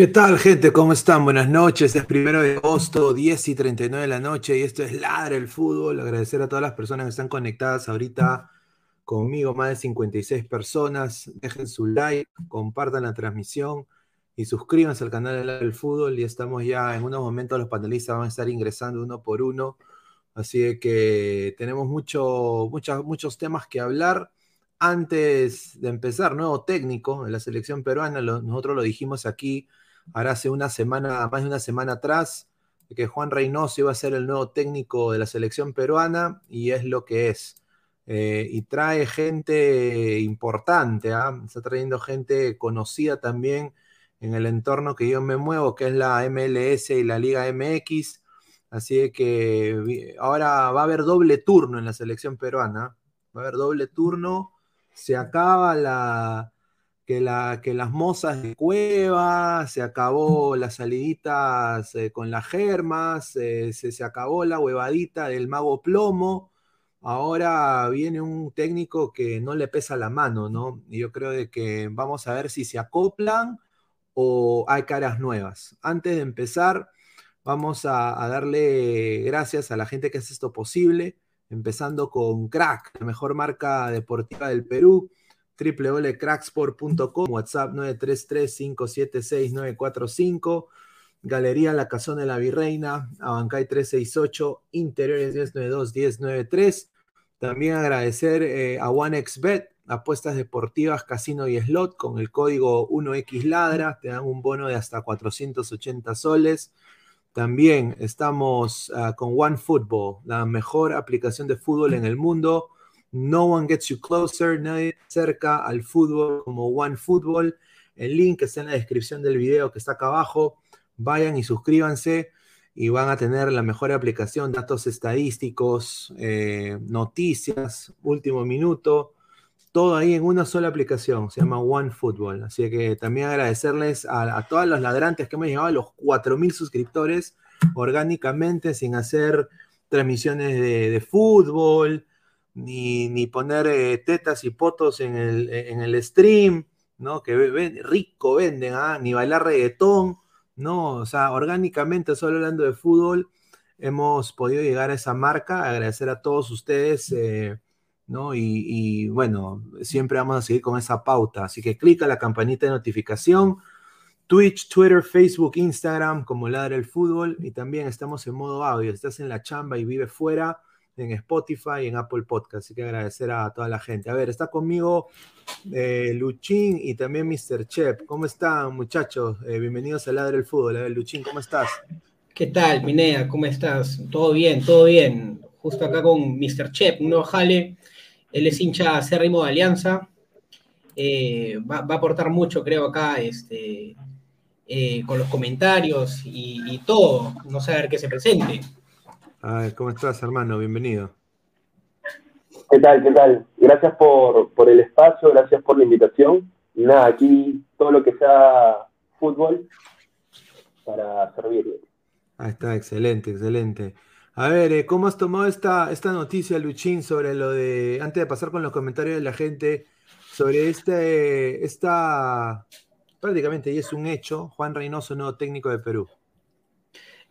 ¿Qué tal, gente? ¿Cómo están? Buenas noches. Es primero de agosto, 10 y 39 de la noche, y esto es Ladre el Fútbol. Agradecer a todas las personas que están conectadas ahorita conmigo, más de 56 personas. Dejen su like, compartan la transmisión y suscríbanse al canal de Ladre el Fútbol. Y estamos ya en unos momentos, los panelistas van a estar ingresando uno por uno. Así que tenemos mucho, muchos temas que hablar. Antes de empezar, nuevo técnico en la selección peruana, nosotros lo dijimos aquí ahora hace una semana, más de una semana atrás, que Juan Reynoso iba a ser el nuevo técnico de la selección peruana y es lo que es. Eh, y trae gente importante, ¿ah? está trayendo gente conocida también en el entorno que yo me muevo, que es la MLS y la Liga MX. Así que ahora va a haber doble turno en la selección peruana. Va a haber doble turno. Se acaba la, que, la, que las mozas de cueva, se acabó las saliditas eh, con las germas, eh, se, se, acabó la huevadita del mago plomo. Ahora viene un técnico que no le pesa la mano, ¿no? Y yo creo de que vamos a ver si se acoplan o hay caras nuevas. Antes de empezar, vamos a, a darle gracias a la gente que hace esto posible, empezando con Crack, la mejor marca deportiva del Perú www.cracksport.com, WhatsApp 933-576-945, Galería La Cazón de la Virreina, Abancay 368, Interiores 1092-1093. También agradecer eh, a OneXBet, apuestas deportivas, casino y slot, con el código 1XLadra, te dan un bono de hasta 480 soles. También estamos uh, con OneFootball, la mejor aplicación de fútbol en el mundo no one gets you closer, nadie cerca al fútbol como One Football. El link está en la descripción del video que está acá abajo. vayan y suscríbanse y van a tener la mejor aplicación, datos estadísticos, eh, noticias, último minuto, todo ahí en una sola aplicación, se llama OneFootball. Así que también agradecerles a, todos los ladrantes que hemos llegado a los 4.000 suscriptores orgánicamente, sin hacer transmisiones de, fútbol, ni, poner eh, tetas y potos en el, en el stream, ¿no? Que rico venden, ¿ah? ni bailar reggaetón. ¿no? O sea, orgánicamente, solo hablando de fútbol, hemos podido llegar a esa marca, agradecer a todos ustedes, eh, ¿no? Y, bueno, siempre vamos a seguir con esa pauta, así que clica la campanita de notificación, Twitch, Twitter, Facebook, Instagram, como Ladra el Fútbol, y también estamos en modo audio, estás en la chamba y vive fuera, en Spotify y en Apple Podcast. Así que agradecer a toda la gente. A ver, está conmigo eh, Luchín y también Mr. Chep. ¿Cómo están, muchachos? Eh, bienvenidos a Ladre el Fútbol. A ver, Luchín, ¿cómo estás? ¿Qué tal, Minea? ¿Cómo estás? Todo bien, todo bien. Justo acá con Mr. Chep, un nuevo jale. Él es hincha acérrimo de Alianza. Eh, va, a aportar mucho, creo, acá, este, con los comentarios y, y todo. No sé a ver qué se presente. ¿Cómo estás, hermano? Bienvenido. ¿Qué tal? ¿Qué tal? Gracias por, el espacio, gracias por la invitación. Y nada, aquí todo lo que sea fútbol para servirle. Ah, está, excelente, excelente. A ver, eh, ¿cómo has tomado esta, esta noticia, Luchín, sobre lo de, antes de pasar con los comentarios de la gente, sobre este, esta, prácticamente y es un hecho, Juan Reynoso, nuevo técnico de Perú?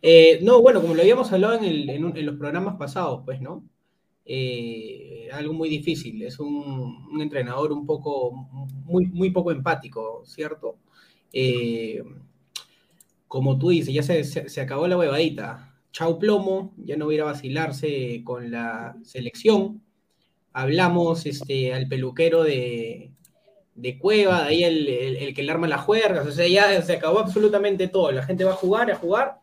Eh, no, bueno, como lo habíamos hablado en, los programas pasados, pues, ¿no? Eh, algo muy difícil, es un, entrenador un poco, muy, muy poco empático, ¿cierto? Eh, como tú dices, ya se, acabó la huevadita. Chau plomo, ya no hubiera vacilarse con la selección. Hablamos este, al peluquero de, Cueva, de ahí el, el, que le arma las juergas, o sea, ya se acabó absolutamente todo. La gente va a jugar, a jugar,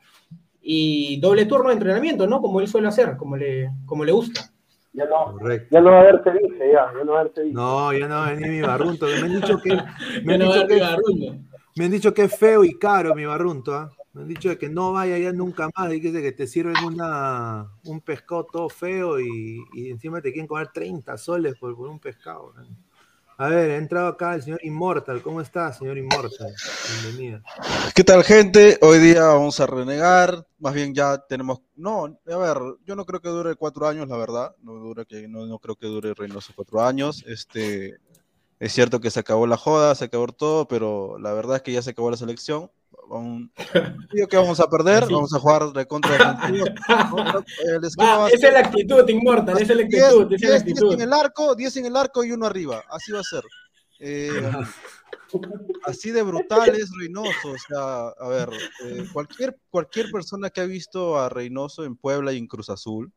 y doble turno de entrenamiento, ¿no? Como él suele hacer, como le, como le gusta. Ya no, ya no va a haber ceviche, ya, ya no va a ceviche. No, ya no va a venir mi barrunto. Me han dicho que, me han, dicho que, me han dicho que es feo y caro mi barrunto, ¿ah? Me han dicho que no vaya ya nunca más, y que, que te sirven una, un pescado todo feo y, y encima te quieren cobrar 30 soles por, por un pescado. ¿no? A ver, ha entrado acá el señor Immortal. ¿Cómo está, señor Immortal? Bienvenido. ¿Qué tal, gente? Hoy día vamos a renegar. Más bien ya tenemos. No, a ver, yo no creo que dure cuatro años, la verdad. No, dura que, no, no creo que dure Reynoso cuatro años. Este, es cierto que se acabó la joda, se acabó todo, pero la verdad es que ya se acabó la selección. Un que vamos a perder, vamos a jugar de contra esa es la actitud, Inmortal, esa es la actitud. 10, en el arco, 10 en el arco y uno arriba, así va a ser. Eh, así de brutal es Reynoso, o sea, a ver, eh, cualquier, cualquier persona que ha visto a Reynoso en Puebla y en Cruz Azul,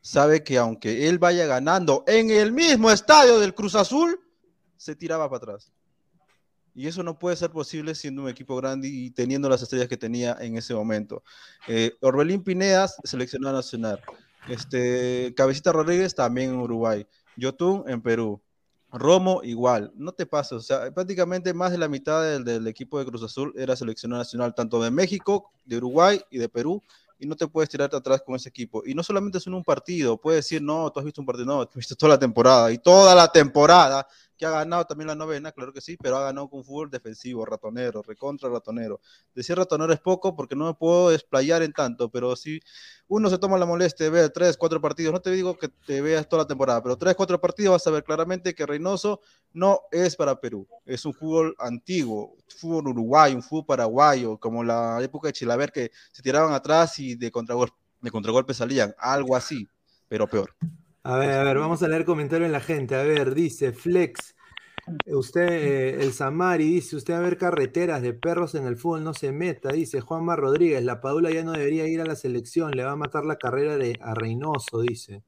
sabe que aunque él vaya ganando en el mismo estadio del Cruz Azul, se tiraba para atrás. Y eso no puede ser posible siendo un equipo grande y teniendo las estrellas que tenía en ese momento. Eh, Orbelín Pinedas, seleccionado nacional. Este, Cabecita Rodríguez también en Uruguay. Yotun en Perú. Romo igual. No te pases. O sea, prácticamente más de la mitad del, equipo de Cruz Azul era seleccionado nacional, tanto de México, de Uruguay y de Perú y no te puedes tirarte atrás con ese equipo. Y no solamente es un partido, puedes decir, no, tú has visto un partido, no, has visto toda la temporada. Y toda la temporada que ha ganado también la novena, claro que sí, pero ha ganado con fútbol defensivo, ratonero, recontra ratonero. Decir ratonero es poco porque no me puedo desplayar en tanto, pero si uno se toma la molestia de ver tres, cuatro partidos, no te digo que te veas toda la temporada, pero tres, cuatro partidos vas a ver claramente que Reynoso no es para Perú, es un fútbol antiguo, fútbol uruguayo, un fútbol paraguayo, como la época de Chilaver que se tiraban atrás y de contragolpe, de contragolpe salían, algo así, pero peor. A ver, a ver, vamos a leer comentarios de la gente. A ver, dice Flex. Usted, eh, el Samari, dice, usted a ver carreteras de perros en el fútbol no se meta, dice Juanma Rodríguez, la Padula ya no debería ir a la selección, le va a matar la carrera de, a Reynoso, dice.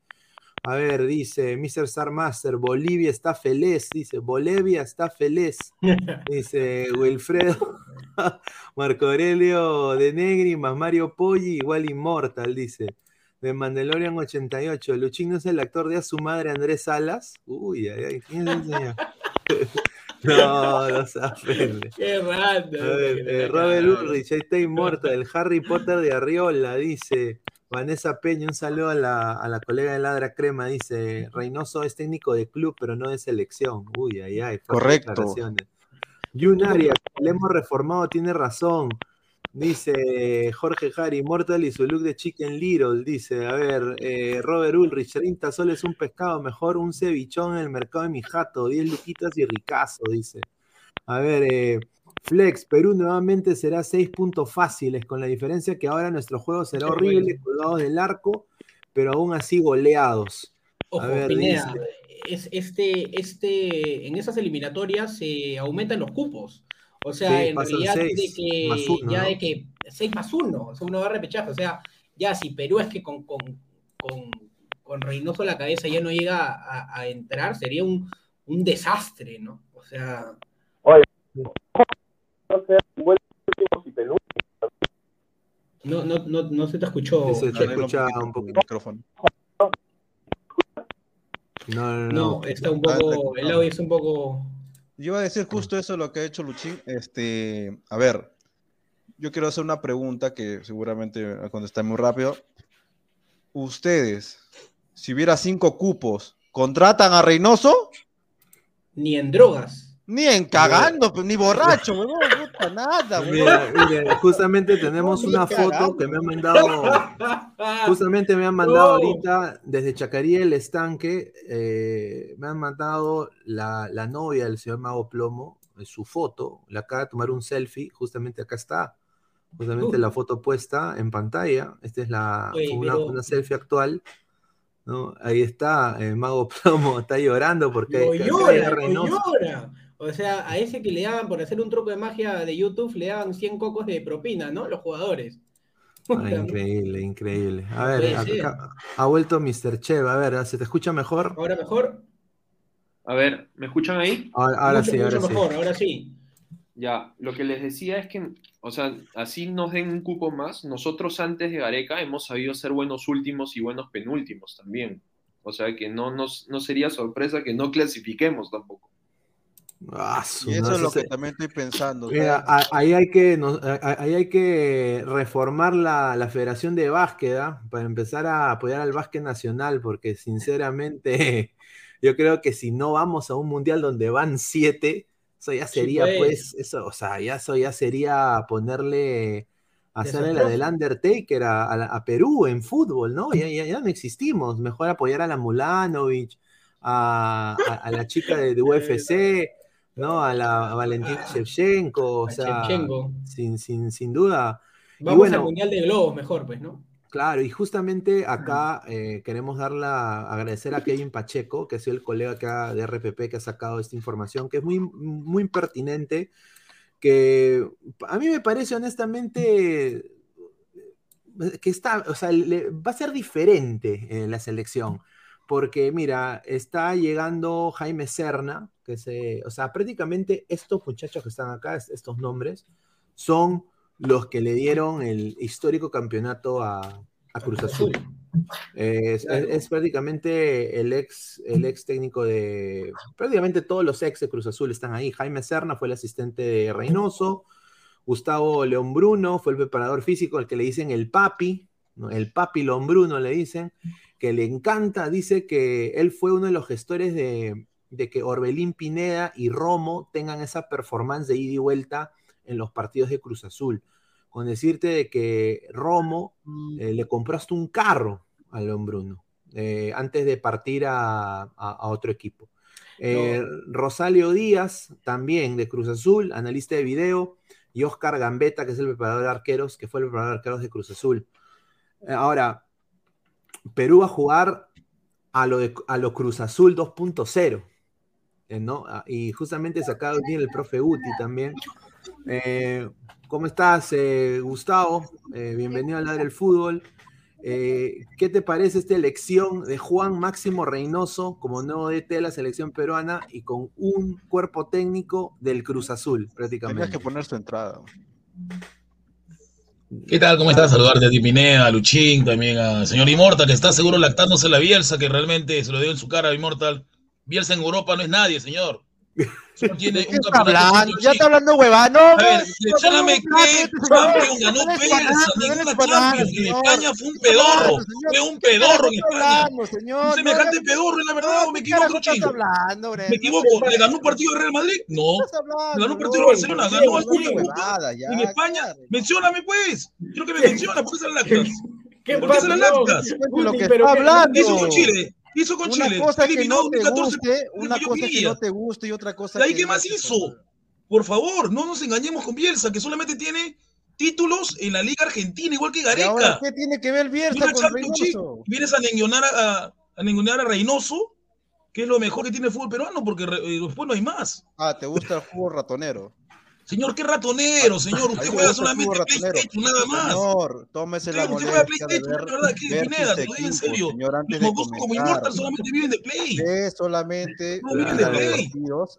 A ver, dice Mr. Sarmaster, Bolivia está feliz, dice, Bolivia está feliz, dice Wilfredo, Marco Aurelio de Negri más Mario Poggi, igual inmortal, dice de Mandalorian 88. Luchín no es el actor de a su madre Andrés Salas. Uy, ay, ay, ¿quién es el señor? No, no se ofende. Qué. A ver, eh, Robert Ulrich, ahí está inmortal, el Harry Potter de Arriola, dice. Vanessa Peña, un saludo a la, a la colega de Ladra Crema, dice, Reynoso es técnico de club, pero no de selección. Uy, ay, ay. Correcto. declaraciones. Yunaria, le hemos reformado, tiene razón. Dice Jorge Harry, Immortal y su look de Chicken Little. Dice, a ver, eh, Robert Ulrich, 30 soles un pescado, mejor un cevichón en el mercado de mi jato, 10 luquitas y ricazo, dice. A ver, eh, Flex, Perú nuevamente será 6 puntos fáciles, con la diferencia que ahora nuestro juego será horrible, colgados del arco, pero aún así goleados. Ojo, A ver, Pineda, dice- es, este, este, en esas eliminatorias se aumentan los cupos. O sea, Sí, en realidad seis de que, uno, ya ¿no? de que 6 más 1, o sea, uno va a repechaje. O sea, ya si Perú es que con, con, con, con Reynoso a la cabeza ya no llega a, a entrar, sería un, un desastre, ¿no? O sea, No no, no, no, no se te escuchó. Se te escucha un poquito. micrófono. No, no, no. No, está un Ah, poco, está- el audio es un poco... Yo iba a decir justo eso lo que ha hecho Luchín. Este, a ver, yo quiero hacer una pregunta que seguramente va a contestar muy rápido. Ustedes, si hubiera cinco cupos, ¿contratan a Reynoso? Ni en drogas. Ni en cagando, pues, ni borracho, huevón, puta, nada. Mira, mira, justamente tenemos una foto cagando. que me han mandado, justamente me han mandado No. ahorita desde Chacarí el estanque, eh, me han mandado la, la novia del señor Mago Plomo, eh, su foto, le acaba de tomar un selfie, justamente acá está, justamente Uh. la foto puesta en pantalla, esta es la, Oye, una, pero- una selfie actual, ¿no? Ahí está, eh, Mago Plomo está llorando porque Lo que- que llora, lo llora. O sea, a ese que le daban por hacer un truco de magia de YouTube, le daban 100 cocos de propina, ¿no? Los jugadores. Ah, increíble, increíble. A No ver, acá- ha vuelto Mr. Chev. A ver, ¿se te escucha mejor? Ahora mejor. A ver, ¿me escuchan ahí? Ahora, ahora sí, ahora sí. mejor, ahora sí. Ya, lo que les decía es que, o sea, así nos den un cupo más. Nosotros antes de Gareca hemos sabido ser buenos últimos y buenos penúltimos también. O sea, que no, nos, no sería sorpresa que no clasifiquemos tampoco. Ah, su- Y eso no, es lo que también estoy pensando. Mira, ahí hay que, a- ahí hay que reformar la, la Federación de Básquet ¿ah? para empezar a apoyar al básquet nacional, porque sinceramente yo creo que si no vamos a un mundial donde van siete, eso ya Sí, sería, pues. pues, eso, o sea, ya eso ya sería ponerle, hacerle la del. Undertaker a, a la- a Perú en fútbol, ¿no? Ya, ya, ya no existimos. Mejor apoyar a la Mulanovic, a, a- a la chica de, de UFC, ¿no? A la a Valentina Shevchenko, o A sea, Shevchenko. sin, sin, sin duda. Y Vamos bueno, al Mundial de Globos mejor, pues, ¿no? Claro, y justamente acá eh, queremos dar la, agradecer a Kevin Pacheco, que ha sido el colega acá de RPP que ha sacado esta información, que es muy, muy pertinente, que a mí me parece honestamente eh, que está, o sea, le- va a ser diferente en la selección, porque mira, está llegando Jaime Serna, que se, o sea, prácticamente estos muchachos que están acá, es- estos nombres, son los que le dieron el histórico campeonato a, a Cruz Azul. Es, es- es prácticamente el ex, el ex técnico de. Prácticamente todos los ex de Cruz Azul están ahí. Jaime Serna fue el asistente de Reynoso. Gustavo León Bruno fue el preparador físico, al que le dicen el papi, ¿no? el papi León Bruno le dicen, que le encanta, dice que él fue uno de los gestores de, de que Orbelín Pineda y Romo tengan esa performance de ida y vuelta en los partidos de Cruz Azul. Con decirte de que Romo eh, le compraste un carro a León Bruno eh, antes de partir a, a- a otro equipo. Eh, Rosalio Díaz, también de Cruz Azul, analista de video, y Oscar Gambetta, que es el preparador de arqueros, que fue el preparador de arqueros de Cruz Azul. Eh, ahora, Perú va a jugar a lo, de, a lo Cruz Azul 2.0. eh, ¿no? Ah, Y justamente de unir el profe Uti también. Eh, ¿Cómo estás, eh, Gustavo? Eh, bienvenido al Ladre del Fútbol. Eh, ¿Qué te parece esta elección de Juan Máximo Reynoso como nuevo DT de la selección peruana y con un cuerpo técnico del Cruz Azul, Tenías prácticamente? que poner su entrada. ¿Qué tal? ¿Cómo estás? Saludarte a ti, Pineda, a Luchín, también al señor Immortal, que está seguro lactándose la Bielsa, que realmente se lo dio en su cara a Immortal. Bielsa en Europa no es nadie, señor. Solo tiene ¿De qué un está campeonato hablando? con Ya está hablando huevano. A ver, qué Champions ganó ninguna Champions. En España fue un pedorro, fue un pedorro en España. Un semejante pedorro, es la verdad, o me equivoco, chico. Me equivoco, ¿le ganó un partido al Real Madrid? No. ¿Le ganó un partido al Barcelona? ¿Ganó? En España, mencióname pues. Quiero que me menciona, ¿por qué se las ¿Por qué se las? Lo que pero está ¿qué- hablando. ¿Qué hizo con Chile? ¿Qué hizo con Una Chile? cosa que Eliminó no te 14 guste, una cosa que no te guste y otra cosa ¿De ahí que qué más hizo? Por favor, no nos engañemos con Bielsa, que solamente tiene títulos en la Liga Argentina, igual que ¿Y ahora Gareca. qué tiene que ver Y Bielsa con. Reynoso? Y Vienes a ningunear a, a a Reynoso, que es lo mejor que tiene el fútbol peruano, porque eh, después no hay más. Ah, ¿te gusta el fútbol ratonero? Señor, qué ratonero, señor. Usted te juega solamente. PlayStation, nada más. Señor, tómese la Usted, usted juega molestia de PlayStation, ver, verdad, que Pineda, digo en serio. señor, antes Los mocosos como. Immortal solamente viven de Play. Solamente No viven de Play.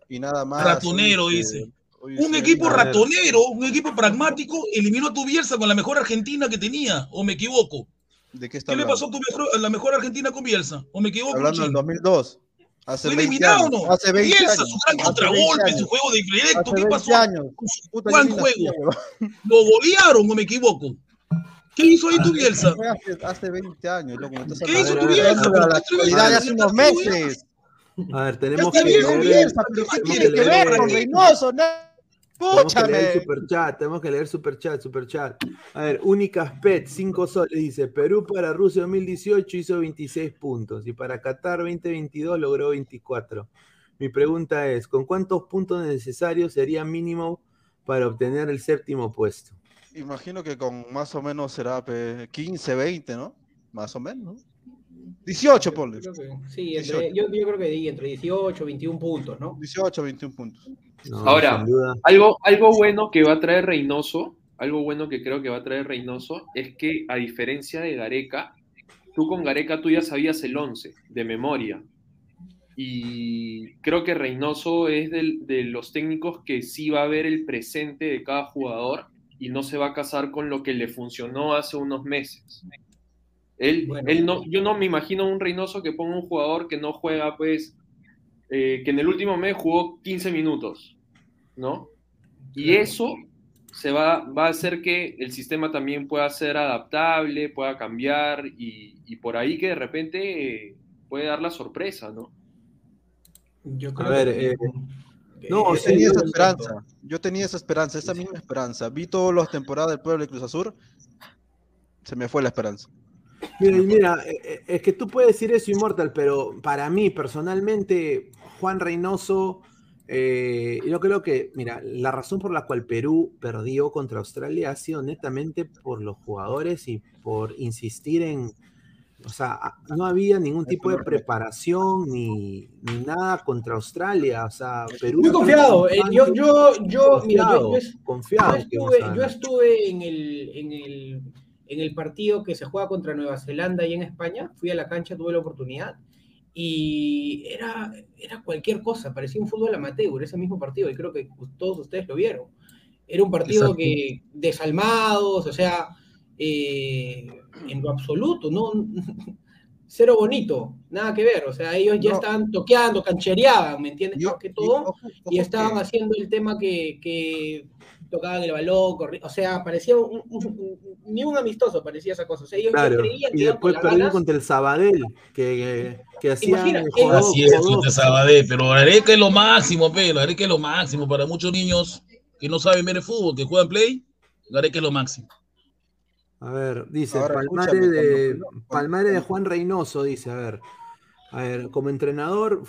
y nada más. Ratonero, dice. Un equipo ratonero, un equipo pragmático, eliminó a tu Bielsa con la mejor Argentina que tenía, o me equivoco. ¿De qué está ¿Qué le pasó a tu mejor, la mejor Argentina con Bielsa? ¿O me equivoco? Hablando del Chino? 2002. Hace ¿Fue 20 eliminado o años. no? Hace 20 Bielsa, años. su gran Hace contragolpe, 20 su juego de ¿qué 20 pasó? años. Puta, ni juego. ¿Lo golearon o me equivoco? ¿Qué hizo ahí tu Bielsa? Hace, hace 20 años, loco. ¿Qué hizo tu Bielsa? La actualidad de hace unos meses. A ver, tenemos que tenemos ¿qué tiene que ver con Reynoso? No, Tenemos que leer superchat, tenemos que leer superchat, superchat. A ver, Únicas Pet, 5 soles, dice, Perú para Rusia 2018 hizo 26 puntos y para Qatar 2022 logró 24. Mi pregunta es, ¿con cuántos puntos necesarios sería mínimo para obtener el séptimo puesto? Imagino que con más o menos será pe, 15, 20, ¿no? Más o menos. ¿no? 18, ponle. Sí, entre- yo, yo creo que di entre 18 21 puntos, ¿no? 18, 21 puntos. No, Ahora, algo, algo bueno que va a traer Reynoso, algo bueno que creo que va a traer Reynoso, es que a diferencia de Gareca, tú con Gareca tú ya sabías el 11 de memoria. Y creo que Reynoso es del- de los técnicos que sí va a ver el presente de cada jugador y no se va a casar con lo que le funcionó hace unos meses. Él, Bueno. él no, yo no me imagino un Reynoso que ponga un jugador que no juega, pues, eh, que en el último mes jugó 15 minutos, ¿no? Y eso se va, va a hacer que el sistema también pueda ser adaptable, pueda cambiar y, y por ahí que de repente eh, puede dar la sorpresa, ¿no? Yo A creo ver, que- eh, no, Yo tenía esa esperanza. Yo tenía esa esperanza, esa misma esperanza. Vi todas las temporadas del Pueblo de Cruz Azul. Se me fue la esperanza. Mira, y mira, eh, es que tú puedes decir eso, Immortal, pero para mí, personalmente, Juan Reynoso, eh, yo creo que, mira, la razón por la cual Perú perdió contra Australia ha sido netamente por los jugadores y por insistir en, o sea, no había ningún tipo de preparación ni, ni nada contra Australia, o sea, Perú... Muy confiado. eh, yo, yo, yo, mira, yo, yo, Confiado, confiado estuve, yo estuve en el, en, el, en el partido que se juega contra Nueva Zelanda y en España. Fui a la cancha, tuve la oportunidad. Y era, era cualquier cosa, parecía un fútbol amateur, ese mismo partido, y creo que todos ustedes lo vieron. Era un partido Exacto. que desalmados, o sea, eh, en lo absoluto, no cero bonito, nada que ver, o sea, ellos ya No. estaban toqueando, canchereaban, ¿me entiendes? Yo- Más que y- todo, y estaban haciendo el tema que, que tocaban el balón, corri- o sea, parecía un- un- un- ni un amistoso, parecía esa cosa, o sea, ellos ya Claro, creían que y después perdieron ganas. contra el Sabadell, que, que hacían Imagina, jodó- Así es, jodó- contra Sabadell, pero Areca es lo máximo, pero Areca es lo máximo para muchos niños que no saben ver el fútbol, que juegan play, Areca es lo máximo. A ver, dice, Ahora, de, cuando- Palmare de Juan Reynoso, dice, a ver, a ver, como entrenador,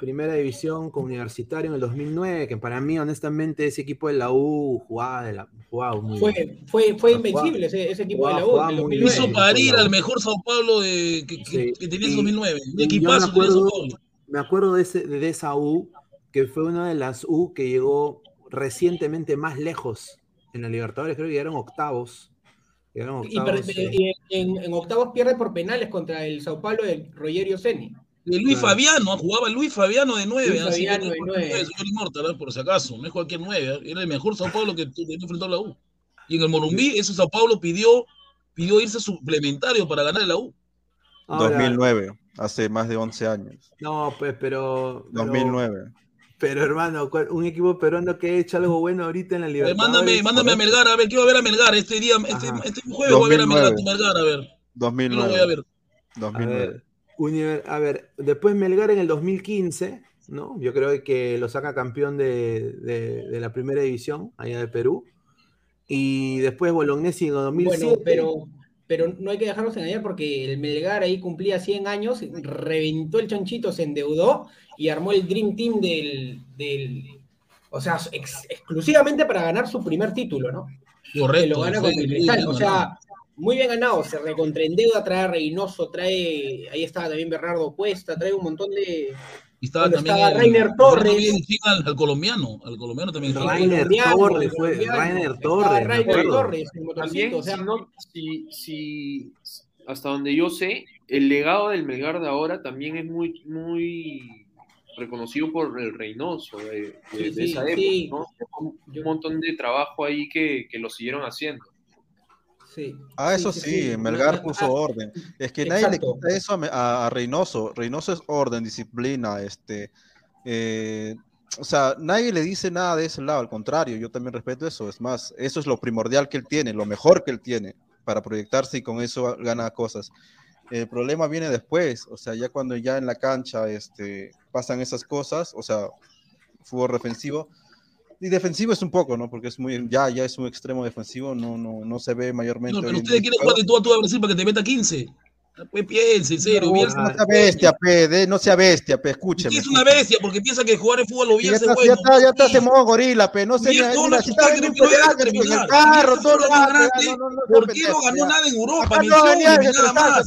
primera división con Universitario en el 2009, que para mí, honestamente, ese equipo de la U jugaba, de la, jugaba muy Fue, bien. fue, fue Jugaba- invencible ese, ese equipo de la U. jugaba en el muy 2009. Hizo parir al mejor Sao Paulo de, que, que- Sí, que tenía en y- 2009. Un y yo equipazo me Sao acuerdo, Paulo. me acuerdo de, ese, de esa U, que fue una de las U que llegó recientemente más lejos en la Libertadores, creo que llegaron octavos. Llegaron Y, per- octavos. eh, y en, en octavos pierde por penales contra el Sao Paulo de Rogerio Ceni. De Luis Claro. Fabiano, jugaba Luis Fabiano de 9. Luis Fabiano de nueve. señor Inmortal, por si acaso, no es cualquier 9. Era el mejor Sao Paulo que a la U. Y en el Morumbí, ese Sao Paulo pidió, pidió irse suplementario para ganar la U. Ahora, 2009, hace más de 11 años. No, pues, pero. pero- 2009. Pero hermano, ¿cuál- un equipo peruano que ha hecho algo bueno ahorita en la A Libertadores. mándame, mándame a Melgar, a ver, quiero ver a Melgar este día, este, este jueves voy a ver a Melgar, 2009. Melgar, a ver. Yo lo 2009. voy a ver. A 2009. ver, Univer- a ver, después Melgar en el 2015, ¿no? Yo creo que lo saca campeón de, de- de la primera división, allá de Perú. Y después Bolognesi en el 2007. Bueno, pero, pero no hay que dejarnos engañar porque el Melgar ahí cumplía 100 años, reventó el chanchito, se endeudó y armó el Dream Team del. del o sea, ex- exclusivamente para ganar su primer título, ¿no? Que Correcto. lo gana con muy Cristal. O sea, muy bien ganado. Se recontraendeuda, trae a Reynoso, trae. Ahí estaba también Bernardo Cuesta, trae un montón de. Y estaba también estaba el- Rainer Torres. al, al colombiano, al colombiano también. Rainer Torres, fue Rainer Torres. Rainer. Torres, el También, o sea, si, no- si- si- hasta donde yo sé, el legado del Melgar de ahora también es muy, muy reconocido por el Reynoso de, de- Sí, de sí, esa época, sí. ¿no? Un, un montón de trabajo ahí que, que lo siguieron haciendo. Sí. Ah, eso sí, sí, sí. Melgar Ah, puso ah, orden. Es que nadie le exacto. quita eso a- a Reynoso. Reynoso es orden, disciplina, este. eh, o sea, nadie le dice nada de ese lado, al contrario, yo también respeto eso. Es más, eso es lo primordial que él tiene, lo mejor que él tiene para proyectarse y con eso gana cosas. El problema viene después, o sea, ya cuando ya en la cancha este, pasan esas cosas, o sea, fútbol defensivo. Y defensivo es un poco, ¿no? Porque es muy, ya, ya es un extremo defensivo, no, no, no se ve mayormente. No, pero ustedes quieren jugar de tú a tú a Brasil para que te meta 15. Pues piense, en serio. No, no sea bestia, pe, de- no sea bestia, pe, escúcheme. Es una bestia porque piensa que jugar en fútbol lo está, es ya bueno. está, ya está, se modo gorila, pe, no sé, no, no, si está en el carro, todo lo grande. ¿Por qué no ganó nada en Europa? Acá no venía nada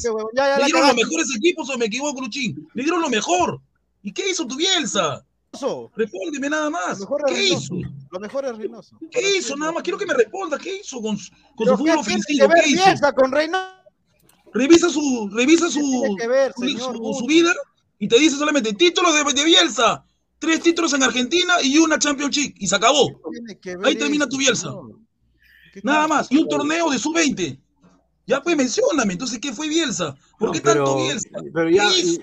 ¿Le dieron los mejores equipos o me equivoco, Luchín? Le dieron lo mejor. ¿Y qué hizo tu Bielsa? Reynoso, Respóndeme nada más. Lo mejor es ¿Qué hizo? Lo mejor es Reynoso. ¿Qué hizo? Nada más quiero que me responda. ¿Qué hizo con, su- con Pero su ¿qué fútbol ofensivo? ¿Qué hizo? Con Reynoso? Revisa su, revisa su, tiene que ver, su- señor su- Guti? su vida y te dice solamente títulos de, de Bielsa. Tres títulos en Argentina y una Championship. Y se acabó. Ahí termina eso, tu Bielsa. señor. ¿Qué Nada más. Y un torneo de sub-20. Ya pues mencióname. Entonces, ¿qué fue Bielsa? ¿Por No, qué tanto Bielsa? Pero ya, ¿Qué hizo?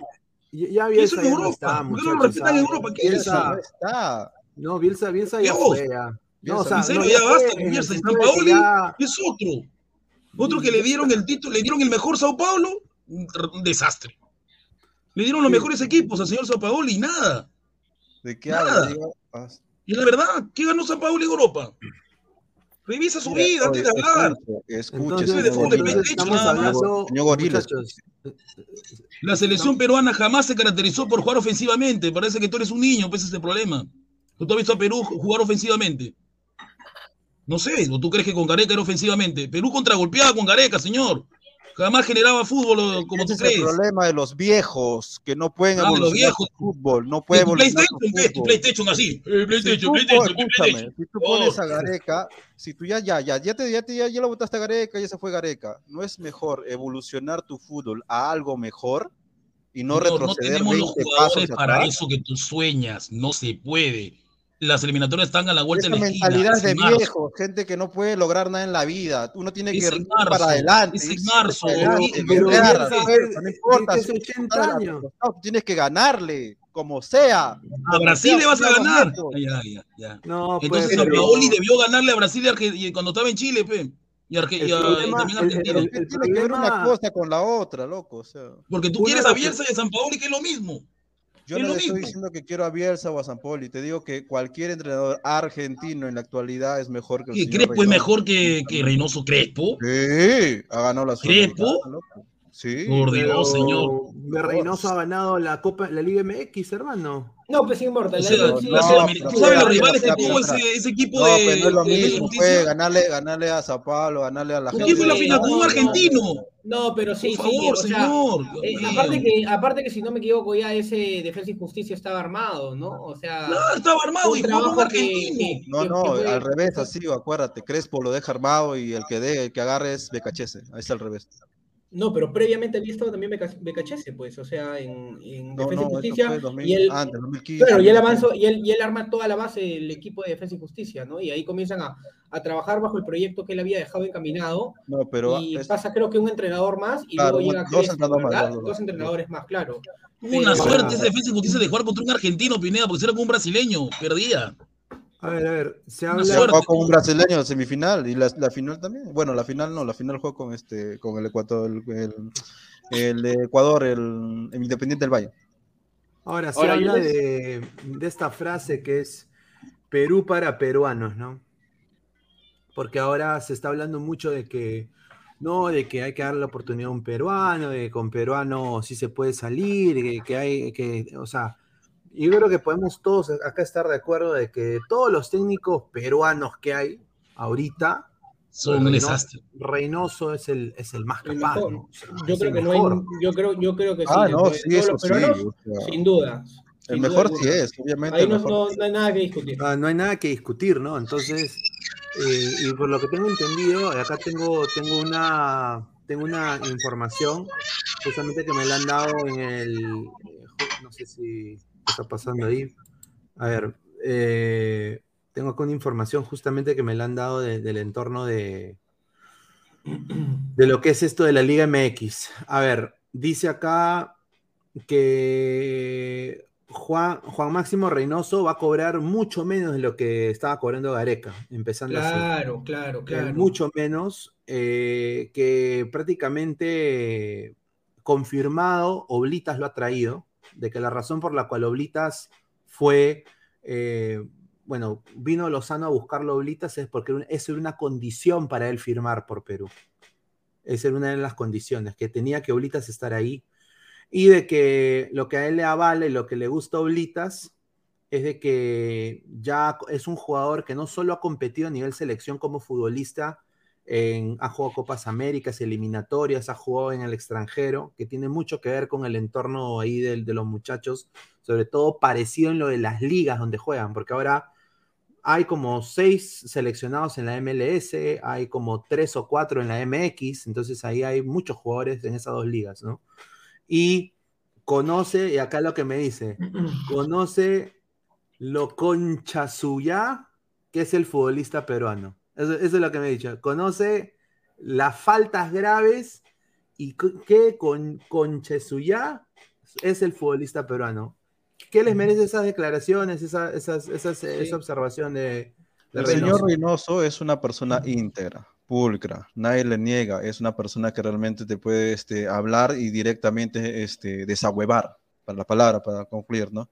Ya, ya ¿Qué Bielsa ya no Europa? está, ¿Por qué no respetan en. Europa? ¿Qué hizo? Bielsa, No está. no, Bielsa, Bielsa ya Dios. fue, ya. No, Bielsa, o sea, en serio, no, ya basta con el Bielsa. San Paoli es otro. Otro que le dieron el título, le dieron el mejor Sao Paulo, un tr- un desastre. Le dieron los mejores equipos al señor Sao Paoli y nada. ¿De qué Nada. habla? Y la verdad, ¿qué ganó San Paolo en Europa? Revisa su mira, vida antes de hablar. escuche, La selección peruana jamás se caracterizó por jugar ofensivamente. Parece que tú eres un niño, pues ese es el problema. ¿Tú te has visto a Perú jugar ofensivamente? No sé, ¿o tú crees que con Gareca era ofensivamente? Perú contragolpeaba con Gareca, señor. Jamás generaba fútbol como Ese tú es el problema de los viejos que no pueden Ah, los evolucionar viejos. fútbol, no De puede tu evolucionar PlayStation. PlayStation así. Eh, Si PlayStation, tú, PlayStation, PlayStation. si tú Oh. pones a Gareca, si tú ya, ya, ya, ya te, ya te, ya, ya lo votaste a Gareca, ya se fue Gareca, ¿no es mejor evolucionar tu fútbol a algo mejor y no no retroceder tenemos los 20 jugadores pasos para atrás? eso que tú sueñas. No se puede. Las eliminatorias están a la vuelta Esa de la esquina. mentalidad es de marzo. viejo, gente que no puede lograr nada en la vida. Uno tiene Es que ir marzo, para adelante. es en marzo, no importa. tiene si 80 estás años. acostado, Tienes que ganarle, como sea. A Brasil le vas a ganar. Nieto. Ya, ya, ya. No, pues, Entonces pero- Paoli debió ganarle a Brasil y cuando estaba en Chile, pe. Y, Arge- El y y también el- Argentina. el- ¿Qué tiene que ver una cosa con la otra, loco? O sea, Porque tú quieres a que- Bielsa y a San Paoli, que es lo mismo. Yo Es no estoy diciendo que quiero a Bielsa o a Sampoli. Te digo que cualquier entrenador argentino en la actualidad es mejor que el ¿Qué, señor Crespo es mejor que, que Reynoso Crespo? Sí, ha ganado la ¿Crespo? Sí. Por Dios, señor. de Reynoso ha ganado la Copa, la Liga MX, hermano. No, pues importa. O la- sea, la- no, sí, ¿Tú sabes los rivales que tuvo ese, ese equipo No, de, pero no es lo de mismo, fue ganarle, ganarle a Sao Paulo, ganarle a la ¿Con gente. quién fue la final? no. argentino. No, pero sí, Por sí. sea, eh, aparte, que, aparte que si no me equivoco ya ese Defensa y Justicia estaba armado, ¿no? O sea, No, estaba armado y jugó que- argentino. que- No, no, al revés, así, acuérdate, Crespo lo deja armado y el que dé, el que agarre es Becachese, ahí está al revés. No, pero previamente había estado también Becachese, pues, o sea, en, en No, Defensa no, y eso Justicia. fue 2000 y él, antes, 2015, claro, y él, 2015. avanzó, y, él, y él arma toda la base del equipo de Defensa y Justicia, ¿no? Y ahí comienzan a, a trabajar bajo el proyecto que él había dejado encaminado. No, pero y es- pasa, creo que un entrenador más, y Claro, luego llega dos Crespo, entrenadores más, dos, dos, Dos entrenadores más, claro. Una Pero- suerte ese defensa y justicia de jugar contra un argentino, Pineda, porque si era con un brasileño, perdía. A ver, a ver, se habla. Jugó con un brasileño en semifinal y la, la final también. Bueno, la final no, la final jugó con este, con el Ecuador, el, el, Ecuador, el, el Independiente del Valle. Ahora, se Ahora, habla les- de, de esta frase que es Perú para peruanos, ¿no? Porque ahora se está hablando mucho de que no, de que hay que darle la oportunidad a un peruano, de que con peruano sí se puede salir, que, que hay que, o sea, yo creo que podemos todos acá estar de acuerdo de que todos los técnicos peruanos que hay ahorita Son un desastre. Reynoso es el, es el más El capaz, mejor. ¿no? O sea, Yo creo el que no hay, yo creo, yo creo que sí. Ah, no, sí, eso sí, peruanos, o sea, sin duda. El sin duda mejor alguna. sí es, obviamente. Ahí el no, no- no hay nada que discutir. Ah, no hay nada que discutir, ¿no? Entonces, eh, y por lo que tengo entendido, acá tengo, tengo una tengo una información, justamente que me la han dado en el, eh, no sé si está pasando ahí. A ver, eh, tengo acá una información justamente que me la han dado de- del entorno de, de lo que es esto de la Liga MX. A ver, dice acá que Juan, Juan Máximo Reynoso va a cobrar mucho menos de lo que estaba cobrando Gareca, empezando así. Claro, claro, Eh, claro. mucho menos, eh, que prácticamente confirmado, Oblitas lo ha traído, de que la razón por la cual Oblitas fue, eh, bueno, vino Lozano a buscarlo a Oblitas es porque esa era una condición para él firmar por Perú. Esa era una de las condiciones, que tenía que Oblitas estar ahí. Y de que lo que a él le avala y lo que le gusta a Oblitas es de que ya es un jugador que no solo ha competido a nivel selección como futbolista, en- ha jugado Copas Américas, eliminatorias, ha jugado en el extranjero, que tiene mucho que ver con el entorno ahí de, los muchachos, sobre todo parecido en lo de las ligas donde juegan, porque ahora hay como seis seleccionados en la MLS, hay como tres o cuatro en la MX, entonces ahí hay muchos jugadores en esas dos ligas, ¿no? Y conoce, y acá lo que me dice, conoce lo concha suya que es el futbolista peruano. Eso, eso es lo que me he dicho. Conoce las faltas graves y que con concha suya es el futbolista peruano. ¿Qué les merece esas declaraciones, esa, esas, esas- esa observación de, de El Reynoso? señor Reynoso es una persona íntegra, pulcra, nadie le niega, es una persona que realmente te puede este, hablar y directamente este, desahuevar, para la palabra, para concluir, ¿no?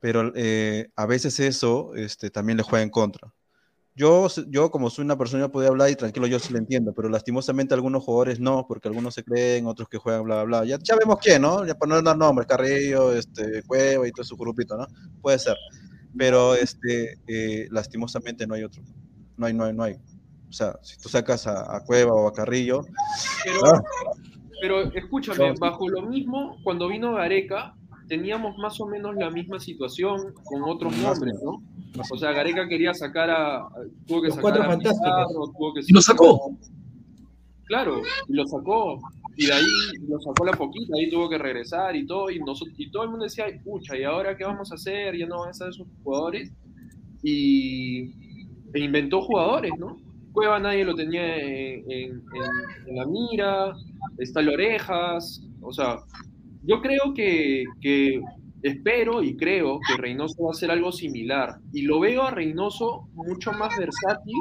Pero eh, a veces eso este, también le juega en contra. Yo, yo, como soy una persona, yo podía hablar y tranquilo, yo sí lo entiendo, pero lastimosamente algunos jugadores no, porque algunos se creen, otros que juegan, bla, bla, bla. Ya, ya vemos quién, ¿no? Ya para no dar nombres, Carrillo, este, Cueva y todo su grupito, ¿no? Puede ser. Pero este, eh, lastimosamente no hay otro. No hay, no hay, no hay. O sea, si tú sacas a, a Cueva o a Carrillo. Pero, ah, pero escúchame, bajo lo mismo, cuando vino Gareca, teníamos más o menos la misma situación con otros nombres, ¿no? O sea, Gareca quería sacar a. Tuvo que Los sacar a. Pizarro, tuvo que Y lo sacó. Claro, y lo sacó. Y de ahí lo sacó la poquita, ahí tuvo que regresar y todo. Y, nosotros, y todo el mundo decía, "Ay, pucha, ¿y ahora qué vamos a hacer? Ya no van a estar esos jugadores. Y e inventó jugadores, ¿no? Cueva nadie lo tenía en, en- en- en la mira, está el Orejas, o sea, yo creo que, que espero y creo que Reynoso va a hacer algo similar. Y lo veo a Reynoso mucho más versátil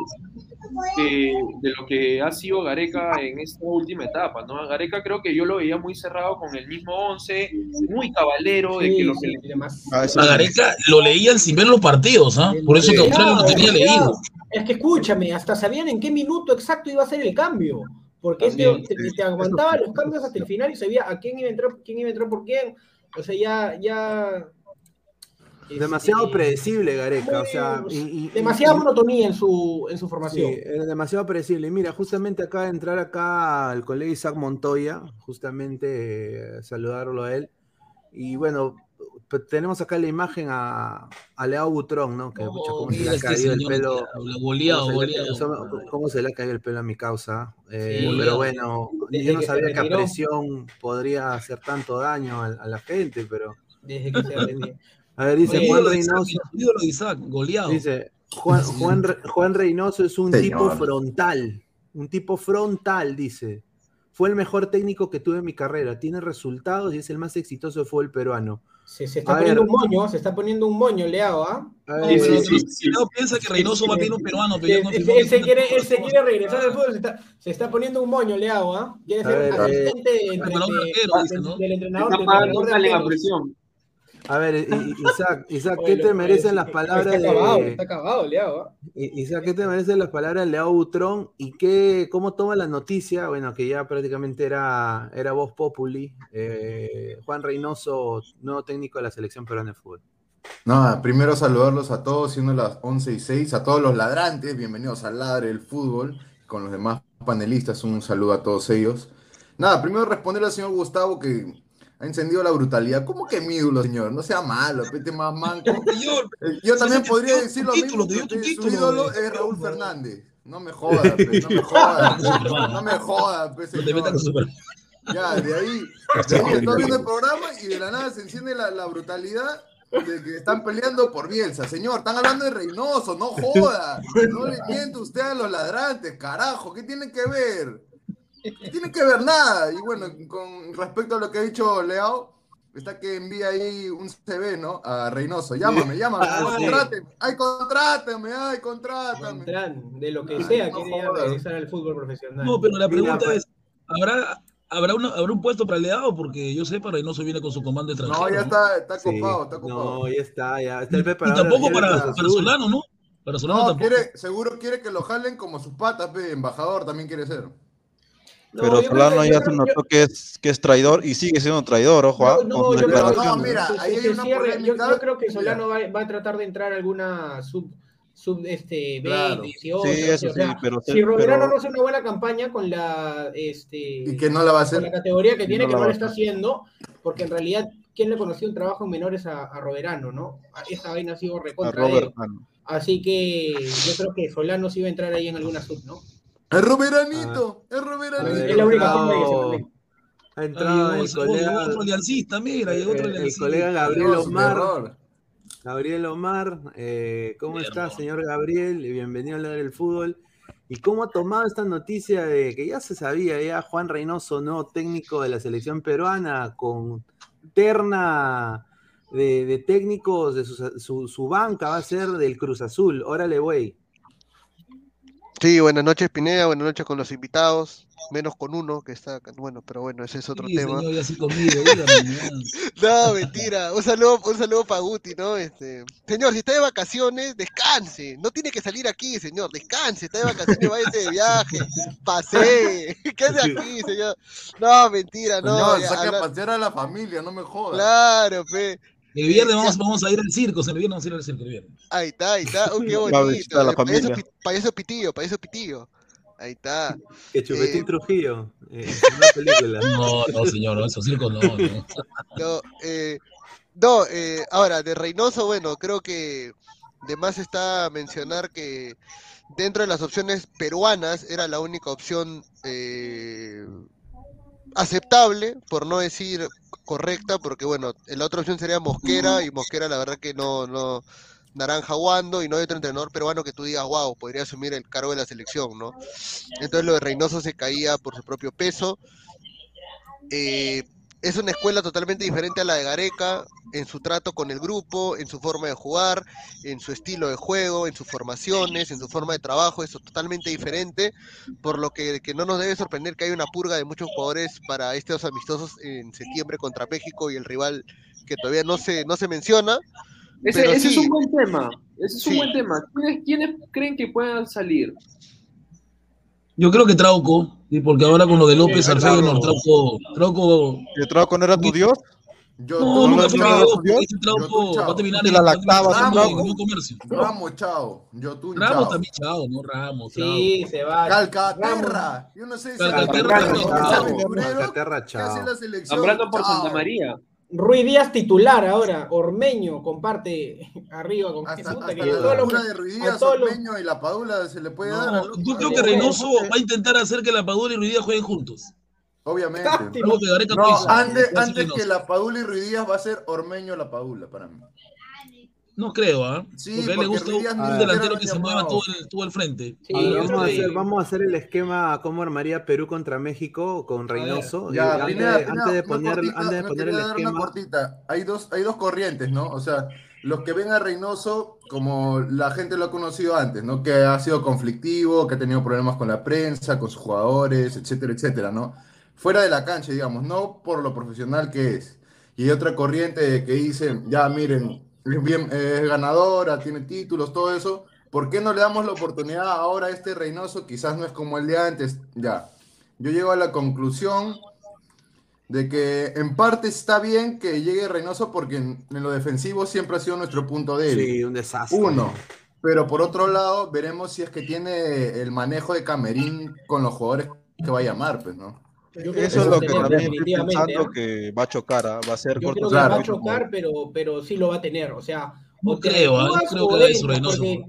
que de lo que ha sido Gareca en esta última etapa, ¿no? A Gareca creo que yo lo veía muy cerrado con el mismo 11, muy cabalero, de que lo que le- eso A. Gareca lo leían sin ver los partidos, ¿ah? Por eso que Australia lo tenía leído. Es que escúchame, hasta sabían en qué minuto exacto iba a ser el cambio. Porque este También, te, te aguantaba los cambios hasta el final y sabía a quién iba a entrar, quién iba a entrar por quién. O sea, ya, ya. Demasiado este, predecible, Gareca. O sea, y- y- demasiada y- monotonía en su, en su Sí, formación. era demasiado predecible. Y Mira, justamente acá entrar acá al colega Isaac Montoya, justamente eh, saludarlo a él. Y bueno, tenemos acá la imagen a, a Leao Butrón, ¿no? Que pucha, cómo se le ha este caído el señor, pelo. habla goleado, cómo se le- goleado. cómo- cómo se le ha caído el pelo a mi causa. Eh, Sí, pero bueno, Desde yo no que sabía que a presión podría hacer tanto daño a, a la gente, pero. Desde que se retiró. A ver, dice Oye, Juan Reynoso. ídolo de Isaac, goleado. Dice Juan, Juan, Juan Reynoso es un Señor. tipo frontal. Un tipo frontal, dice. Fue el mejor técnico que tuve en mi carrera. Tiene resultados y es el más exitoso de fútbol peruano. Se, se está A poniendo ver. un moño, se está poniendo un moño, Leao, ¿ah? No, pero sí, si sí, si Leo piensa que Reynoso va a pedir un peruano, pero yo no Él, firmó él se quiere, él se quiere regresar al fútbol, se está, se está poniendo un moño, Leao, ¿ah? Quiere A ser eh, asistente ¿no? del entrenador. Está pagando una presión. A ver, Isaac, Isaac, ¿qué te merecen las palabras está acabado, de. está acabado, Leao, ¿ah? Isaac, ¿qué te merecen las palabras de Leao Butrón y qué, cómo toma la noticia? Bueno, que ya prácticamente era, era voz populi. eh, Juan Reynoso, nuevo técnico de la selección peruana de fútbol. Nada, primero saludarlos a todos, siendo las 11 y 6, a todos los ladrantes, bienvenidos al Ladre del Fútbol, con los demás panelistas, un saludo a todos ellos. Nada, primero responder al señor Gustavo que ha encendido la brutalidad. ¿Cómo que mi ídolo, señor? No sea malo, pete más manco. Eh, Yo también podría decir lo mismo, su ídolo güey. es Raúl Fernández. No me jodas, no me jodas, no me jodas. Ya, de ahí, estoy viendo el programa y de la nada se enciende la, la brutalidad de que están peleando por Bielsa. Señor, están hablando de Reynoso, no joda. No le miente usted a los ladrantes, carajo, ¿qué tiene que ver? No tiene que ver nada. Y bueno, con respecto a lo que ha dicho Leao, está que envía ahí un CV, ¿no? A Reynoso. Llámame, llámame, Ah, sí. contráteme. Ay, contrátame, ay, contrátame. Beltrán, de lo que Ay, sea, no quiere regresar al fútbol profesional. No, pero la pregunta pa- es, ¿habrá, habrá, una- ¿habrá un puesto para el Leao? Porque yo sé, para Reynoso viene con su comando extranjero. No, ya está, está Sí, copado, está copado. No, ya está, ya está el Y preparador. tampoco para, para. Solano, ¿no? Para Solano No, tampoco. quiere, seguro quiere que lo jalen como sus patas, pe, embajador también quiere ser. No, Pero Solano ya se notó que es, que es traidor y sigue siendo traidor, ojo, ah, No, no, con sus yo creo. No, mira, se- ahí se hay una cierre. Yo- creo que. Solano va, va a tratar de entrar a alguna sub, sub este, B, Claro. 18. Sí, eso o sea, sí, pero- si Roberano pero- no hace una buena campaña con la, este, Y que no la va a con la hacer. categoría que tiene, no que la no va le a está hacer. haciendo, porque en realidad, ¿quién le conoció un trabajo en menores a, a Roberano, no? Esa vaina ha sido recontra ah, no. Así que yo creo que Solano sí va a entrar ahí en alguna sub, ¿no? Es Roberanito, es Roberanito. Es la única entrado- forma de que se mantenga. Ha entrado el colega, otro aliancista, mira, llegó otro el, colega Gabriel Omar. Gabriel Omar, eh, ¿cómo Mi está, hermano. señor Gabriel? Y Bienvenido a hablar del fútbol. ¿Y cómo ha tomado esta noticia de que ya se sabía, ya Juan Reynoso, nuevo técnico de la selección peruana, con terna de, de técnicos, de su, su- su banca va a ser del Cruz Azul? Órale, güey. Sí, buenas noches Pineda, buenas noches con los invitados, menos con uno que está acá, bueno, pero bueno, ese es otro Sí, tema. señor, ya sí conmigo. No, mentira, un saludo, un saludo para Guti, ¿no? Este, señor, si está de vacaciones, descanse, no tiene que salir aquí, señor, descanse, está de vacaciones, váyase de viaje, pasee, ¿qué hace aquí, señor? No, mentira, no. Ya, saque a pasear a la familia, no me jodas. Claro, pe. El viernes Eh, vamos, vamos a ir al circo, el viernes vamos a ir al circo el viernes. Ahí está, ahí está, oh, qué bonito. la eh, payaso, payaso pitillo, payaso pitillo. Ahí está. Que Chupetín Eh, Trujillo, eh, en una película. No, no, señor, no, esos circos no, no. No, eh, no eh, ahora, de Reynoso, bueno, creo que de más está mencionar que dentro de las opciones peruanas era la única opción eh, aceptable, por no decir correcta, porque bueno, la otra opción sería Mosquera, y Mosquera la verdad que no, no, naranja Wando, y no hay otro entrenador peruano que tú digas, wow, podría asumir el cargo de la selección, ¿no? Entonces lo de Reynoso se caía por su propio peso. Eh, es una escuela totalmente diferente a la de Gareca en su trato con el grupo, en su forma de jugar, en su estilo de juego, en sus formaciones, en su forma de trabajo, es totalmente diferente, por lo que, que no nos debe sorprender que haya una purga de muchos jugadores para estos amistosos en septiembre contra México y el rival que todavía no se, no se menciona. Ese, ese es un buen tema. Ese es un buen tema. ¿Quiénes, quiénes creen que puedan salir? Yo creo que Trauco, sí, porque ahora con lo de López claro. Feyenoord, Trauco, Trauco, ¿Que Trauco no era tu dios? Yo, no, nunca fue mi. Dios, ese Trauco Yo, va a terminar Te en la va a terminar lactabas, trabajando Trauco. en un comercio. Ramos, chao. Yo tú, Ramos chao. también, chao, no Ramos, chao. Sí, se va. Calcaterra. Yo no sé si Calcaterra, Calcaterra, chao. Calcaterra, hace chao. la selección. Nombrando por Chao. Santa María. Ruiz Díaz titular ahora, Ormeño comparte arriba con Hasta, hasta que la todos los- de Ruiz Díaz, todos Ormeño y la Padula se le puede dar. No, otro. yo creo que Reynoso va a intentar hacer que la Padula y Ruidía jueguen juntos. Obviamente. No antes, antes que la Padula y Ruiz Díaz va a ser Ormeño la Padula para mí. No creo, ¿ah? Sí, porque a él le porque gusta un delantero que se mueva todo el, todo el frente. A ver, vamos, a hacer, vamos a hacer el esquema cómo armaría Perú contra México con Reynoso. Ya, antes, de poner, cortita, antes de poner el dar una esquema. cortita. Hay dos, hay dos corrientes, ¿no? O sea, los que ven a Reynoso como la gente lo ha conocido antes, ¿no? Que ha sido conflictivo, que ha tenido problemas con la prensa, con sus jugadores, etcétera, etcétera, ¿no? Fuera de la cancha, digamos, no por lo profesional que es. Y hay otra corriente que dice, ya miren, es, bien, es ganadora, tiene títulos, todo eso. ¿Por qué no le damos la oportunidad ahora a este Reynoso? Quizás no es como el de antes. Ya. Yo llego a la conclusión de que en parte está bien que llegue Reynoso porque en, en lo defensivo siempre ha sido nuestro punto débil. Sí, un desastre. Uno. Pero por otro lado, veremos si es que tiene el manejo de Camerín con los jugadores que va a llamar, pues, ¿no? Yo creo que Eso es va lo a que tener, también estoy pensando que va a chocar, ¿ah? va a ser Yo creo que cortocircuito. va a chocar, pero, pero sí lo va a tener. O sea, No creo, adecuas creo que a entras, Reynoso. porque-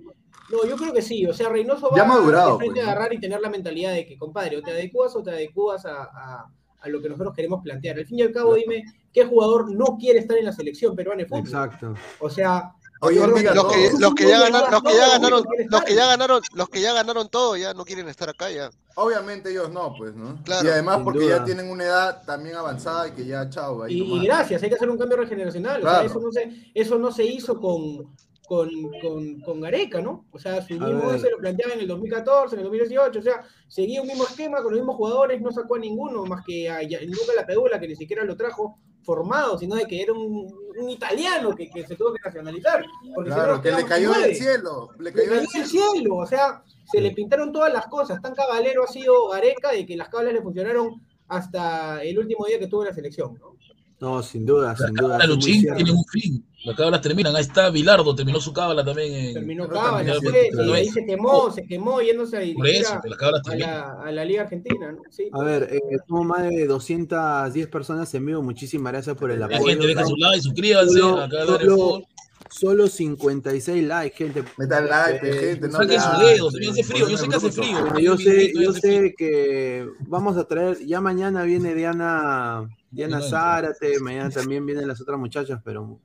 No, yo creo que sí. O sea, Reynoso va Ya madurado, de frente pues, a ¿no? agarrar y tener la mentalidad de que, compadre, o te adecuas o te adecuas a, a- a lo que nosotros queremos plantear. Al fin y al cabo, dime, ¿qué jugador no quiere estar en la selección peruana de fútbol? Exacto. O sea, Los que, todos. los que ya ganaron, los que ya ganaron, los que ya ganaron, los que ya ganaron todo ya no quieren estar acá ya. Obviamente ellos no, pues, ¿no? Claro, y además porque duda. ya tienen una edad también avanzada y que ya, chao, ahí Y, gracias, hay que hacer un cambio regeneracional. O sea, Claro. eso, no se, eso no se hizo con, con, con, con Gareca, ¿no? O sea, su mismo once lo planteaba en el 2014, en el 2018, o sea, seguía un mismo esquema con los mismos jugadores, no sacó a ninguno, más que a La Pedula, que ni siquiera lo trajo formado, sino de que era un, un italiano que, que se tuvo que nacionalizar. Porque Claro, que le cayó del cielo. Le cayó del cielo. cielo, o sea, se le pintaron todas las cosas. Tan cabalero ha sido Gareca de que las cablas le funcionaron hasta el último día que tuvo en la selección, ¿no? No, sin duda, sin duda. Muy Luchín tiene un fin. Las cábalas terminan. Ahí está Bilardo, terminó su cábala también. En, Terminó Cábala, cierto, y ahí ¿no? se quemó, se quemó yéndose a Por dirigir eso, a, las cábalas a terminan. la, a la Liga Argentina, ¿no? Sí, A ver, eh, somos más de 210 personas en vivo. Muchísimas gracias por el La apoyo. gente deja su like, suscríbanse. Solo, acá Ladra el solo, solo 56 likes, gente. Metan like, Eh, gente, no Saquen sus dedos, sí, hace frío, yo sé que hace frío. Yo sé, yo sé que vamos a traer, ya mañana viene Diana, Diana. Zárate, mañana también vienen las otras muchachas, pero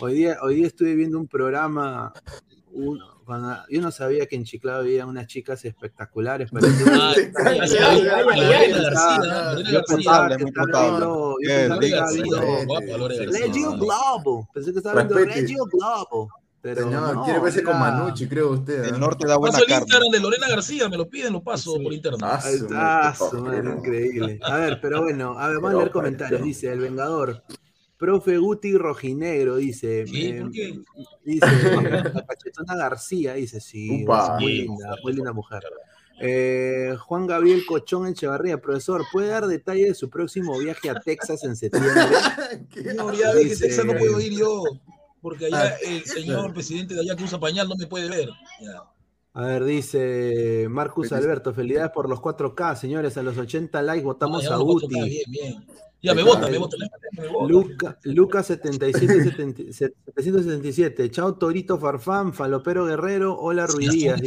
hoy día, hoy día estuve viendo un programa, un- cuando- yo no sabía que en Chiclado había unas chicas espectaculares, pero yo, García. pensaba que estaba viendo. Reggio Globo, pensé que estaba viendo. Reggio Globo, pero Señor, no, quiere verse con era- Manucci, creo usted. El ¿eh? norte da buena Paso el carne. Instagram de Lorena García, me lo piden, lo paso por internet. Ah, increíble. A ver, pero bueno, a ver, vamos a leer comentarios. Dice El Vengador. Profe Guti Rojinegro dice. Eh, ¿Por qué? dice la cachetona García, dice, sí, Upa. es muy linda, muy linda mujer. Eh, Juan Gabriel Cochón Echevarría, profesor, ¿puede dar detalle de su próximo viaje a Texas en septiembre? ¿Qué? Señor, ya ve que Texas no puedo ir yo, porque allá Ah, el señor presidente de allá que usa pañal no me puede ver. Ya. A ver, dice Marcus Alberto, felicidades por los 4K, señores, a los 80 likes votamos a no Guti. está bien, bien. Ya me vota, me vota. Luca, Lucas 77, 777. Chao Torito Farfán, Falopero Guerrero, hola Ruidías.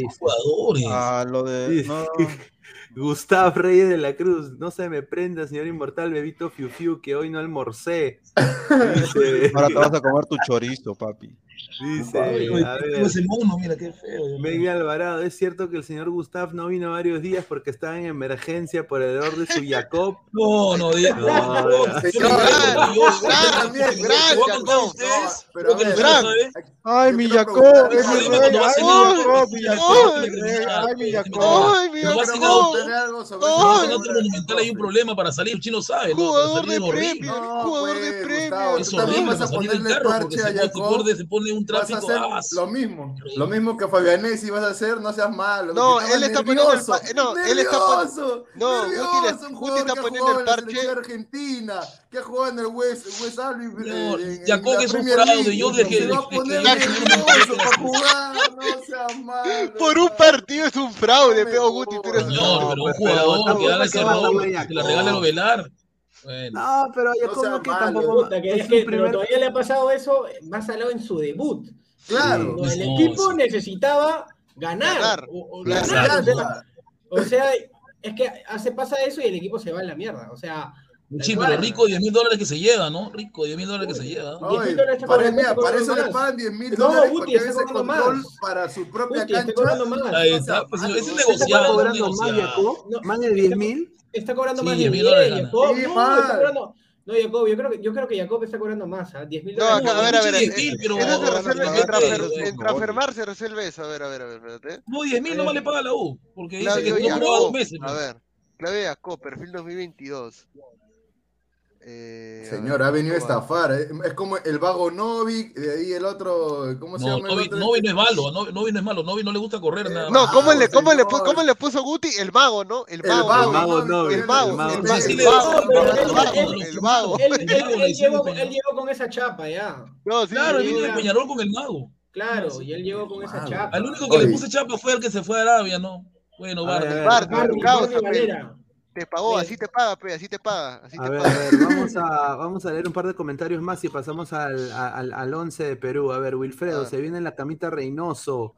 Ah, lo de. No, Gustavo Reyes de la Cruz, no se me prenda, señor inmortal, bebito Fiu Fiu, que hoy no almorcé. Ahora te vas a comer tu chorizo, papi. Dice, Oye, a tengo ver, ese mono, mira qué feo. Miguel Alvarado, es cierto que el señor Gustav no vino varios días porque estaba en emergencia por el error de su Jacob. No, no, de, No, no, no. Ay, mi Jacob, preguntar, mi ¿es rey, problema cuando vas ay, mi Jacob, Ay, mi rey, ay, mi ay, Jacob. Ay, mi en monumental, hay un problema para salir, chino sabe, Jugador de de vas a ponerle parche a se pone, pone un Vas a tráfico. hacer ah, lo mismo, lo mismo que Fabianesi vas a hacer, no seas malo. No, él está estaba poniendo el nervioso, no, él está pon- nervioso, no, Guti nervioso, le- un Guti jugador está que poniendo el la parche. selección argentina, que jugado en el West, West Albi, Señor, eh, Jacob la es un fraude, yo a que nervioso tengo- para jugar, no seas malo. Por un partido es un fraude, peo Guti, tú eres un fraude. pero un jugador que haga ese votamos error, a que le regale velar. No, pero ya No como que malo, tampoco Puta, que es que, pero todavía le ha pasado eso más salado en su debut. Claro. El No, equipo sí. necesitaba ganar. Ganar. O, o Claro. ganar, o sea, Claro. o sea, es que hace pasa eso y el equipo se va a la mierda. O sea, Sí, pero rico 10 mil dólares que se lleva, ¿no? Rico 10 mil dólares que se lleva. No, 10.000 y dólares está para, cobrando, mira, está para eso cobrando le más. pagan 10 mil No, dólares Guti, está ese control más. para su propia Guti, cancha. más. Ahí No está, pues, malo, es ¿no? ¿Está negociado. más? No, ¿Más de 10 mil? Está cobrando Sí, más de 10.000 10 dólares gana. Jacob. Sí, no, man. está cobrando. No, Jacob, yo creo que, yo creo que Jacob está cobrando más, ¿ah? 10 mil No, dólares. acá, a ver, a ver. Sí, eh, sí, pero- eso se resuelve pero- en Transfermar se resuelve eso. A ver, a ver, a ver, espérate. No, 10 mil nomás le paga la U. Porque dice que no jugaba dos meses. A pues. ver, Claudio Jacob, perfil 2022. Eh, Señor, ha venido a estafar. eh. Es como el vago Novik, de ahí el otro. ¿Cómo se No, llama? el Novi, otro? Novi no es malo, Novi, Novi no es malo, Novi no le gusta correr nada No. ¿cómo le, cómo, le, pu- señor. ¿cómo le puso Guti? El mago, ¿no? El El vago, El Novik, Novik, El el el el mago, No, el él- el mago. Él, El llegó, con esa chapa ya. No, sí, Claro, él viene de. Peñarol con el mago. Claro, y él llegó con esa chapa. Al único que le puse chapa fue el que se fue a Arabia, ¿no? Bueno, Bardi. Bardi, Bardi, Te pagó, así te paga, pe, así te paga, así A te ver, a ver, vamos a, vamos a leer un par de comentarios más y pasamos al, al, al 11 de Perú. A ver, Wilfredo, Ah. se viene la camita Reynoso.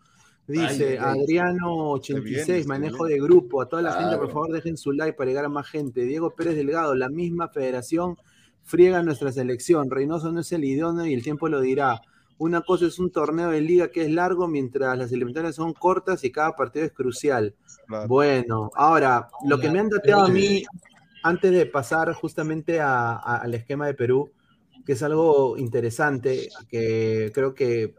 Dice Ay, ay, ay. Adriano86, Se viene, se manejo viene. de grupo. A toda la gente, por favor, dejen su like para llegar a más gente. Diego Pérez Delgado, la misma federación friega nuestra selección. Reynoso no es el idóneo y el tiempo lo dirá. Una cosa es un torneo de liga que es largo, mientras las eliminatorias son cortas y cada partido es crucial. Claro. Bueno, ahora, lo que me han dateado a mí, antes de pasar justamente a- a- al esquema de Perú, que es algo interesante, que creo que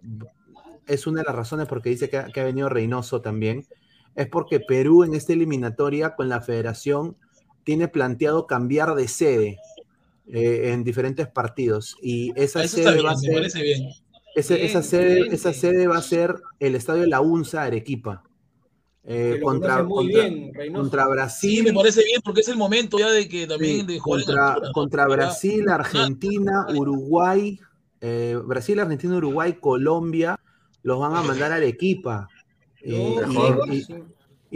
es una de las razones por qué dice que ha, que ha venido Reynoso también, es porque Perú en esta eliminatoria con la federación tiene planteado cambiar de sede eh, en diferentes partidos y esa Eso sede bien, va a me ser parece bien. ese- Bien, esa, sede, excelente. esa sede va a ser el estadio de la UNSA Arequipa. Eh, Que lo contra, muy contra, bien, Sí, Brasil, me parece bien porque es el momento ya de que sí, también de jugar en contra, altura, ¿no? contra Brasil, Argentina, Uruguay, eh, Brasil, Argentina, Uruguay, Colombia, los van a mandar a Arequipa. Eh, y- mejor. y,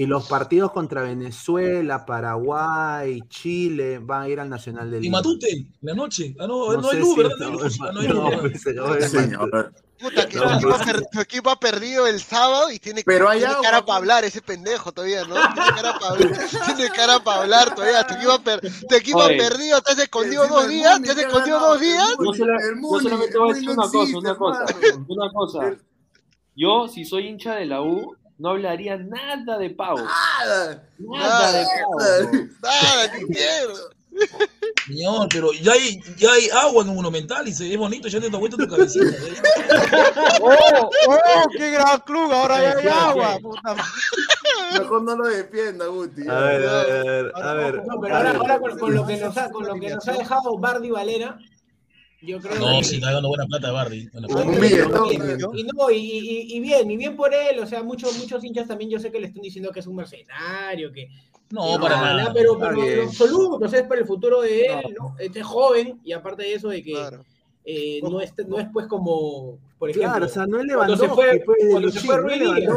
y los partidos contra Venezuela, Paraguay, Chile van a ir al Nacional del Y Matute, la noche. Ah, no, no, hay luz, si ¿verdad? No hay luz. Ah, pues. Puta, que No, su, equipo no. per- su equipo ha perdido el sábado y tiene, Pero hay tiene agua, cara para hablar ese pendejo todavía, ¿no? Tiene cara para hablar, tiene cara para hablar todavía. Tu equipo, ha per- tu equipo ha perdido, te has escondido dos el días, te has escondido dos días. Yo, solamente voy a decir una cosa, una cosa, una Yo, si soy hincha de la U, no hablaría nada de Pau. Nada. Nada de Pau. Nada. Nada, ni quiero. Señor, pero ya hay, ya hay agua en un monumental y se ve bonito, ya te da vuelta tu cabecita. ¿eh? ¡Oh, oh, qué gran club! Ahora ya hay agua. puta. Mejor no lo defienda, Guti. A ver, a ver, a ver. No, pero ahora, ahora con, con lo que nos ha, con lo que nos ha dejado Bardi Valera, yo creo No, que- sí, está dando buena plata Bardi. buena No, plata. Un y- ¿no? Y no, y, y- y bien, y bien por él, o sea, muchos, muchos hinchas también yo sé que le están diciendo que es un mercenario, que No, para nada, nada. pero, pero en absoluto, o sea, es para el futuro de él, ¿no? Este es joven, y aparte de eso de que Claro. eh, no, es, no es pues como, por ejemplo, Claro, o sea, no es cuando se fue, pues, cuando se fue no Ruiz Díaz.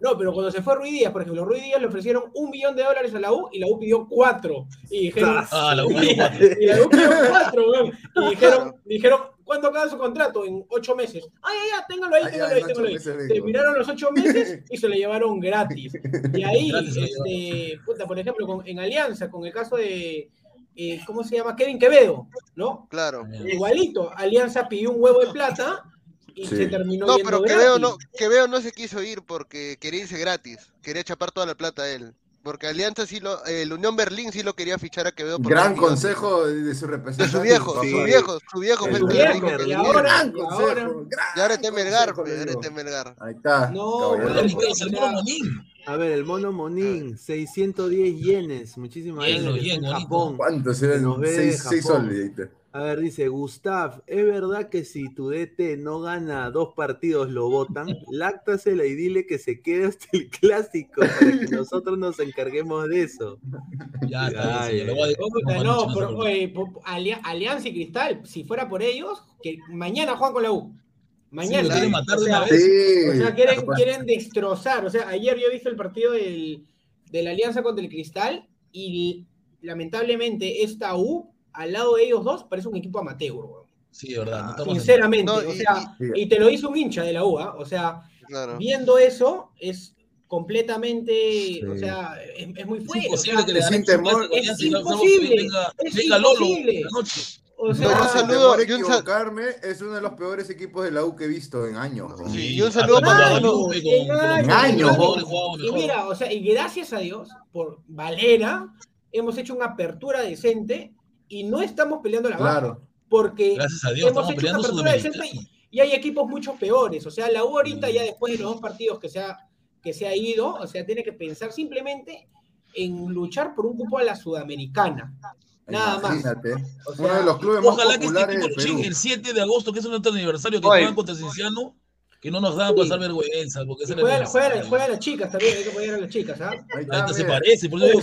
No, pero cuando se fue Ruiz Díaz, por ejemplo, Ruiz Díaz le ofrecieron un millón de dólares a la U y la U pidió cuatro. Y dijeron, Ah, la U pidió cuatro. y la U pidió cuatro, weón. Y dijeron, dijeron, ¿cuándo acaba su contrato? En ocho meses. Ah, ya, ya, téngalo ahí, Ah, téngalo ahí, téngalo ahí. Terminaron los ocho meses y se lo llevaron gratis. Y ahí, este, puta, por ejemplo, con- en Alianza, con el caso de, eh, ¿cómo se llama? Kevin Quevedo, ¿no? Claro. Igualito, Alianza pidió un huevo de plata y Sí. se terminó No, yendo pero que gratis. veo no, que veo no se quiso ir porque quería irse gratis. Quería chapar toda la plata a él. Porque Alianza sí lo, el Unión Berlín sí lo quería fichar a Quevedo. por Gran 10 millones. consejo de su De representante. su viejo, Sí. su viejo, su viejo que viejo, y ahora- Gran ahora- consejo. gran Y ahora está Melgar, ahora está Melgar. Ahí está. No. A ver, el mono Monín, 610 yenes. Muchísimas gracias. Japón. ¿Cuántos eran? nos ve de Seis, seis Japón. soles. A ver, dice Gustav, ¿es verdad que si tu DT no gana dos partidos lo votan? Láctasela y dile que se quede hasta el clásico para que nosotros nos encarguemos de eso. Ya está, Ay. Lo voy a decir. Puta, no, por- oye, Alianza y Cristal, si fuera por ellos, que mañana juegan con la U. Mañana. quieren matar de o sea, una vez. Sí. o sea, quieren, quieren destrozar. O sea, ayer yo he visto el partido del, de la Alianza contra el Cristal y lamentablemente esta U al lado de ellos dos parece un equipo amateur. Sí, verdad. No Sinceramente, no, y, o sea, y, y, te lo hizo un hincha de la U, ¿ah? o sea, claro. viendo eso es completamente, sí. o sea, es, es muy fuerte. Es imposible o sea, que le sin temor. Es, es imposible. Venga, venga. Lolo, o sea, no, un saludo, a equivocarme, es uno de los peores equipos de la U que he visto en años. Sí, y un saludo para años. En años. Y mira, o sea, y gracias a Dios por Valera hemos hecho una apertura decente y no estamos peleando la claro. Porque Gracias a Dios, hemos hecho una y, y, hay equipos mucho peores. O sea, la U ahorita mm. ya después de los dos partidos que se ha, que se ha ido, o sea, tiene que pensar simplemente en luchar por un cupo a la sudamericana. Nada más. O sea, los clubes ojalá que este equipo el 7 de agosto, que es nuestro aniversario, que juegan contra Cinciano, que no nos da sí. pasar vergüenza. Porque juega, a las chicas también, hay que apoyar a las chicas, ¿ah? Ahí se parece, por eso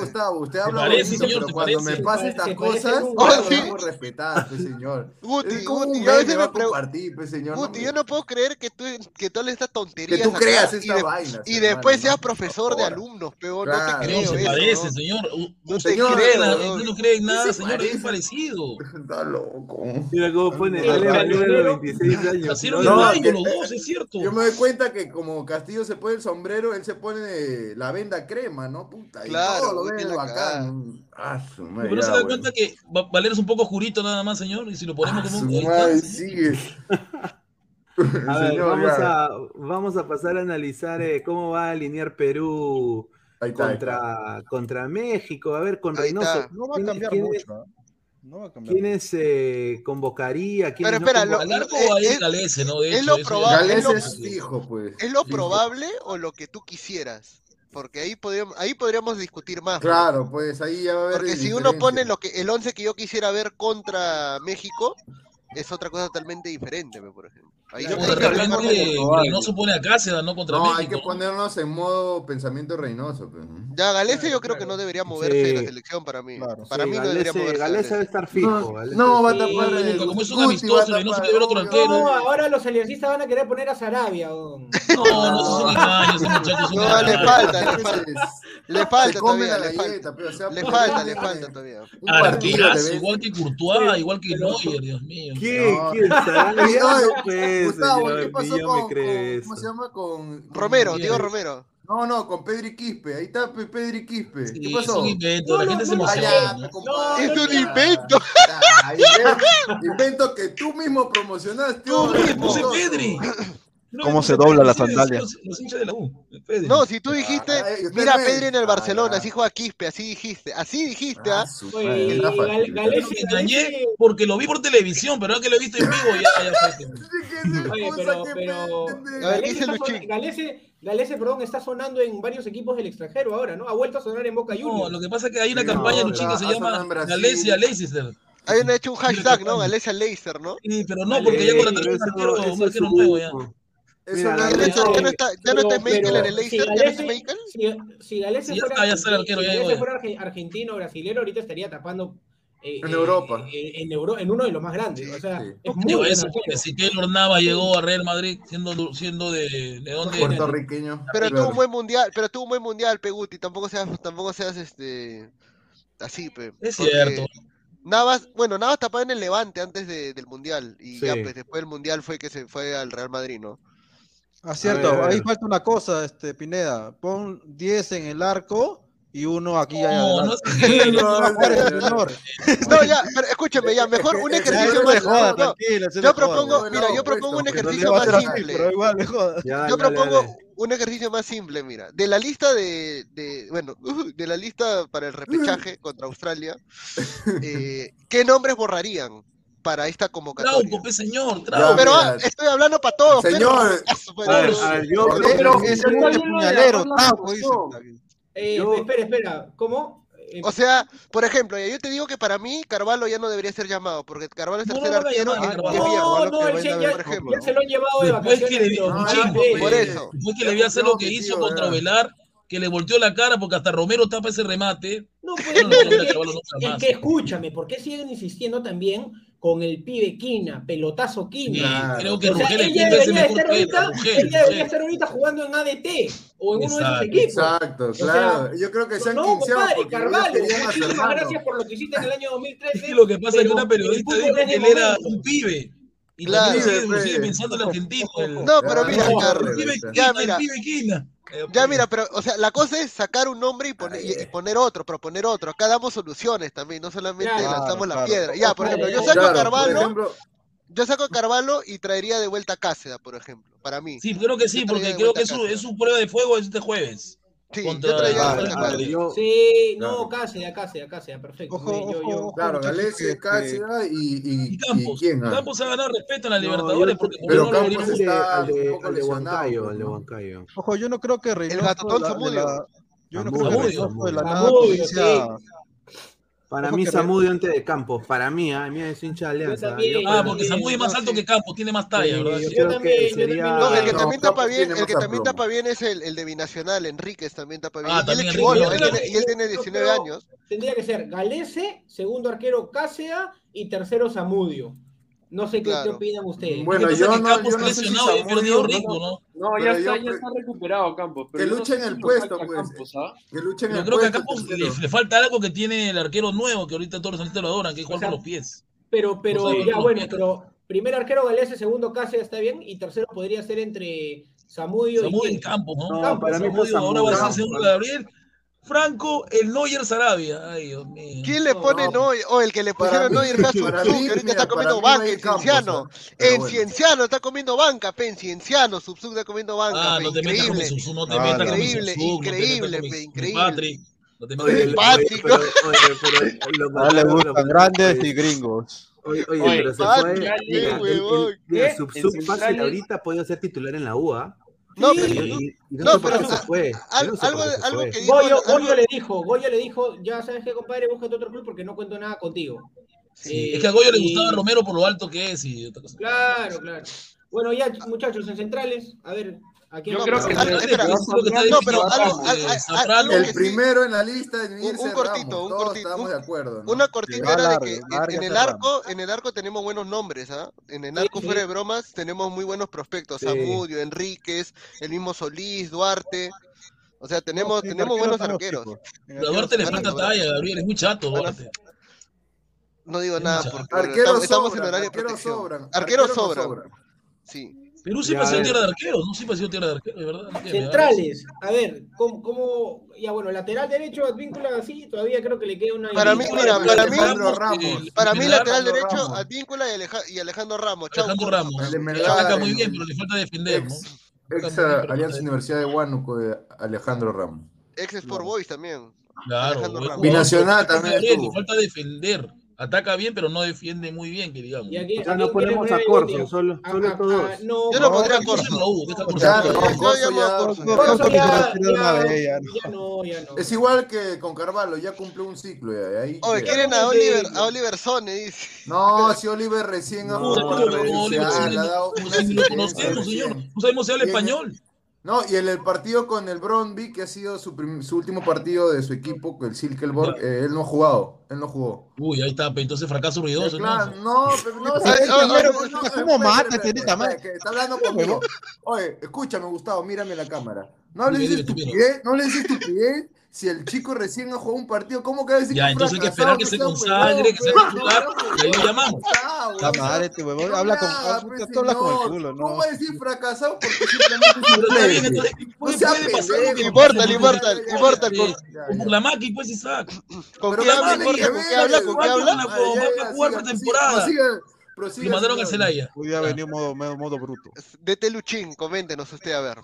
Gustavo, usted habla parece, pero cuando me pasan estas cosas, debemos pues, pues, señor. Guti, yo no puedo creer que tú que. Que tú creas esta vaina. Y después seas profesor de alumnos, peor. No te creo. No se parece, señor. No te crees, no nada, señor parecido. Está loco. Mira cómo pone. 26 años. Nacieron no, los dos, es cierto. Yo me doy cuenta que como Castillo se pone el sombrero, él se pone eh, la venda crema, ¿no? Puta. Claro. Y todo lo ven bacán. Ah, Pero no se da cuenta que Valero es un poco jurito nada más, señor. Y si lo ponemos ah, como un. Madre, sigue. A vamos, a, vamos, a, pasar a analizar eh, cómo va a alinear Perú contra, contra México. A ver, con Reynoso. No va a cambiar mucho. ¿eh? No va ¿Quiénes eh, convocaría? ¿Quién Pero espera, no lo, lo, es, ¿no? De es, lo probable, es, lo probable. Pues. es lo probable o lo que tú quisieras? Porque ahí podríamos, ahí podríamos discutir más. Claro, pues ahí ya va a haber. Porque si uno pone lo que el 11 que yo quisiera ver contra México, es otra cosa totalmente diferente, por ejemplo. Ahí yo creo que, Reynoso, que, no supone a Cáceres, no contra no, México. hay que ponernos en modo pensamiento Reynoso. Pero... Ya, Galese yo creo claro. que no debería moverse sí. de la selección para mí. Claro, para sí, mí Galece, no debería moverse. Galese debe estar fijo. No, no va a tapar. Sí. Como es un amistoso, Reynoso debe ver otro arquero. No, ahora los aliancistas van a querer poner a Sarabia. No, no, son engaños, muchachos. No, le falta, le falta. Le falta todavía, le falta. Le falta, le falta todavía. Arqueras, igual que Courtois, igual que Neuer, Dios mío. ¿Qué? ¿Quién? ¿Quién? Gustavo, ¿qué pasó con, con ¿Cómo se llama? Con. Romero, Diego? Romero. No, no, con Pedri Quispe. Ahí está Pedri Quispe. Sí, ¿Qué pasó? Es un invento, no, la gente no, se emociona. No, ¿no? es un invento. invento que tú mismo promocionaste. Tú mismo, puse Pedri no, cómo se dobla la sandalia. No, si tú dijiste, mira a Pedri en el Barcelona, así juega Quispe, así dijiste, así dijiste. Ah, ah. Pues, porque lo vi por televisión, pero no que lo he visto en vivo. Ya, ya pero. A ver, dice Luchín? Perdón, está sonando en varios equipos del extranjero ahora, ¿no? Ha vuelto a sonar en Boca Juniors. No, lo que pasa es que hay una campaña, no, Luchín, que se llama Galese a Leicester. Hay hecho un hashtag, ¿no? Galecia Leicester, ¿no? Sí, pero no, porque ya con la tarjeta nuevo ya. Ya no está, ya no en el Leicester, si Galece, ya no fuera, ya fuera, arquero, argentino brasilero, ahorita estaría tapando eh, en eh, Europa. Eh, en, Euro, en uno de los más grandes. O sea, es muy eso, si Keylor Nava llegó a Real Madrid siendo, siendo de, de dónde puertorriqueño. Pero tuvo un buen mundial, pero tuvo un buen mundial, Peguti, tampoco seas, tampoco seas este así, pe, Es cierto. Navas, bueno, Navas tapaba en el Levante antes del Mundial, y ya pues, después del Mundial fue que se fue al Real Madrid, ¿no? Acierto, ah, ahí falta una cosa, este Pineda. Pon 10 en el arco y uno aquí no, allá no, no, no, no, ya, pero escúcheme, ya, mejor un ejercicio más. Joda, yo propongo, mira, yo propongo un ejercicio más simple. Yo propongo un ejercicio más simple, mira. De la lista de, de bueno, de la lista para el repechaje contra Australia, eh, ¿qué nombres borrarían? para esta convocatoria. Trauco, señor, pero ah, estoy hablando para todos. Señor, es eh, Espera, espera, ¿cómo? Eh, o sea, por ejemplo, yo te digo que para mí Carvalho ya no debería ser llamado, porque Carvalho es tercer no, no, ya, se lo han llevado de Después. Que le, dio, ah, que le hacer lo que hizo contra que le volteó la cara porque hasta Romero tapa ese remate. No, pues, escúchame, ¿por qué siguen insistiendo también con el pibe Quina, pelotazo Quina. Sí, creo que o sea, ella debería, estar ahorita, ella debería estar ahorita jugando en ADT o en exacto, uno de esos equipos. Exacto, o sea, claro. Yo creo que se han No, compadre, Carvalho, muchísimas gracias por lo que hiciste en el año 2013. lo que pasa es que una periodista dijo que él era un pibe. Y claro, sigue, sigue, pensando el argentino. No, pero mira, el pibe Quina. Ya mira, pero o sea, la cosa es sacar un nombre y, poner ah, y, poner otro, proponer otro. Acá damos soluciones también, no solamente lanzamos la piedra. Ya, por ejemplo, yo saco claro, a Carvalho, yo saco a Carvalho y traería de vuelta a Cáceda, por ejemplo, para mí. Sí, creo que sí, porque creo que es su, es su prueba de fuego este jueves. Sí, yo a no, Cáceres, perfecto. Claro, Galese, y, Campos. Campos ha ganado respeto en la Libertadores de. Ojo, yo no creo que el Gatatón Zamudio. Yo no creo que para mí ah, Samudio antes de Campos, para mí, a mí es hincha de Alianza. Ah, porque Samudio es más alto que Campos, tiene más talla, ¿verdad? Yo, también, el que también tapa bien, es el, el, de Binacional, Enríquez también tapa bien. Ah, también es él, y él tiene 19 años. Tendría que ser Galese, segundo arquero Cácea y tercero Samudio. No sé qué, opinan ustedes. Bueno, no, ya está, ya está recuperado Campos. Pero que lucha en el puesto, pues. ¿ah? Yo creo que a Campos le, falta algo que tiene el arquero nuevo, que ahorita todos los lo adoran, que es los pies. Pero, pero, ya, bueno, pero primer arquero Galese, segundo Cáceres está bien, y tercero podría ser entre Samudio, y... Samudio en Campos, ¿no? Samudio, ahora va a ser segundo Gabriel, Franco, el Neuer Sarabia. Ay, Dios mío. ¿Quién le pone Neuer? O oh, el que le pusieron Neuer fue a su que ahorita está comiendo banca, en Cienciano. En Cienciano está comiendo banca, pe, en Cienciano, Subsub está comiendo banca. Ah, no te metas con mi no te metas con mi Subsub. Increíble, pe, increíble. No te metas con gustan grandes y gringos. Oye, oye, pero se fue. Mira, el, ahorita podía ser titular en la UA. ¿ah? No, pero, no, pero se fue. Algo, algo, que dijo, Goyo, algo... Le dijo, Goyo le dijo, ya sabes que compadre, búscate otro club porque no cuento nada contigo. Eh, es que a Goyo le gustaba Romero por lo alto que es y otra cosa. Claro, claro. Bueno, ya muchachos, en centrales, a ver, yo creo que el primero en la lista de un, un cortito, un cortito, estamos de acuerdo. Una cortita era de que en, el arco, en el arco tenemos buenos nombres, ¿ah? En el arco fuera de bromas tenemos muy buenos prospectos. Samudio, Enríquez, el mismo Solís, Duarte. O sea, tenemos, tenemos buenos arqueros. A Duarte le falta talla, Gabriel, es muy chato, Duarte. No digo nada porque arqueros sobran, arqueros sobran. Arqueros sobran. Sí. Perú siempre ha sido tierra de arqueros, no siempre ha sido tierra de arqueros, de verdad. Centrales, a ver, ¿cómo, ya bueno, lateral derecho Advíncula así, todavía creo que le queda una Para mí, mira, para mí para mí lateral derecho Advíncula y, Alejandro Ramos. Alejandro Ramos. Ataca muy bien, pero le falta defender. Ex Alianza Universidad de Huánuco de Alejandro Ramos. Ex Sport Boys también. Claro. Binacional también. Le falta defender. Ataca bien, pero no defiende muy bien, que digamos. No ponemos a Corso, solo, solo a, todos. No, yo no a Corso. Es igual que con Carvalho, ya cumplió un ciclo. Ya, ahí, Oye, quieren a Oliver, a Oliver Sone. No, si Oliver recién ha jugado. No sabemos si español. No, y en el partido con el Bromby, que ha sido su, su, último partido de su equipo, el Silkeborg, eh, él no ha jugado. Él no jugó. Uy, ahí está, entonces fracaso ruidoso. Claro, no, pero no, ¿Cómo mata este Está hablando conmigo. Oye, escúchame, Gustavo, mírame la cámara. No le dices estupidez, no le dices estupidez si el chico recién ha jugado un partido, ¿cómo que va a decir Ya, que entonces hay que esperar que pues, se consagre, que se haga pues. y ahí lo llamamos. Camarada, este huevón, habla con, pues, habla con el culo, ¿no? ¿Cómo va a decir fracasado? Porque simplemente es puede pasar No importa, no importa, no importa. Con la Maki, pues, Isaac. ¿Con qué habla? ¿Con qué habla? ¿Con qué habla? Va a jugar por temporada. Prosigue, lo mandaron a Celaya. Hoy día ha venido modo, modo, bruto. De Teluchín, coméntenos usted a ver.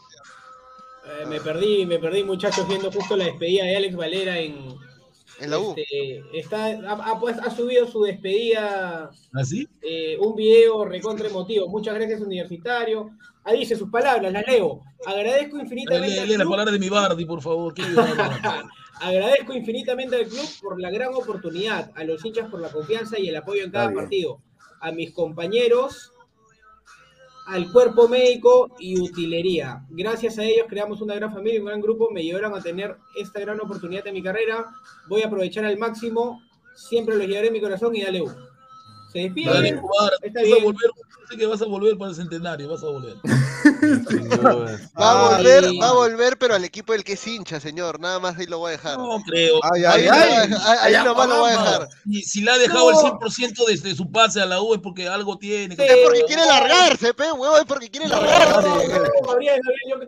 Eh, me perdí, me perdí, muchachos, viendo justo la despedida de Alex Valera en. En la U. Este, está, ha, ha, pues, ha subido su despedida. ¿Así? eh, un video recontra emotivo. Muchas gracias, universitario. Ahí dice sus palabras, las leo. Agradezco infinitamente. Lee las palabras de mi Bardi, por favor. ¿qué? Agradezco infinitamente al club por la gran oportunidad, a los hinchas por la confianza y el apoyo en cada partido, a mis compañeros, al cuerpo médico y utilería. Gracias a ellos creamos una gran familia, un gran grupo, me llevaron a tener esta gran oportunidad de mi carrera. Voy a aprovechar al máximo, siempre los llevaré en mi corazón y dale uno. Se despide. Dale, Omar, Está vas bien. A volver, sé que vas a volver para el centenario, vas a volver. Va a volver, va a volver, pero al equipo del que es hincha, señor. Nada más ahí lo voy a dejar. No creo. Ay, ahí, nomás lo voy a dejar. Y si le ha dejado el 100% de, de, su pase a la U es porque algo tiene. Es porque quiere largarse, pe, huevo, es porque quiere largarse.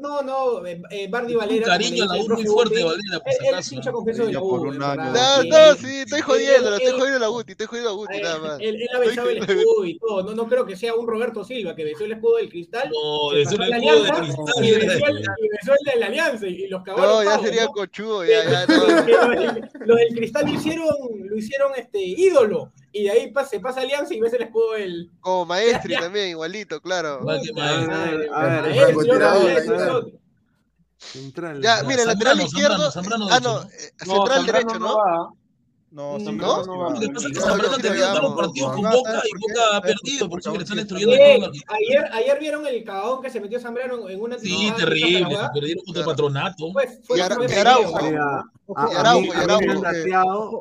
No, no, no, Bardi Valera. Cariño a la U muy fuerte, Valera. Él es hincha confeso de la U. No, no, sí, estoy jodiendo, estoy jodiendo la Guti, estoy jodiendo la Guti, eh, nada más. Él ha besado el escudo y todo. No creo que sea un Roberto Silva que besó el escudo del cristal. No, besó el de la alianza. Y de la alianza. Y los caballos. No, ya sería cochudo. Ya, los, del, cristal lo hicieron, lo hicieron este, ídolo. Y de ahí se pasa alianza y ves el escudo del. Como maestri también, igualito, claro. Ah, a ver, Central. Ya, mira, lateral izquierdo. ah, no, eh, central derecho, ¿no? No, no, no, no, lo que partido con Boca y Boca ha perdido, por eso que le están destruyendo el todo. Ayer, ayer vieron el cagón que se metió Zambrano en una Sí, terrible, se perdieron contra el patronato. Pues, y Araujo.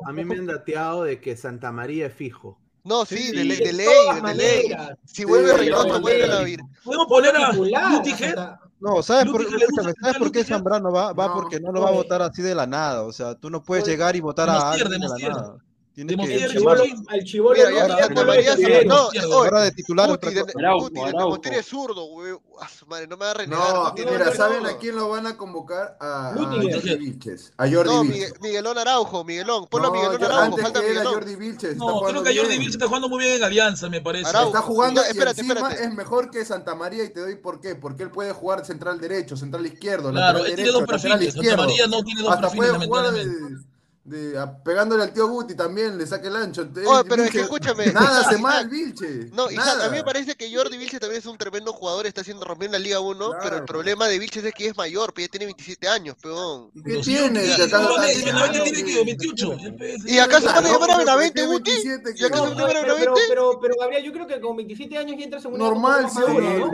A mí me han dateado de que Santa María es fijo. No, sí, de, ley, de ley. Si vuelve Reynoso, vuelve a la vir. Podemos poner a Butiger no, ¿sabes, por, escúchame, ¿sabes por qué Zambrano va? Va porque no lo va a votar así de la nada. O sea, tú no puedes llegar y votar a. Pierde, de la nada. Tiene que Chibolo, al Chibolo Mira, no, ahora de titular Guti, de, este es zurdo, güey. A su madre, no me va a renegar. No, mira, ¿saben a quién lo van a convocar? A, Jordi Vilches. A Jordi no, Miguelón Araujo, Miguelón. Ponlo a Miguelón Araujo, antes falta que A Jordi Vilches, no, creo que Jordi Vilches está jugando muy bien en Alianza, me parece. Está jugando encima es mejor que Santa María y te doy por qué. Porque él puede jugar central derecho, central izquierdo, claro, lateral derecho, lateral izquierdo. Santa María no tiene dos perfiles, lamentablemente de, a, pegándole al tío Guti también le saque el ancho. El, pero Vilche, es que escúchame. Nada hace mal, Vilche. No, y a mí me parece que Jordi Vilche también es un tremendo jugador, está haciendo rompiendo la Liga 1, claro. pero el problema de Vilche es que es mayor, ya tiene 27 años, peón. ¿Qué tiene? Y acá tiene que 28. ¿Y acá se van a llamar a Benavente, Guti? ¿Y acá se van a llamar a Benavente? Pero Gabriel, yo creo que con 27 años ya entras en un. Normal, seguro.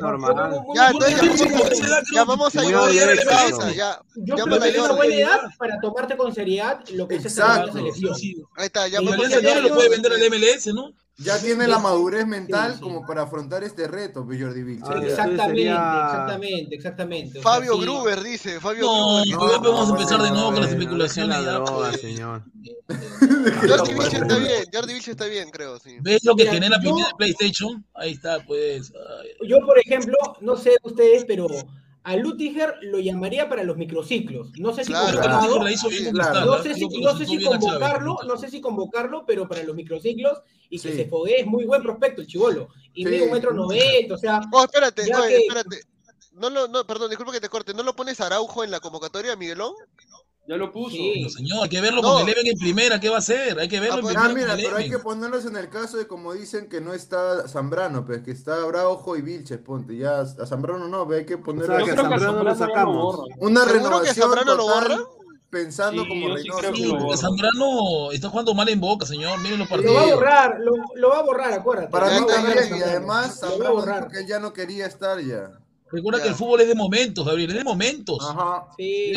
Normal. Ya, entonces ya vamos a Jordi. Ya, ya para tomarte con seriedad lo que Exacto. está haciendo. Ahí está, ya, lo puede vender al MLS, ¿no? Ya tiene la madurez mental sí, sí. como para afrontar este reto, pues, Jordi Vick. Ah, exactamente, sería... exactamente, exactamente. Fabio o sea, Gruber sí. dice, Fabio no, Gruber. No, no, podemos no, empezar de nuevo con las especulaciones. Señor. Jordi Vick está bien, Jordi Vick está bien, creo, sí. ¿Ves lo que Mira, genera yo, PlayStation? Ahí está, pues. Ay. Yo, por ejemplo, no sé ustedes, pero a Lutiger lo llamaría para los microciclos. No sé si convocarlo, no sé si convocarlo, pero para los microciclos y sí. que se fogue es muy buen prospecto el chivolo. Y sí. mide un metro noventa, o sea. Oh, espérate, no, espérate. No, lo, no, perdón, disculpa que te corte. ¿No lo pones Araujo en la convocatoria, Miguelón? Ya lo puso. Sí. señor, hay que verlo no. con el en primera, ¿qué va a hacer? Hay que verlo ah, en primera. Ah, mira, pero hay que ponerlos en el caso de como dicen que no está Zambrano, pero que está Braujo y Vilches, ponte. Ya a Zambrano no, pero hay que ponerlo. O sea, a Zambrano lo sacamos. Lo Una renovación que Zambrano lo borra? Pensando sí, como Reynoso. Sí, porque Zambrano está jugando mal en boca, señor. Miren los partidos. Lo va a borrar, lo, lo va a borrar, acuérdate. Para mí también, y además, Zambrano, porque él ya no quería estar ya. Recuerda que el fútbol es de momentos, Gabriel, es de momentos. Ajá. Sí.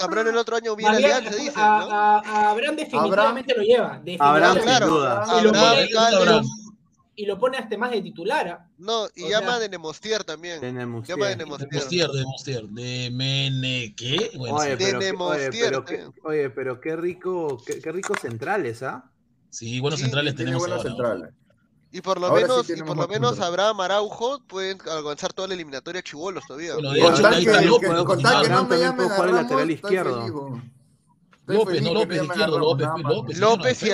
Abraham el otro año viene Abraham, Alianza, dice. ¿no? Abraham definitivamente lo lleva. Definitivamente. Abraham, duda. Y lo, Abraham, pone, y lo pone hasta más de titular. ¿ah? No, y o llama sea, de Nemostier también. De Nemostier. Llama de Nemostier. De Nemostier, de Mene, ¿qué? Bueno, oye, de pero, Nemostier. Oye pero, qué, oye, pero qué rico, qué, qué rico centrales, ¿ah? ¿eh? Sí, buenos sí, centrales tenemos buenos ahora. centrales. Y por lo menos, sí y por lo menos Abraham Araujo pueden alcanzar toda la eliminatoria chivolos todavía. Que, no me lateral izquierdo. López, y,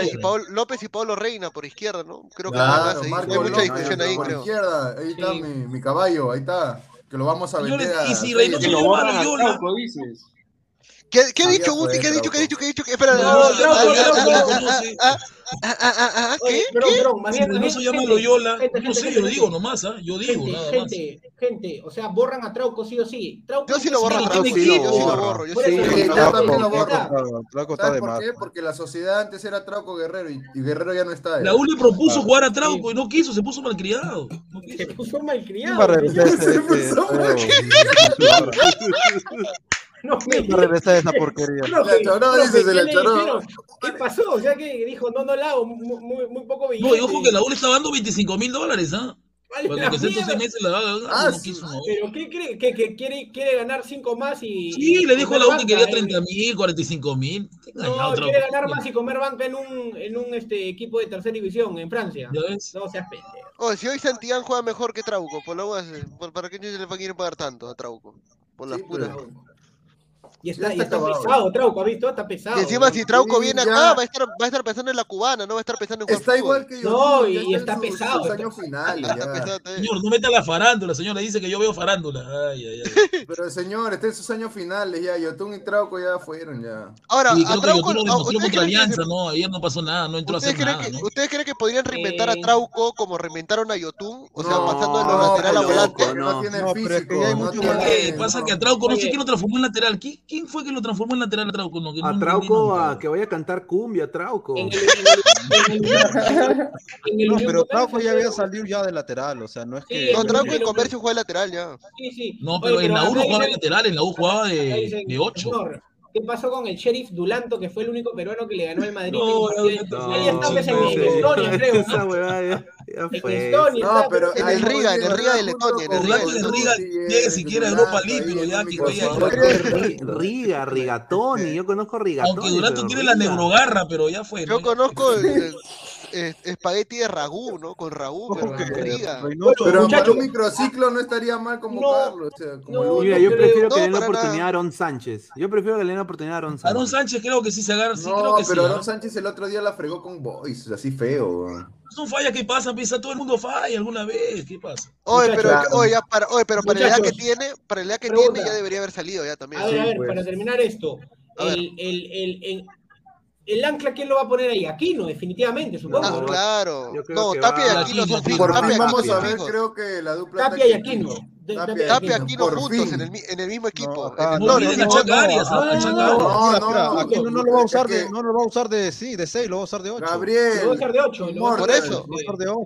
López y Pablo Reina por izquierda, ¿no? Creo que hay mucha discusión ahí, por izquierda, ahí está mi, caballo, ahí está, que lo vamos a vender a... Y si lo a dices. ¿Qué, qué dicho Guti? ¿Qué dicho? ¿Qué dicho? ¿Qué dicho? Bien, Reynoso gente, llama a gente, Loyola, gente, no gente, sé, gente, yo digo gente. nomás, ¿ah? Yo digo, Gente, nada más. gente, gente, o sea, borran a Trauco sí o sí. Trauco Yo sí lo borro Trauco, sí, yo sí lo borro. Yo sí yo también lo borro. está. Trauco está ¿Sabes de por qué? Porque la sociedad antes era Trauco Guerrero y, Guerrero ya no está. La U le propuso jugar a Trauco y no quiso, se puso malcriado. No quiso. Se puso malcriado. no me. No regresar esa porquería. Profe, la choró, dices, profe, la choró. ¿Qué pasó? O sea, que dijo, no, no la hago, muy, muy poco billete. No, y ojo que la bola estaba dando 25 mil dólares, ¿ah? Vale, Cuando con estos meses la va a pero ¿qué cree? ¿Que, que quiere, quiere ganar 5 más y. Sí, y le dijo a la U que quería 30 eh? mil, 45 mil. No, quiere ganar más y comer banca en un, en un este, equipo de tercera división en Francia. No seas pendejo. Oh, si hoy Santillán juega mejor que Trauco, por lo ¿para qué no se le van a ir a pagar tanto a Trauco? Por las sí, puras. Pero... Y está, está, está pesado, Trauco, ¿has visto? Está pesado. Y encima, si Trauco viene acá, va a, estar, va a estar pensando en la cubana, no va a estar pensando en Juan Está Fútbol. igual que yo. No, y está, está pesado. Finales, señor, no meta la farándula, señor, le dice que yo veo farándula. Ay, ay, ay. Pero señor, está en sus años finales ya. Yotun y Trauco ya fueron ya. Ahora, y a Trauco que no contra Alianza, que... no, ayer no pasó nada, no entró a hacer nada. Que, ¿no? ¿Ustedes creen que podrían reinventar a Trauco como reinventaron a Yotun? O sea, no, pasando de los lateral a volante. No, no tiene físico. Pasa que a Trauco no se quiere transformar en lateral. ¿Qué? ¿quién fue que lo transformó en lateral a Trauco? A Trauco, a que vaya a cantar cumbia, Trauco. No, pero Trauco ya había salido ya de lateral, o sea, no es que... No, Trauco en Comercio juega de lateral ya. Sí, sí. No, pero, pero en la U no jugaba de lateral, en la U jugaba de 8. ¿Qué pasó con el sheriff Dulanto, que fue el único peruano que le ganó al Madrid? No, no, no, ahí está, pues, en Estonia, creo. Esa huevada ya, ya fue. En Estonia, no, pero en el Riga, en el Riga de Letonia. En el Riga llegue siquiera a Europa League, ya que vaya. Riga, Rigatoni, yo conozco Rigatoni. Aunque Dulanto tiene la neurogarra, pero ya fue. Yo conozco espagueti de ragú, ¿no? Con ragú, pero con barriga. Pero un microciclo no estaría mal convocarlo. No, como no, mira, yo prefiero que le den la oportunidad a Aaron Sánchez. Yo prefiero que le den la oportunidad a Aaron Sánchez. Aaron Sánchez creo que sí se agarra. Sí, no, creo que pero sí, Aaron Sánchez el otro día la fregó con Boys, así feo. Es un falla que pasan, piensa todo el mundo falla alguna vez, ¿qué pasa? Oye, pero, para, oye, pero edad que tiene, para la edad que tiene ya debería haber salido ya también. A ver, a ver, pues. para terminar esto, el, el, el, el ancla, ¿quién lo va a poner ahí? Aquino, definitivamente, supongo. Ah, ¿no? claro. No, Tapia y Aquino son fijos. Vamos a ver, creo que la dupla. Tapia y Aquino. Tapia y Aquino juntos en el, en el mismo equipo. No, no, no, Aquino no lo va a usar de, no lo va a usar de, sí, de 6, lo va a usar de 8. Gabriel. Lo va a usar de 8. Por eso.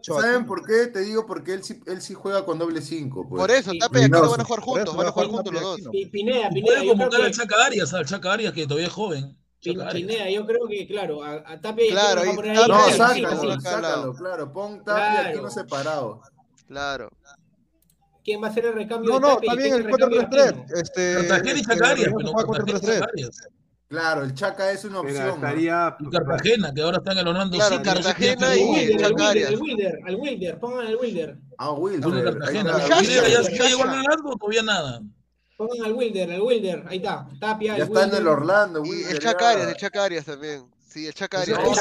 ¿Saben por qué? Te digo, porque él sí, él sí juega con doble 5. Pues. Por eso, Tapia y Aquino van a jugar juntos, van a jugar juntos los dos. Y Pineda, Pineda. Puede convocar al Chaca Arias, al Chaca Arias que todavía es joven. Pinchinea, yo creo que, claro, a, a Tapia claro, y, y no, ahí. sácalo, sí, sácalo, claro. Pon Tapia claro. no separado. Claro. ¿Quién va a hacer el recambio? No, no, está bien el 4-3-3. Este, Cartagena y Chacarias. Claro, el Chaca es una opción. Estaría... Y Cartagena, que ahora están galonando. Claro, sí, Cartagena y, Chacarias. Wilder, al Wilder, pongan el Wilder. Ah, Wilder. Ya llegó al largo o todavía nada? Ah, Pongan al Wilder, al Wilder, ahí está. Tapia, ya está en el Orlando, Wilder. Y el Chacarias, el Chacarias también. Sí, el Chacarias. No,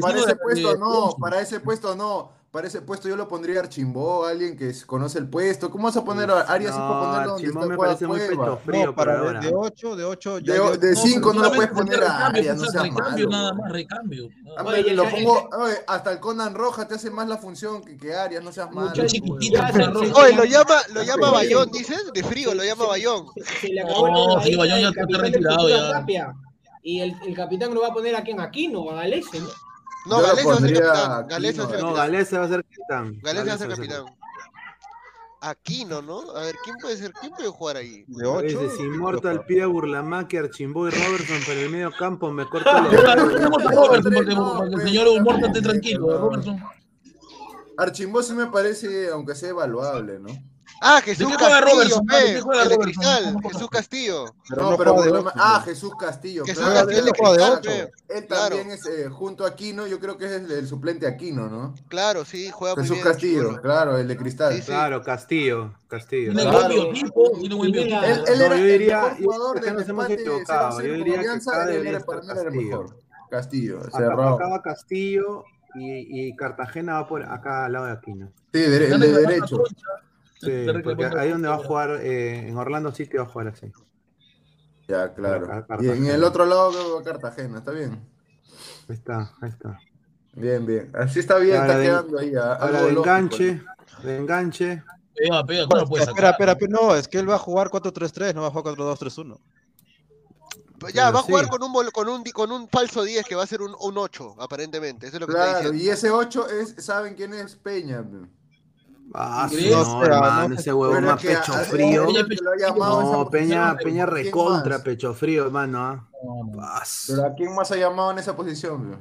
para, ese puesto no, para ese puesto no para ese puesto yo lo pondría a Archimbó, alguien que conoce el puesto. ¿Cómo vas a poner a Arias? No, para donde está me parece muy frío no, para ahora. De 8, de 8, yo, de 5 no, lo puedes poner a Arias, no seas recambio, malo. nada más recambio. Ah, oye, lo oye, pongo, oye, hasta el Conan Roja te hace más la función que, que Arias, no seas malo. Pues. Oye, lo llama, lo llama Bayón, dices, de frío, lo llama Bayón. Sí, Bayón ya está retirado ya. Y el, el capitán lo va a poner a quién, a Aquino, a Alessio, ¿no? No, Galés va a ser capitán. Galés. No, Galés va a ser capitán. Galés va a ser capitán. Aquino, ¿no? A ver, ¿quién puede ser? ¿Quién puede jugar ahí? De 8. Es Inmortal, Pia, Burlamaque, Archimbó y Robertson para el medio campo. Me corta ah, los. el señor Inmortal esté tranquilo. ¿eh, Robertson. Archimbó sí me parece, aunque sea evaluable, ¿no? Ah, Jesús ¿De qué Castillo, ah, ¿De pues, el de Cristal, Jesús Castillo. No, de Ah, Jesús Castillo. Jesús claro, Castillo de de pues, Él también es eh, junto a Aquino, yo creo que es el, suplente Aquino, ¿no? Claro, sí, juega Jesús muy bien, Castillo, claro, el de Cristal. Claro, Castillo, Castillo. Tiene claro. buen biotipo. Él, era no, yo diría, el jugador de empate que acá debería estar Castillo. Castillo, cerrado. Acaba Castillo y, Cartagena va por acá al lado de Aquino. Sí, de, derecho. Sí, porque ahí donde va a jugar, eh, en Orlando City va a jugar así. Ya, claro. Y en el otro lado que Cartagena, ¿está bien? Ahí está, ahí está. Bien, bien. Así está bien, Ahora está de- quedando ahí. a- Ahora algo de lógico. enganche, de enganche. Pega, pega, ¿cómo puedes Espera, espera, espera, no, es que él va a jugar 4-3-3, no va a jugar 4-2-3-1. Pues Ya, Pero va a jugar sí. con un, con, un, con un falso 10 que va a ser un, un 8, aparentemente. Eso es lo que está Claro, diciendo. y ese 8 es, ¿saben quién es Peña? Ah, no, hermano, no ese huevón más pecho a- frío. Peña que lo ha llamado a esa No, Peña, Peña ¿quién recontra más? pecho frío, hermano. ¿ah? No, no. Pas. Pero ¿a quién más ha llamado en esa posición?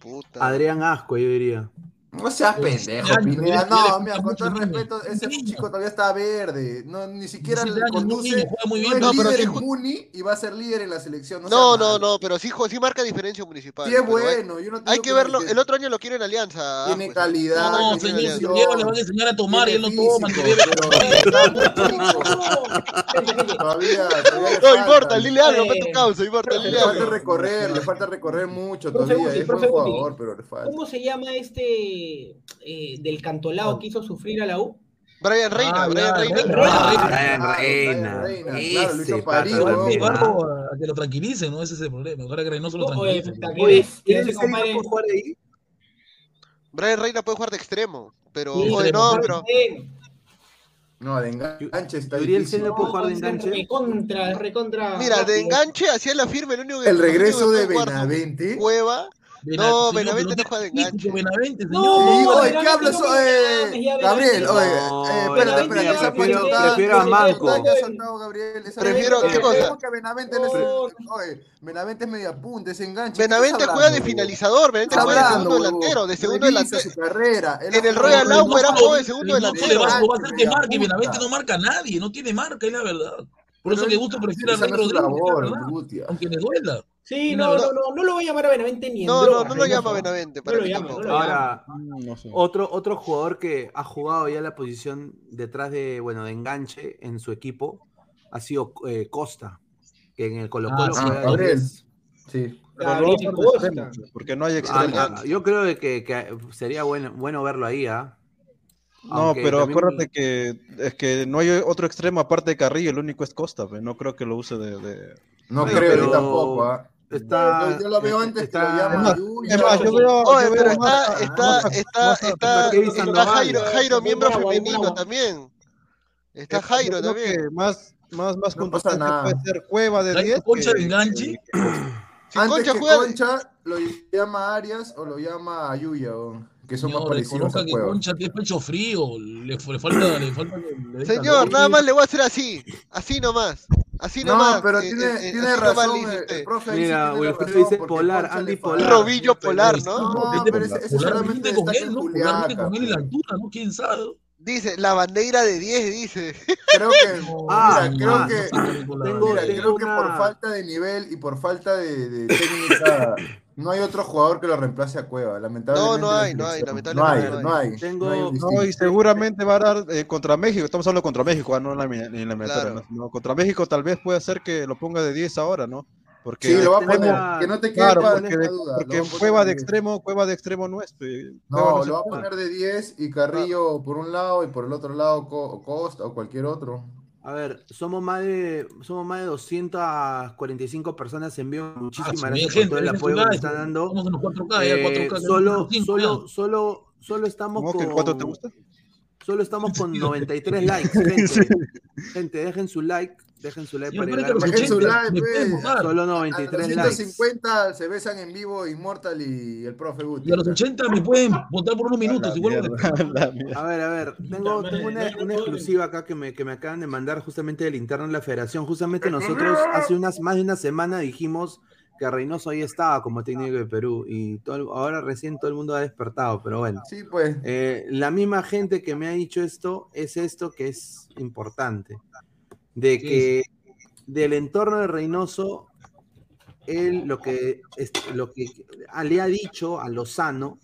Puta. Adrián Asco, yo diría. No seas pendejo, Pineda. No, mira, con todo el respeto, ese chico todavía está verde. No, ni siquiera 17 le conduce. no es no, pero líder sí en ju- Muni y va a ser líder en la selección. No, No, no, pero sí, sí marca diferencia municipal. Sí es bueno. Yo no Hay que verlo. que El otro año lo quiere en Alianza. Tiene pues. calidad. No, lleva le van a enseñar a tomar y él no tiene toma. Todavía, No importa, dile algo, ve tu Eh, causa, importa, Le falta recorrer, le falta recorrer mucho todavía. Es buen jugador, pero le falta. ¿Cómo se llama este eh, del cantolao que hizo sufrir a la U? Brian Reina, Ah, Brian Reina. Ah, Reina. Brian Claro, Reina. Brian Reina, claro, ¿ah? A que lo tranquilicen, ¿no? Ese es el problema. Ahora que Reynoso lo tranquilice. puta, ¿qué Oye, ves? ¿quién Ese es el que compadre- puede jugar ahí? Brian Reina puede jugar de extremo, pero Sí, oye, no, pero No, de enganche está difícil. Celo puede jugar de enganche. Recontra, recontra. mira, de enganche hacía la firme el único que El regreso de Benavente. Cueva. No, Benavente no juega de enganche. Benavente, No, señor. Oye, Benavente ¿qué hablas? no Eh, Gabriel, oye, No, eh, espérate, espérate, prefiero- prefiero a Manco. Prefiero- ¿qué cosa? ¿cómo que Benavente no es oye, Benavente es media punta, es enganche. ¿qué Benavente juega de finalizador, Benavente juega de segundo delantero, de segundo delantero. su carrera. En el Royal Lau era juego de segundo delantero. le va, a hacer que marque. Benavente no marca a nadie, no tiene marca, es la verdad. Por eso que Gusto prefiere a no Rodríguez. Aunque le duela. Sí, no, no, no, no lo voy a llamar a Benavente ni en No, no, droga, no lo llama Benavente, No para lo mí llama, tampoco. no llama. Ahora, No sé. otro, otro jugador que ha jugado ya la posición detrás de, bueno, de enganche en su equipo ha sido eh, Costa, que en el Colo Colo Ah, sí, juega de Gabriel. 10. Sí. A Costa. extremo, porque no hay Ah, extremo. ah, yo creo que, que sería bueno, bueno verlo ahí, ¿ah? No, Aunque pero también- acuérdate que es que no hay otro extremo aparte de Carrillo, el único es Costa, pues, no creo que lo use de... de- No creo pero yo tampoco, ¿ah? Está, Yo, yo lo veo antes está- que lo llama Es más, Yuya. es más, yo veo, Oye, yo pero veo está, está, está. Jairo, Jairo, miembro femenino también. Está Jairo también. más, más, más No pasa nada. puede ser Cueva de Jairo 10. Concha que- de. Si Antes Concha que juega, Concha lo llama Arias o lo llama Yuya, weón, que son más Señor, parecidos reconozca a que. Concha tiene pecho frío. Le, le falta, le falta le señor, nada más le voy a hacer así, así nomás, así No, nomás. pero eh, tiene, eh, eh, tiene nomás razón, dice el, usted. el profe Mira, tiene Wilfredo razón, dice polar, Andy. Polar. Robillo polar, ¿no? No, pero ese, ese Polar solamente con él, en ¿no? Polar vete Juliaca. con él en la altura, ¿no? ¿Quién sabe? Dice, la bandera de 10, dice. Creo que, Ah, mira, creo que, Tengo- mira, tengo creo que por una- falta de nivel y por falta de, de técnica, no hay otro jugador que lo reemplace a Cueva, lamentablemente. No, no hay, no hay, lamentablemente No hay, no no hay. Tengo- no y seguramente va a dar eh, contra México, estamos hablando contra México, ah, no en la, en la Claro. ¿no? No, Contra México tal vez puede ser que lo ponga de 10 ahora, ¿no? Porque Sí, lo va a poner, que no te quede Claro, para porque, duda. porque Cueva de de 10. extremo, Cueva de extremo no es. Cueva No, lo va a poner de 10 y Carrillo por un lado y por el otro lado Co- Costa o cualquier otro. A ver, somos más de somos más de 245 personas en vivo. Muchísimas Ah, gracias por todo el apoyo que están dando. Estamos en los 4K, ya Eh, 4K. solo, 5 solo, solo, solo estamos ¿Cómo que con cuánto te gusta? solo estamos con 93 likes, gente. Gente, dejen su like, dejen su like para llegar los a- Dejen su 80, like, pues. Solo A los 93 likes. 150 se besan en vivo Immortal y el profe Guti. Y a los 80 me pueden votar por unos minutos. A ver, a ver, tengo, madre, tengo una, exclusiva acá que me, que me acaban de mandar justamente del interno de la federación. Justamente nosotros hace unas más de una semana dijimos que Reynoso ahí estaba como técnico de Perú y todo, ahora recién todo el mundo ha despertado, pero bueno. Sí, pues. Eh, la misma gente que me ha dicho esto es esto que es importante, de ¿Qué que del entorno de Reynoso, él lo que, lo que le ha dicho a Lozano,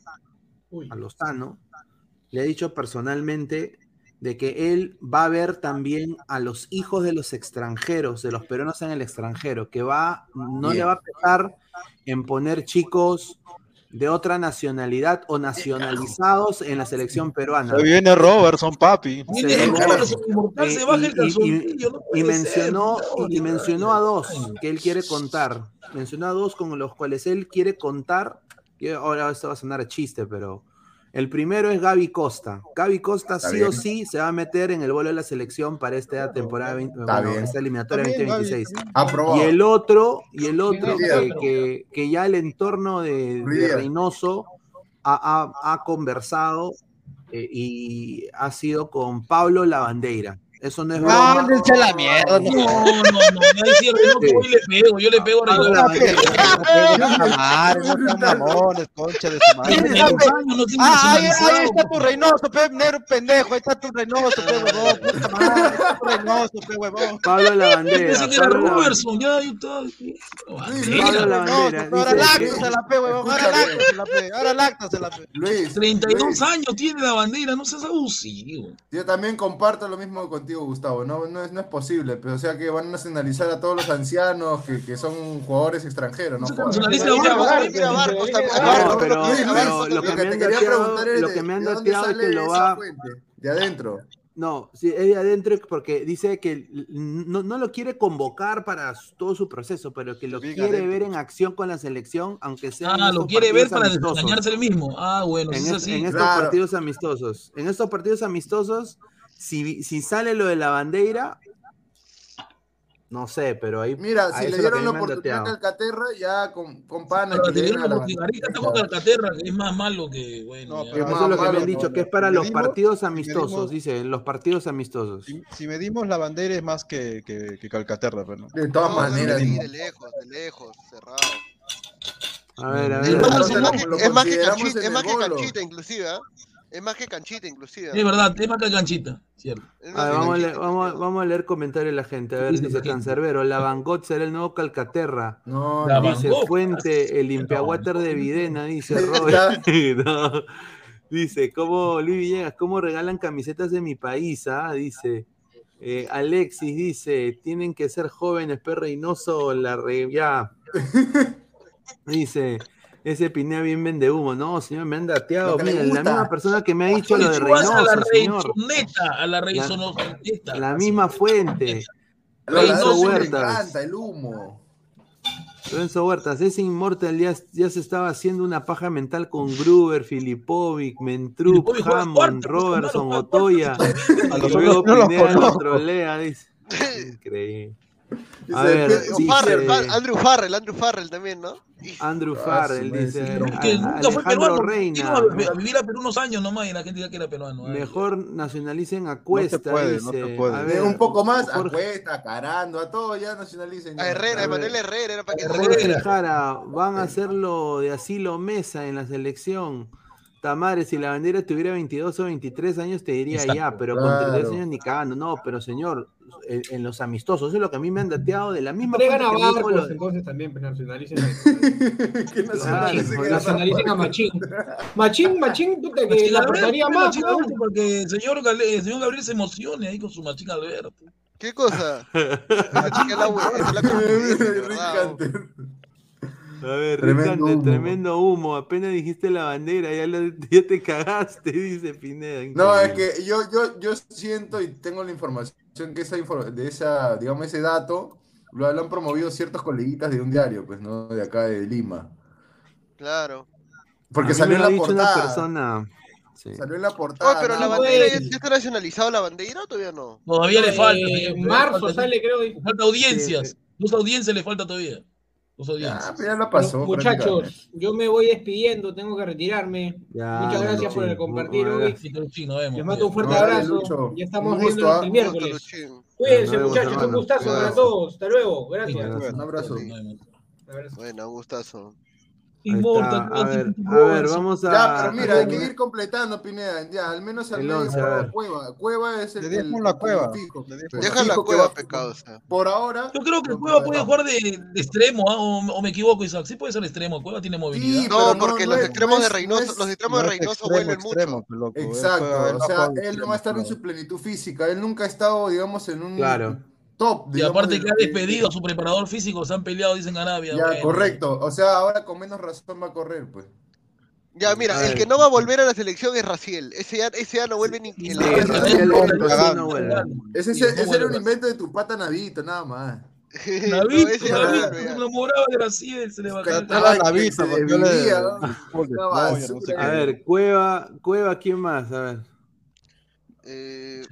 Uy. a Lozano, le ha dicho personalmente de que él va a ver también a los hijos de los extranjeros, de los peruanos en el extranjero, que va, no le va a pesar en poner chicos de otra nacionalidad o nacionalizados en la selección peruana. Se viene Robertson, papi. Se- y- se mencionó, ser, y mencionó a dos que él quiere contar. Mencionó a dos con los cuales él quiere contar. Ahora esto va a sonar a chiste, pero el primero es Gaby Costa. Gaby Costa Está sí bien. o sí se va a meter en el vuelo de la selección para esta temporada, 20 Está bueno, bien. esta eliminatoria Está bien, Gaby, 2026. Aprobado. Y el otro, y el otro que, que- que ya el entorno de, de. Reynoso ha, ha- ha conversado eh, y ha sido con Pablo Lavandeira. Eso no es broma. La mierda. No, no, no, yo le pego, yo le pego a mamones, concha de su madre. Ah, ahí, está tu Reynoso, pe, negro pendejo, ahí está tu Reynoso, pe, huevón, puta madre, ahí está tu Reynoso, pe, huevón. Pablo Lavandera. Pensé que era Pablo Lavan- Robertson, ya, yo estaba. Pablo Lavandera. Ahora dice que- láctasela, pe, huevón, ahora láctasela, pe, ahora láctasela, pe. Luis, 32 Luis, años tiene la bandera, no seas abusivo. yo también comparto lo mismo contigo, Gustavo. No, no, es, no es posible, pero o sea que van a nacionalizar a todos los ancianos que, que son jugadores extranjeros, ¿no? Pero, lo que me han dateado, es que me han ¿de dónde dateado es sale que lo va. fuente? De adentro. No, sí, es de adentro porque dice que no, no lo quiere convocar para todo su proceso, pero que lo quiere adentro. ver en acción con la selección, aunque sea Ah, lo quiere ver para amistosos. desengañarse el mismo. Ah, bueno, En, es- así. en estos Claro. partidos amistosos. En estos partidos amistosos, si, si sale lo de la bandera, no sé, pero ahí. Mira, si le dieron la oportunidad a dateado. Calcaterra, ya con, con pana Pero que le dieron la oportunidad. Con Calcaterra, que es más malo que, bueno. No, pero Eso es lo que me han dicho, no, que es para si los medimos- partidos si amistosos, medimos- dice, los partidos amistosos. Si, si medimos la bandera es más que, que, que Calcaterra, pero no. De todas No, maneras. de lejos, de lejos, cerrado. A ver, a ver. Es más que, canchita, canchita inclusive, ¿ah? Es más que canchita inclusive. Es verdad, tema que canchita, cierto. Es A más ver, que vamos, a canchita leer, vamos, vamos a leer comentarios de la gente. A ver, Dice. Cancerbero, la Van Gogh será el nuevo Calcaterra. No, La Dice Gogh. Fuente, el limpiawater de Videna, dice Robert. No. Dice, ¿cómo, Luis Villegas, cómo regalan camisetas de mi país? ah? Dice, eh, Alexis dice, tienen que ser jóvenes, Per Reynoso, la re... ya. Dice, ese Pinea bien vende humo. No, señor, me han dateado. Miren, la misma persona que me ha dicho lo de Lechugas a la Reynoso. Reisoneta, a la Reisoneta. La misma fuente. A los Renzo ladrones les Huertas. encanta el humo. Renzo Huertas, ese Inmortal ya, ya se estaba haciendo una paja mental con Gruber, Filipovic, Mentrup, Hammond, Robertson, Otoya. Y luego Pineda lo conozco. trolea, dice. Increíble. A Dice, ver, "Pe- dice Farrell, Far- Andrew Farrell, Andrew Farrell también, ¿no? Andrew Ah, Farrell, madre, dice no. Que nunca fue Alejandro peruano. Reina. Vino a, vivir a Perú unos años nomás y la gente ya que era peruano. Ay, Mejor nacionalicen a Cuesta, puede, no dice. se puede. A Eh, ver, un poco más, a Jorge- Cuesta, a Carando, a todos ya nacionalicen. A. Herrera, A Emanuel ver. Herrera, era para que Jorge Jara, van a hacerlo de asilo mesa en la selección. Tamares, si la bandera tuviera 22 o 23 años, te diría Exacto, ya, pero con claro. 32 años ni cagando. No, pero señor, en, en los amistosos, eso es lo que a mí me han dateado de la misma Traigan a Barcos, lo de- entonces también, pues, nacionalicen. ¿Qué nacionalicen a nacionalicen a Machín. Machín, Machín, puta, que Machín la Alberto, aportaría mira, más, Machín ¿no? Alberto, Porque el señor, Gale- el señor Gabriel se emocione ahí con su Machín Alberto. ¿Qué cosa? Esa chica A ver, Tremendo Ricardo, humo. tremendo humo. Apenas dijiste la bandera, ya, lo- ya te cagaste, dice Pineda. No, es que yo, yo, yo siento y tengo la información que esa de esa, digamos, ese dato lo, lo han promovido ciertos coleguitas de un diario, pues, ¿no? De acá de Lima. Claro. Porque salió en la dicho una portada. persona. Sí. Salió en la portada. Oh, pero la bandera, ¿ya, ya está nacionalizado la bandera o todavía no? Todavía le Eh, falta. En señor, marzo falta- sale, creo. Falta audiencias. Dos audiencias le falta todavía. Ya, audiencias. pero ya la pasó. Bueno, muchachos, yo me voy despidiendo, tengo que retirarme. Ya, Muchas gracias por el compartir hoy. Les mando un fuerte No, abrazo. Lucho. Ya estamos Un viendo el ¿ah? miércoles. Cuídense, vemos, muchachos. Un gustazo para todos. Hasta luego. Gracias. Un abrazo. Un abrazo. Bueno, un gustazo. Inmortal. A ver, a ver, vamos a. Ya, pero mira, hay que ir completando, Pineda. Ya, al menos al ver. Cueva. Cueva es el, Le el- la Cueva. Deja la cueva, va- pecado. O sea. Por ahora. Yo creo que Cueva puede jugar de, extremo, ¿ah? o, me equivoco, Isaac. Sí puede ser extremo. Cueva tiene movilidad. No, porque los extremos de Reynoso, los extremos de Reynoso vuelven mucho. Exacto, o no sea, él no va a estar en su plenitud física, él nunca ha estado, digamos, en un Claro. Top, Y digamos, aparte que ha despedido a su preparador físico, se han peleado, dicen Arabia. Ya, bueno. correcto, o sea, ahora con menos razón va a correr, pues. Ya, mira, A el que no va a volver a la selección es Raciel. Ese ya, ese ya no vuelve ni Sí, la Raciel- vida. Raciel cagando. no vuelve. Ese, ese- no ese era un invento de tu pata Navito, nada más. No, ya no ya. enamoraba de Brasil, se le el Cantaba Era la ¿no? no basura. A ver, Cueva, Cueva, ¿quién más? A ver. Eh,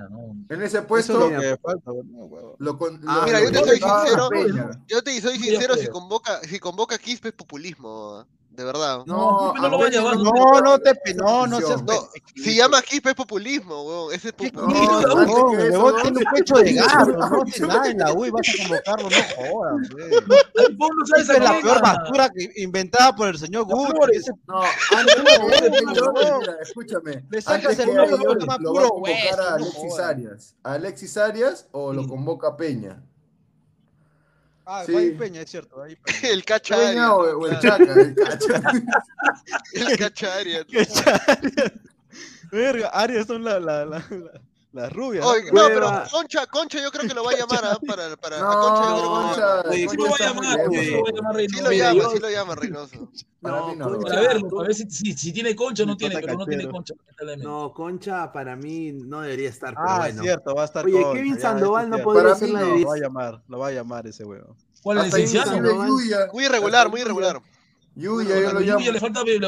En ese Eso es puesto, lo que falta, bueno, huevo. lo con, Ah, lo- Mira, yo te lo soy sincero, Peña. yo te soy Ya sincero, si convoca, si convoca a Quispe es populismo de verdad. No, no, no, llevar, no, no, te, no, no, seas, Si llama Quispe es populismo, weón. Ese es populismo. La peor basura inventada por el señor Gutiérrez. No, escúchame. Le sacas el nombre más puro. ¿Lo convocar a Alexis Arias? Alexis Arias o lo convoca Peña? Ah, sí. Guay Peña, es cierto. Guay Peña. El Cacharia. Peña o, o el Chaca, el Cacharia. el Verga, Arias son la, la, la, las rubias. No, pero Concha, Concha yo creo que lo va a llamar, ¿ah? Para, para no, la Concha creo que lo sí lo va a llamar. Sí lo llama, sí lo llama Reynoso. No, no, a ver, a ver si, si, tiene Concha o no tiene, pero no tiene Concha. No, Concha para mí no debería estar. Ah, bueno. es cierto, va a estar Oye, Kevin Sandoval no podría hacer la no, Lo va a llamar, lo va a llamar ese huevo. ¿Cuál es licenciado? Muy irregular, muy irregular. Yuya, le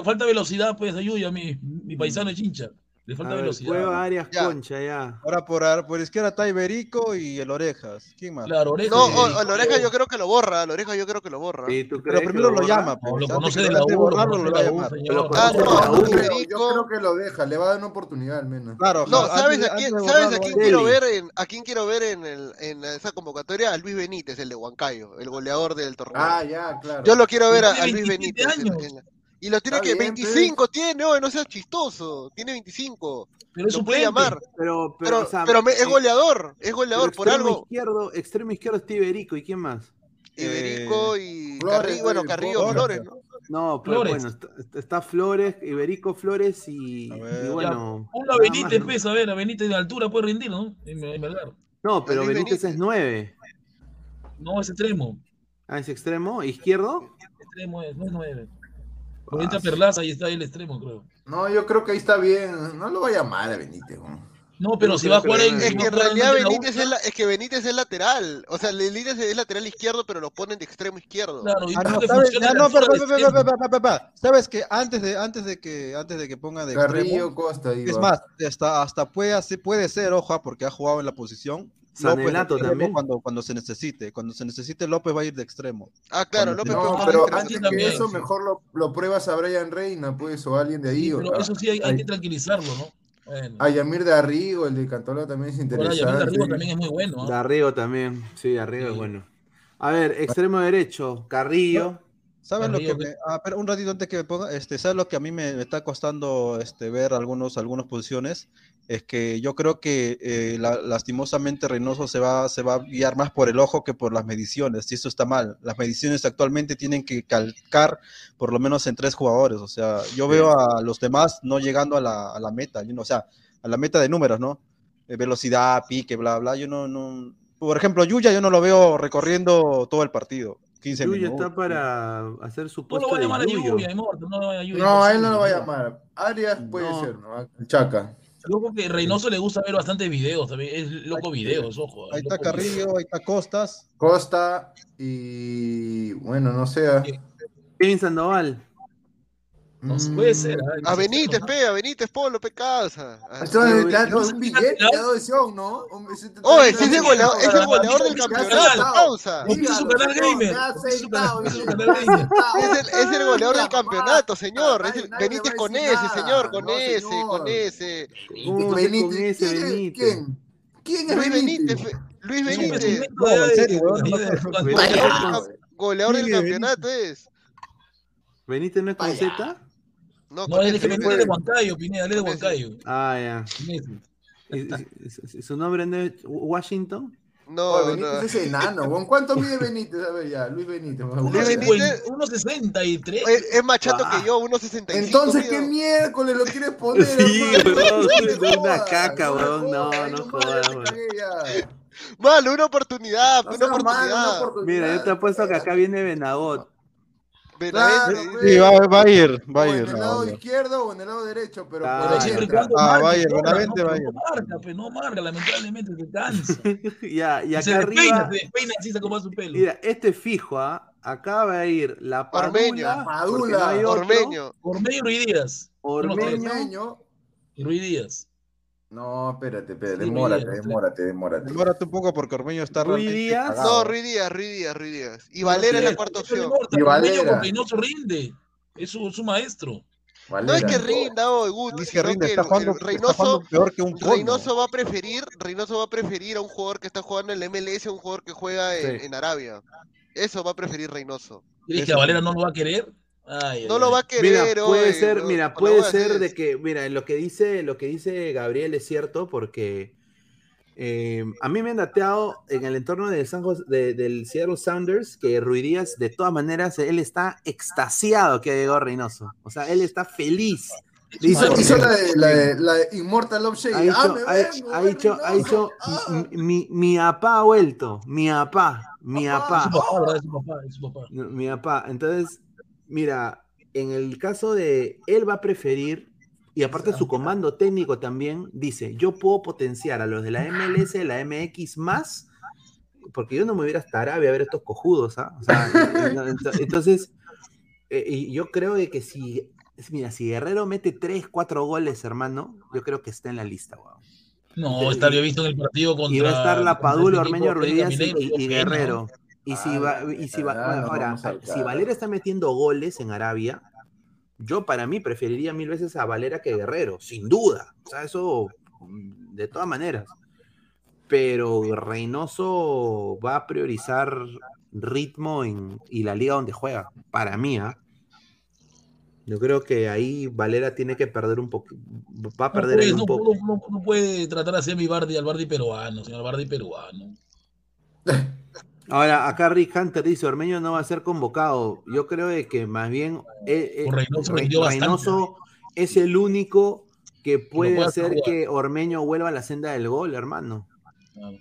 falta, velocidad pues a Yuya, mi, mi paisano chincha. Le falta a velocidad. Ver, Cueva, Arias. Concha, ya. Ahora por, por izquierda está Iberico y el Orejas. ¿Quién más? Claro, Orejas. No, el Orejas yo creo que lo borra. El Orejas yo creo que lo borra. Sí, Pero primero lo, llama. Pues, lo conoce de la U. Borrarlo, lo, lo llama. Ah, yo creo que lo deja. Le va a dar una oportunidad al menos. Claro, No, ¿sabes a quién, ¿sabes a quién quiero ver en, a quién quiero ver en, el, en esa convocatoria? A Luis Benítez, el de Huancayo, el goleador del torneo. Ah, ya, claro. Yo lo quiero ver a, Luis Benítez. Y lo tiene que. Bien, 25 tiene, no, seas chistoso. Tiene 25. Pero es puede llamar. Pero, pero, pero, es eh, goleador. Es goleador por algo. Izquierdo, extremo izquierdo es Tiberico. ¿Y quién más? Iberico eh, y eh, bueno, Carrillo Flores, ¿no? No, pero Flores. bueno, está, Flores, Iberico Flores y, y bueno. Una Benítez pesa, a ver, a Benítez de altura puede rendir, ¿no? En, verdad. No, pero Benítez, es 9. No, es extremo. Ah, es extremo, izquierdo. Extremo es, no es 9. Ahorita Perlaza, ahí está ahí el extremo, creo. No, yo creo que ahí está bien. No lo va a llamar a Benítez. ¿no? No, pero no, si va a jugar en. Es que en realidad Benítez es, la, es que Benítez es lateral. O sea, Benítez es lateral izquierdo, pero lo ponen de extremo izquierdo. Claro, y ah, no, sabes, ah, no, no, pero, pero, pero, pero, sabes que antes de, antes de que antes de que ponga de Carrillo extremo, Costa, Es más, hasta, hasta puede, puede ser, ojo, ah, porque ha jugado en la posición. Sanelato López también. Cuando, cuando se necesite. Cuando se necesite, López va a ir de extremo. Ah, claro, cuando López no, pero antes también, eso, sí. mejor lo, lo, pruebas a Brian Reina, pues, o alguien de ahí. Sí, o pero eso sí hay, hay, que tranquilizarlo, ¿no? Bueno. A Yamir de Arrigo, el de Cantola también es interesante. Bueno, Yamir de Arrigo también es muy bueno. ¿ah? ¿eh? De Arrigo también, sí, Arrigo sí. es bueno. A ver, extremo derecho, Carrillo. ¿Sabes lo que me, ah, pero un ratito antes que me ponga, este, ¿sabes lo que a mí me, está costando este, ver algunos, algunas posiciones? Es que yo creo que eh, lastimosamente Reynoso se va, se va a guiar más por el ojo que por las mediciones, y eso está mal. Las mediciones actualmente tienen que calcar por lo menos en tres jugadores, o sea, yo veo a los demás no llegando a la, a la meta, o sea, a la meta de números, ¿no? Eh, velocidad, pique, bla, bla, yo no, no... Por ejemplo, Yuya yo no lo veo recorriendo todo el partido 15 Yuya está para hacer su puesto. No lo va a llamar a Yuya, no. No, él no lo va a llamar. Arias puede ser, ¿no? Chaca. Loco que Reynoso le gusta ver bastantes videos también. Es loco videos, ojo. Ahí está Carrillo, ahí está Costas. Costa y bueno, no sé. Kevin Sandoval. Pues puede ser. ¿eh? A Benítez, pe, a Benítez Polo, pe causa. Ah, Eso es un billete, la adopción, ¿no? Oye, oh, ese es el goleador del campeonato, causa. Es su canal gamer. Es el goleador del campeonato, señor. Benítez con ese, señor, con ese, con ese. Benítez, ¿quién? ¿Quién es Benítez? Luis Benítez. Goleador del campeonato es. ¿Benítez no es con Z? No, no es de este Huancayo, Pineda, de este Huancayo. Ah, ya. ¿Su nombre no es Washington? No, Oye, Benítez no. es enano. ¿Cuánto mide Benítez? A ver, ya, Luis Benítez. Luis Benítez, 1.63. Es, es, más chato ah. que yo, 1.65. Entonces, ¿qué miércoles lo quieres poner? Sí, una caca, weón. No, no jodas, weón. Mal, una oportunidad, una, oportunidad. una oportunidad. Mira, yo te apuesto que acá viene Benavot. Claro, sí, pues. va, va, a ir, va a ir. En el lado no, izquierdo o en el lado derecho, pero ah, por siempre Ah, va a ir, Benavente va a ir. No marca, pues, no marca, lamentablemente se cansa. ya, y acá se arriba. Despeina, se despeina así se como su pelo. Mira, este fijo, ¿ah? ¿eh? Acá va a ir la Padula, Padula, Ormeño. Ormeño y Ruidías. Ormeño. Ormeño y Ruidías. No, espérate, espérate, demórate, demórate, demórate. Demórate un poco porque Ormeño está Ruiz Díaz. No, Ruiz Días, Ruiz Díaz, Ruiz Díaz. Y Valera es la cuarta opción. Y Valera. Porque no se rinde. Es su, maestro. No es que rinda hoy, Guti, es que rinda, está jugando, Reynoso, que un. Reynoso va a preferir, Reynoso va a preferir a un jugador que está jugando en el MLS a un jugador que juega en, en Arabia. Eso va a preferir Reynoso. ¿Crees que a Valera no lo va a querer? Ay, No ay, lo va a querer, Mira, puede ser, no, mira, puede ser de que, mira, lo que dice, lo que dice Gabriel es cierto, porque eh, a mí me han dateado en el entorno de San Jos- de- del Seattle Sounders que Rui Díaz, de todas maneras, él está extasiado que llegó Reynoso. O sea, él está feliz. Hizo, hizo la, de, la, de, la de Immortal Love Shade. ha Ah, dicho, me ha, vengo, ha dicho, ha dicho, "M- mi, mi apá ha vuelto, mi apá, mi apá. Es su papá, papá, papá. Mi papá. Entonces, mira, en el caso de él va a preferir, y aparte su comando técnico también dice, yo puedo potenciar a los de la MLS, la MX más, porque yo no me hubiera hasta Arabia a ver estos cojudos, ¿ah? O sea, entonces, eh, y yo creo de que si, mira, si Guerrero mete 3, 4 goles, hermano, yo creo que está en la lista, weón. No, he visto en el partido contra. Y va a estar la Padula, Ormeño, Ruiz y, ¿no? Y si va, y si va, Ah, bueno, ahora, si. Valera está metiendo goles en Arabia, yo para mí preferiría mil veces a Valera que Guerrero, sin duda. O sea, eso mm, de todas maneras. Pero Reynoso va a priorizar ritmo en, y la liga donde juega, para mí, ¿ah? Yo creo que ahí Valera tiene que perder un poco, va a No perder puede, ahí un no, poco. no- no- no puede tratar así a mi Bardi, al Bardi peruano, señor Bardi peruano. Ahora, acá Rick Hunter dice, Ormeño no va a ser convocado. Yo creo de que más bien eh, eh, Reynoso es el único que puede hacer jugar. que Ormeño vuelva a la senda del gol, hermano. Claro.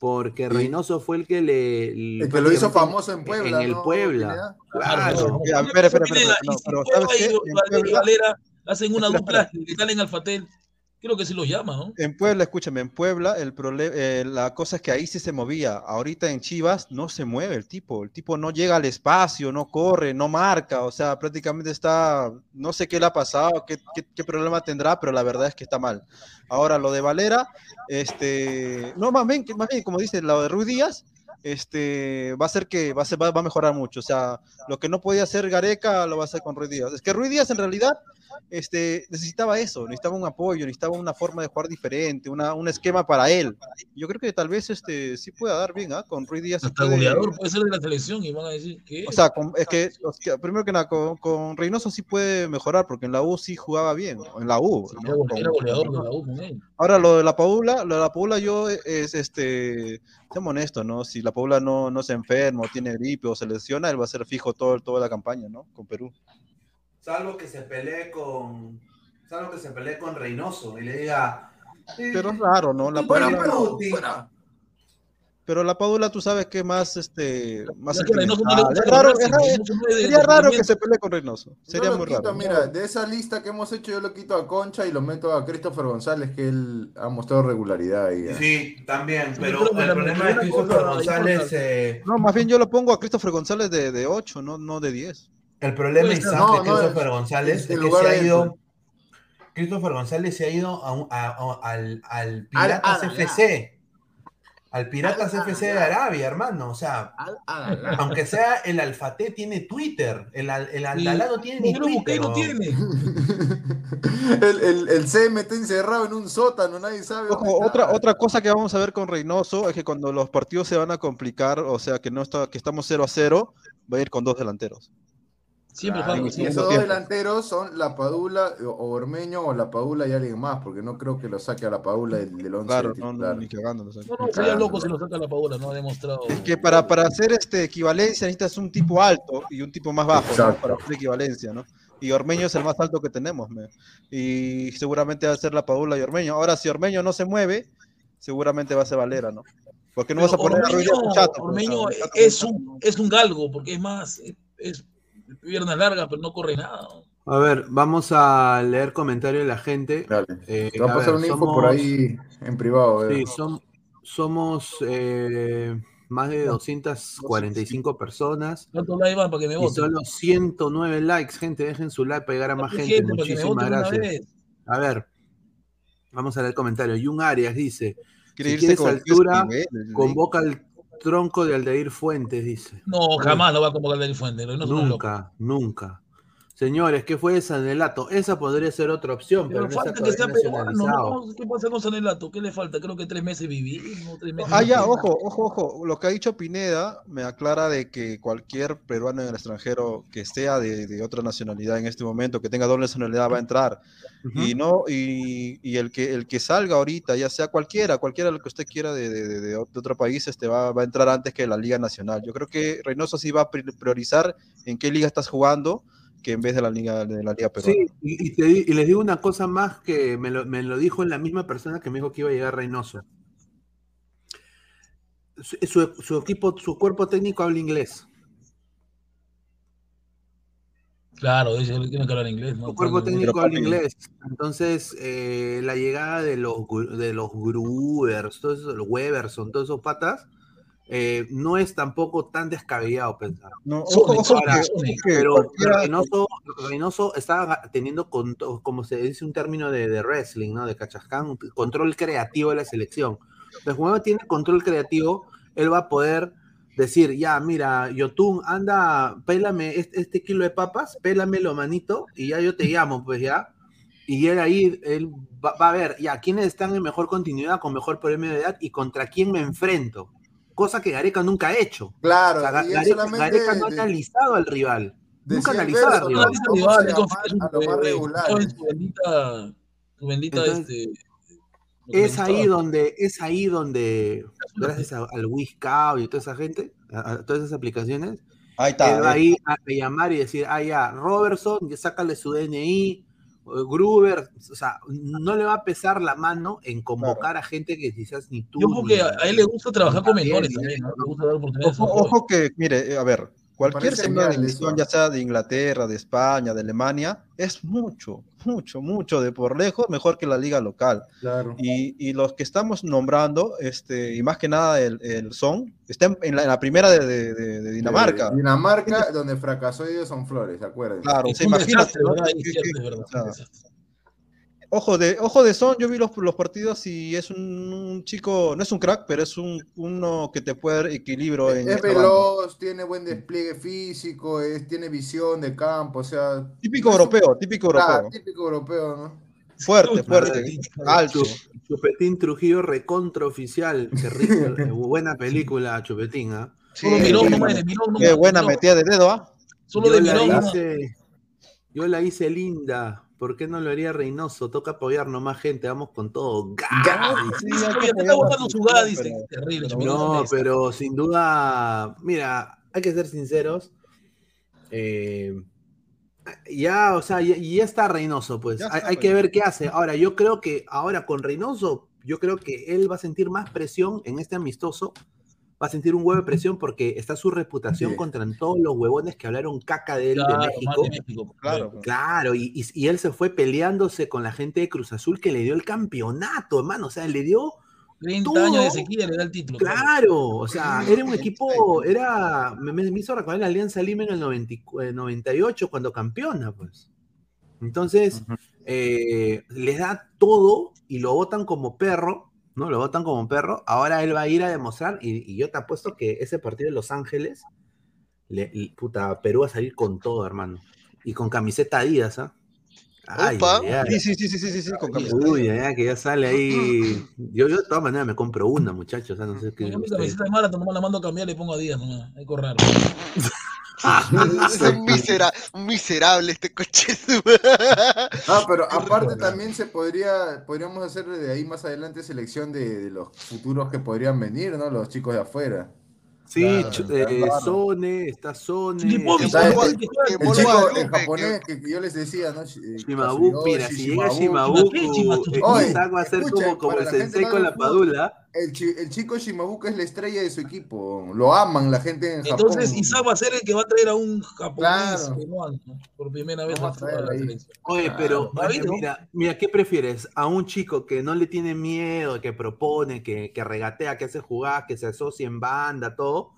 Porque Reynoso fue el que le... El que lo hizo famoso en Puebla, En el ¿no, Puebla. Claro. Ya, espera, espera, y si pero Cueva ¿sabes y y hacen una dupla que salen al Fatel, creo que sí los llama, ¿no? En Puebla, escúchame, en Puebla el problema, la cosa es que ahí sí se movía. Ahorita en Chivas no se mueve el tipo. El tipo no llega al espacio, no corre, no marca. O sea, prácticamente está, no sé qué le ha pasado, qué, qué- problema tendrá, pero la verdad es que está mal. Ahora, lo de Valera, este, no, más bien, más bien como dice, lo de Ruiz Díaz, este, va a ser que va a, ser, va, va a mejorar mucho. O sea, lo que no podía hacer Gareca lo va a hacer con Ruiz Díaz. Es que Ruiz Díaz en realidad este, necesitaba eso, necesitaba un apoyo, necesitaba una forma de jugar diferente, una, un esquema para él. Yo creo que tal vez este, sí pueda dar bien, ¿ah? Con Ruiz Díaz. sí Hasta puede- goleador puede ser de la selección y van a decir que. o sea, con- es que, o sea, primero que nada, con, con Reynoso sí puede mejorar, porque en la U sí jugaba bien, en la U. ¿no? era, gole- era Con- goleador de la U con él. Ahora, lo de la Paula, lo de la Paula yo es, este, seamos honestos, ¿no? Si la Paula no, no se enferma o tiene gripe o se lesiona, él va a ser fijo todo, toda la campaña, ¿no? Con Perú. Salvo que se pelee con... Salvo que se pelee con Reynoso y le diga... Pero es raro, ¿no? La Fuera, Paula, fuera. Pero la Paula, tú sabes que más, este, más Es que Reynoso no le sentimental. gusta Es raro, es es sería raro que se pelee con Reynoso. Yo Sería lo muy quito, raro. mira, de esa lista que hemos hecho, yo lo quito a Concha y lo meto a Christopher González, que él ha mostrado regularidad ahí. ¿eh? Sí, también, pero el la- problema de Christopher cosa- González, eh, No, más bien yo lo pongo a Christopher González de, de 8, no, no de 10. El problema Isaac, ser. de no, Christopher es- González es que se ha ido. Christopher González se ha ido a un- a- a- al, al Piratas Al- FC. Al Piratas FC de Arabia, hermano. O sea, aunque sea el Alfate tiene Twitter. El, al- el Aldalá no tiene ni Twitter. no ¿no? tiene. El, el, el CMT encerrado en un sótano, nadie sabe. Ojo, está. otra, otra cosa que vamos a ver con Reynoso es que cuando los partidos se van a complicar, o sea, que no está, que estamos 0 a 0, va a ir con dos delanteros. Siempre Claro, y esos dos delanteros son la Padula o Ormeño o la Padula y alguien más, porque no creo que lo saque a la Padula del, del once Claro, no, no, ni cagando. o sea. No, no, sería loco si lo saca la Paola, no ha demostrado. Que para, para hacer este equivalencia necesitas un tipo alto y un tipo más bajo ¿no? Para hacer equivalencia, ¿no? Y Ormeño es el más alto que tenemos, me. y seguramente va a ser la Padula y Ormeño. Ahora, si Ormeño no se mueve, seguramente va a ser Valera, ¿no? Porque no Pero vas a poner a Ruiz Ormeño, Chato, pues, Ormeño es un, es un galgo, porque es más, es, es piernas largas, pero no corre nada. A ver, vamos a leer comentarios de la gente. Eh, Te va a pasar ver, una info por ahí en privado. eh. Sí, som- somos eh, más de 245 personas. ¿Cuántos likes van para que me Y voten? solo 109 likes, gente. Dejen su like para llegar a más Gente, Muchísimas gracias. A ver, vamos a leer el comentario. Jun Arias dice: Quiere Si quieres con altura, convoca al tronco de Aldeir Fuentes, dice. No, jamás lo va a convocar Dani Fuente. No. Nunca, nunca. Señores, ¿qué fue de Sanelato? Esa podría ser otra opción, pero, Pero falta que sea peruano. ¿no? ¿Qué pasa con Sanelato? ¿Qué le falta? Creo que tres meses vivir, ¿no? Tres meses Ah, ya, vivir. ojo, ojo, ojo. Lo que ha dicho Pineda me aclara de que cualquier peruano en el extranjero que sea de, de otra nacionalidad en este momento, que tenga doble nacionalidad, va a entrar. Y no, y, y el que el que salga ahorita, ya sea cualquiera, cualquiera lo que usted quiera de, de- de- de otro país, este va, va a entrar antes que la Liga Nacional. Yo creo que Reynoso sí va a pri- priorizar en qué liga estás jugando que en vez de la liga de la liga peruana. Sí, y, y te di- y les digo una cosa más que me lo, me lo dijo la misma persona que me dijo que iba a llegar Reynoso. Su, su- su equipo, su cuerpo técnico habla inglés. Claro, dice, él tiene que hablar inglés. ¿no? Su cuerpo técnico habla inglés. Entonces, eh, la llegada de los, de los Gruers, todos esos, los Weberson, todos esos patas, eh, no es tampoco tan descabellado pensar. No, ojo, ojo, Ahora, ojo pero cualquiera- Reynoso, Reynoso está teniendo, con, como se dice un término de, de wrestling, ¿no? De cachascán, control creativo de la selección. Entonces, cuando tiene control creativo, él va a poder decir, ya, mira, Yotun, anda, pélame este, este kilo de papas, pélamelo, manito, y ya yo te llamo, pues ya. Y él ahí, él va, va a ver, ya, quiénes están en mejor continuidad, con mejor premio de edad y contra quién me enfrento. Cosa que Gareca nunca ha hecho. Claro, O sea, Gareca, Gareca no ha de- analizado al rival. Nunca ha analizado al rival. A este, Es ahí donde, es ahí donde, gracias a- al Whiscout y toda esa gente, a, a todas esas aplicaciones, Ahí está, él va eh. ahí a, a llamar y decir, ah, ya, Robertson, ya sácale su DNI, Gruber, o sea, no le va a pesar la mano en convocar a gente que quizás ni tú. Yo creo que a, él le gusta trabajar con menores también, ¿no? Le gusta dar oportunidades Ojo, que, mire, a ver, cualquier genial división, ya sea de Inglaterra, de España, de Alemania, es mucho, mucho, mucho de por lejos mejor que la liga local. Claro. Y, y los que estamos nombrando, este, y más que nada el, el Son, está en, en la, en la primera de, de- de- de Dinamarca. De Dinamarca, donde fracasó Edison Flores, acuérdense. Claro, Es o Ojo de, ojo de Son, yo vi los, los partidos y es un, un chico, no es un crack, pero es un, uno que te puede dar equilibrio en Es esta banda. veloz, tiene buen despliegue físico, es, tiene visión de campo, o sea. Típico europeo, típico Ah, europeo. típico europeo, ¿no? Fuerte, fuerte, alto. Chu- Chupetín Trujillo recontra oficial. Qué rico, eh, buena película, Chupetín, ¿ah? Solo miró miró Qué buena miró. metida de dedo, ¿ah? Solo yo de hice, yo la hice linda. ¿Por qué no lo haría Reynoso? Toca apoyar nomás gente, vamos con todo. ¡Ga! Sí, sí, oye, te está botando su gada, dice. Terrible, Chupetón, No, pero sin duda, mira, hay que ser sinceros. eh, ya, o sea, ya, ya está Reynoso, pues. Ya Hay, hay que ver qué hace. Ahora, yo creo que ahora con Reynoso, yo creo que él va a sentir más presión en este amistoso. Va a sentir un huevo de presión porque está su reputación Sí. contra todos los huevones que hablaron caca de él Claro, de México. de México, Claro. Claro, y, y- y él se fue peleándose con la gente de Cruz Azul que le dio el campeonato, hermano. O sea, le dio 30 todo. años de sequía le da el título. Claro, o sea, era un equipo, era, me, me- hizo recordar la Alianza Lima en el 90 y cu- eh, 98 cuando campeona, pues. Entonces, eh, les da todo y lo votan como perro, ¿no? Lo votan como perro. Ahora él va a ir a demostrar, y, y yo te apuesto que ese partido de Los Ángeles, le, le- puta, Perú va a salir con todo, hermano. Y con camiseta Adidas, ¿ah? Ay, Opa. ay, ay. Sí, sí, sí, sí, sí, sí, con camiseta. Uy, ya, ya, que ya sale ahí. Yo, yo de todas maneras me compro una, muchachos. O sea, no sé qué. Yo mi ustedes- camiseta de Marathon nomás la mando a cambiar y le pongo a días nomás. Algo raro. Es un, misera- miserable este coche. Ah, pero aparte también se podría, podríamos hacer de ahí más adelante selección de, de los futuros que podrían venir, ¿no? Los chicos de afuera. Sí, Claro, eh, claro. Sone, está Sone. El, el chico, el japonés que, que yo les decía, ¿no? Eh, Shimabuku, mira, si llega Shimabuku. Shimabuku, ¿Qué? eh, Isaac va a ser como, como el sensei con la padula. El, chi- el chico Shimabuku es la estrella de su equipo. Lo aman la gente en Japón. Entonces Isaac va a ser el que va a traer a un japonés Claro. peruano por primera vez Vamos a al fútbol a la traerlo ahí. selección. Oye, pero mira, mira, ¿qué prefieres? ¿A un chico que no le tiene miedo, que propone, que, que regatea, que hace jugar, que se asocia en banda, todo?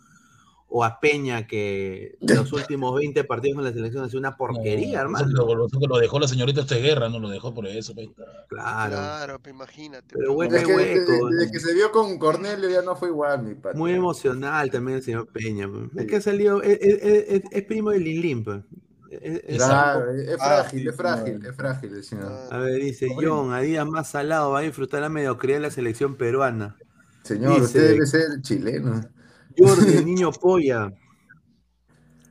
¿O a Peña, que los últimos 20 partidos con la selección ha sido una porquería, No, hermano? Lo, dejó la señorita Esteguerra, no lo dejó por eso. pues. Claro. Claro, pues imagínate. Pero bueno, Desde que, hueco. desde- desde que se vio con Cornelio ya no fue igual, mi padre. Muy emocional también el señor Peña. pues. Es que ha salido, es, es- es- es primo de Lilín, pues. Es, es Claro, algo- es, es Ah, frágil, es frágil, es frágil el señor. A ver, dice John, a días más salado va a disfrutar la mediocridad de la selección peruana. Señor, Dice- usted debe ser chileno. Jordi, el niño polla.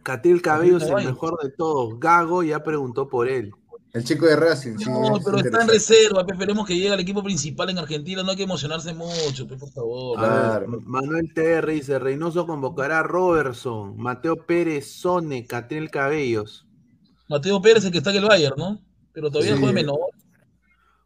Catil Cabello es el mejor de todos. Gago ya preguntó por él. El chico de Racing, sí. No, es pero está en reserva. pe, Esperemos que llegue al equipo principal en Argentina. No hay que emocionarse mucho, por favor. A ver, Claro. Manuel TR dice, Reynoso convocará a Robertson, Mateo Pérez, Sone, Catil Cabellos. Mateo Pérez, el que está en el Bayern, ¿no? Pero todavía Sí. juega menor.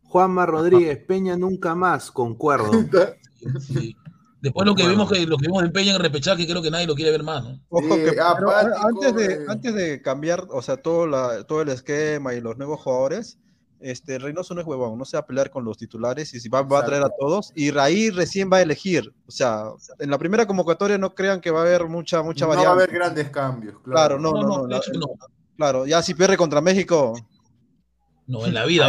Juanma Rodríguez, Peña nunca más, concuerdo. Sí. Después lo que vimos que lo que vimos de Peña en repechaje, creo que nadie lo quiere ver más, ¿no? Ojo que apático, antes de, eh. antes de cambiar, o sea, todo, la, todo el esquema y los nuevos jugadores, este Reynoso no es huevón, no se va a pelear con los titulares y si va, va a traer a todos y ahí recién va a elegir. O sea, en la primera convocatoria no crean que va a haber mucha, mucha No va a haber grandes cambios, Claro, claro. no, no, No, no. no, de la- hecho no. Claro, ya si pierde contra México, No, en la vida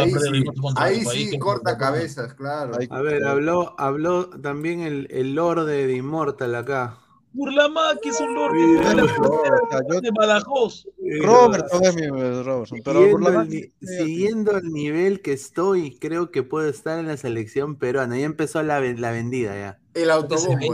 Ahí sí, ahí que- corta cabezas, claro. ahí- A ver, habló, habló también el, el Lord de Immortal acá. Burlamaki es un lord Sí, de, de Badajoz. Robertson es mi Robertson, pero por Siguiendo el, siguiendo el nivel que estoy, creo que puedo estar en la selección peruana. Ya empezó la, la vendida ya. El autobombo.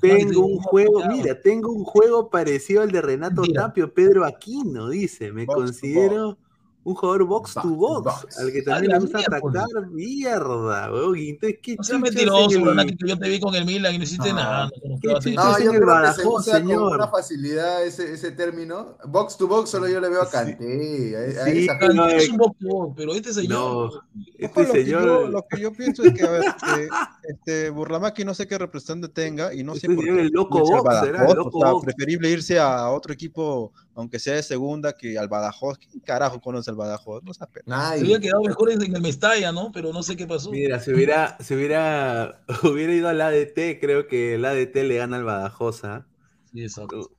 Tengo un juego, mira, tengo un juego parecido al de Renato. Tapio, Pedro Aquino, dice. Me considero un jugador box to box, box. al que A también le gusta miércoles. atacar mierda, weón. Y Entonces, ¿qué No seas mentiroso, Burlamaki, que yo te vi con el Milan y no hiciste No. nada. No, ¿Qué chucha? No, yo creo que se Badajoz, usa con señor. una facilidad ese, ese término. Box to box solo yo le veo a Kanté. a- a Sí, esa no, es eh, un boxeador, pero este señor. No, Ojo, este lo, que yo, señor, lo que yo pienso es que, a ver, este, este Burlamaki no sé qué representante tenga y no sé Este por señor qué el loco box, era el Badajoz, loco o sea, box. preferible irse a otro equipo, aunque sea de segunda, que al Badajoz. ¿Quién carajo conoce el Badajoz? No seas pendejo. Se Nadie. había quedado mejor en el Mestalla, ¿no? Pero no sé qué pasó. Mira, si hubiera, si hubiera, hubiera ido al ADT, creo que el ADT le gana al Badajoz, ¿ah? Sí, exacto.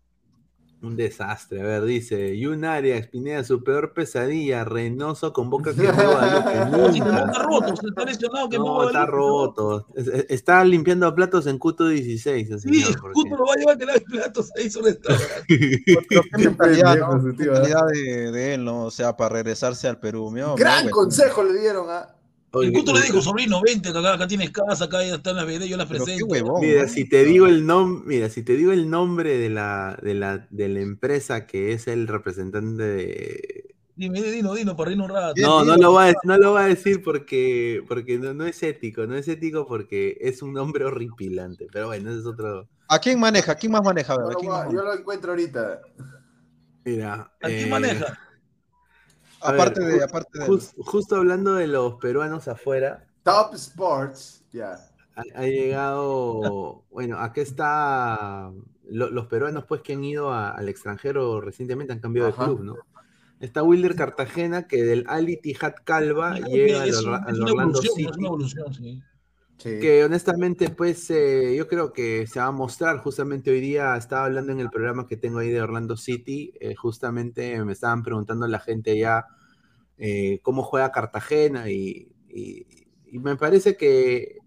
Un desastre. A ver, dice Yunaria, Espineda, su peor pesadilla. Reynoso convoca que Guadalupe. No, si está roto, se está lesionado, que No, está roto. Es- es- Está limpiando platos en Cuto 16. el Sí, Cuto lo va a llevar que lave platos ahí solo está. Mentalidad, de, de él, ¿no? O sea, para regresarse al Perú. mío, Gran mío, consejo le dieron a. Oye, El Cuto le dijo, sobrino, vente, que acá, acá tienes casa, acá ya están las BD, yo las presento. huevón. Mira, ¿no? si te digo el nombre, mira, si te digo el nombre de la, de la, de la empresa que es el representante de. Dime, dino, dino, para reírnos un rato. No, no lo va a, no lo va a decir porque, porque no, no es ético, no es ético porque es un nombre horripilante. Pero bueno, ese es otro. ¿A quién maneja? ¿A quién más maneja? A ver, Yo lo encuentro ahorita. Mira. ¿A quién eh, maneja? Aparte ver, de, aparte de. justo hablando de los peruanos afuera, Top Sports. Ya. ha, ha llegado, bueno, acá está lo- los peruanos pues que han ido a- al extranjero recientemente han cambiado Ajá. de club, ¿no? Está Wilder Cartagena que del Ali Tijat Calva llega al, Orlando City. es una evolución, sí. Que honestamente, pues eh, yo creo que se va a mostrar. Justamente hoy día estaba hablando en el programa que tengo ahí de Orlando City. eh, justamente me estaban preguntando la gente ya eh, cómo juega Cartagena y, me parece que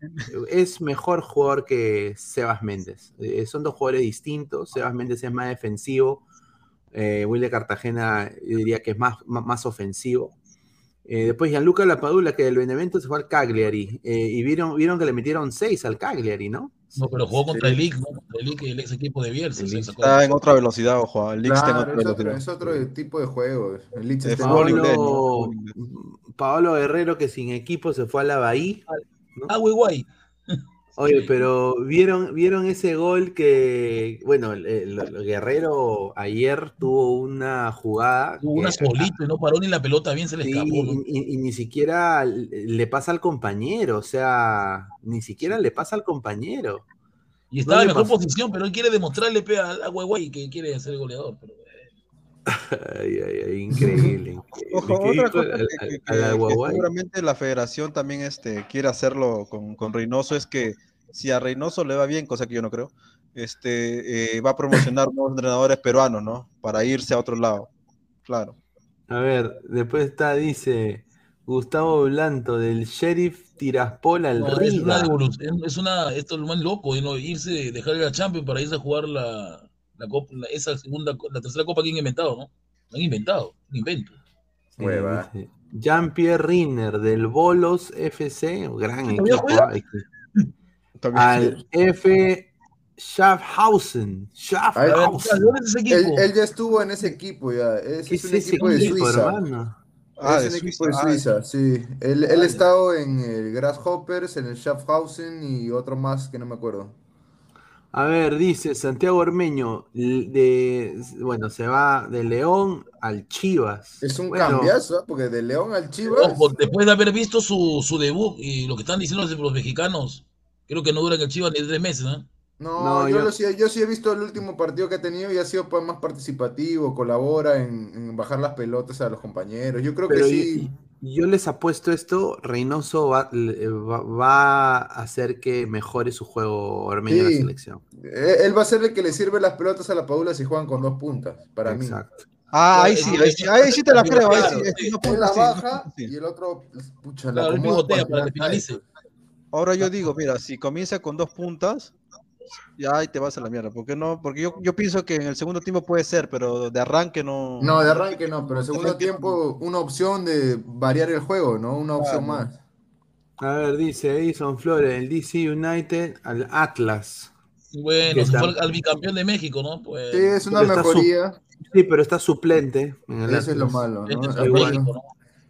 es mejor jugador que Sebas Méndez. Eh, son dos jugadores distintos. Sebas Méndez es más defensivo. Will de Cartagena yo diría que es más, más ofensivo. Eh, después Gianluca Lapadula, que del Benevento se fue al Cagliari. eh, y vieron, vieron que le metieron 6 al Cagliari, ¿no? No, pero jugó contra Sí. el League, ¿no? Contra el League, el ex equipo de Bielsa. El. Está en otra velocidad, ojo. El está en Claro, otra es otro, velocidad. es otro tipo de juego. El De está ¿no? Paolo. Paolo Guerrero, que sin equipo se fue a la Bahía. Ah, güey, guay. Oye, pero vieron, vieron ese gol que, bueno, el, el- el Guerrero ayer tuvo una jugada. Tuvo una y no paró ni la pelota, bien se le Sí, escapó. ¿no? y, y- y ni siquiera le pasa al compañero, o sea, ni siquiera le pasa al compañero. Y estaba no en mejor pasó. posición, pero él quiere demostrarle pe, a, a Guay que quiere ser goleador. Pero, Ay, ay, ay, increíble. Ojo, ¿Qué otra cosa al- que, al- que- a la que seguramente la federación también este, quiere hacerlo con, con Reynoso es que si a Reynoso le va bien, cosa que yo no creo, este, eh, va a promocionar nuevos entrenadores peruanos, ¿no? Para irse a otro lado. Claro. A ver, después está, dice Gustavo Blanto, del Sheriff Tiraspol al no, es Riga. una es una, esto es lo más loco, ¿no? irse, dejar la Champions para irse a jugar la, la copa, la- esa segunda, la tercera copa que han inventado, ¿no? Lo han inventado, un invento. Hueva. Jean-Pierre Rinner del Bolos FC, gran ¿Todavía equipo. Al F. Schaffhausen. Ver, Schaffhausen. Él, él ya estuvo en ese equipo ya. Ese ¿Qué es es un ese equipo de Suiza. hermano? Ah, es de un Suiza, equipo de ah, Suiza, sí. Él, él ha estado en el Grasshoppers, en el Schaffhausen y otro más que no me acuerdo. A ver, dice Santiago Ormeño, de, bueno, se va de León al Chivas. Es un Bueno, cambiazo, ¿eh? porque de León al Chivas. Ojo, después de haber visto su, su debut y lo que están diciendo los, mexicanos, creo que no duran el Chivas ni tres meses, ¿no? No, No, yo, yo- lo sí- yo sí he visto el último partido que ha tenido y ha sido pues, más participativo, colabora en, en bajar las pelotas a los compañeros. Yo creo que Pero sí. Yo les apuesto esto, Reynoso va, va- va a hacer que mejore su juego Ormeño en la Sí. selección. Eh, Él va a ser el que le sirve las pelotas a la Paula si juegan con dos puntas, para mí. Exacto. Ah, ahí sí, ahí sí, ahí sí te la creo. Ahí Claro, sí, ahí sí, la sí, baja sí. y el otro, pues, pucha, la Claro, para que finalice. Ahora yo digo, mira, si comienza con dos puntas, ya ahí te vas a la mierda. ¿Por qué no? Porque yo, yo pienso que en el segundo tiempo puede ser, pero de arranque no. No, de arranque no, pero el segundo tiempo una opción de variar el juego, ¿no? Una opción Claro. más. A ver, dice Edison Flores, el DC United al Atlas. Bueno, se fue al, bicampeón de México, ¿no? Pues, Sí, es una Pero su- mejoría. Sí, pero está suplente. en el Eso es lo malo, este ¿no?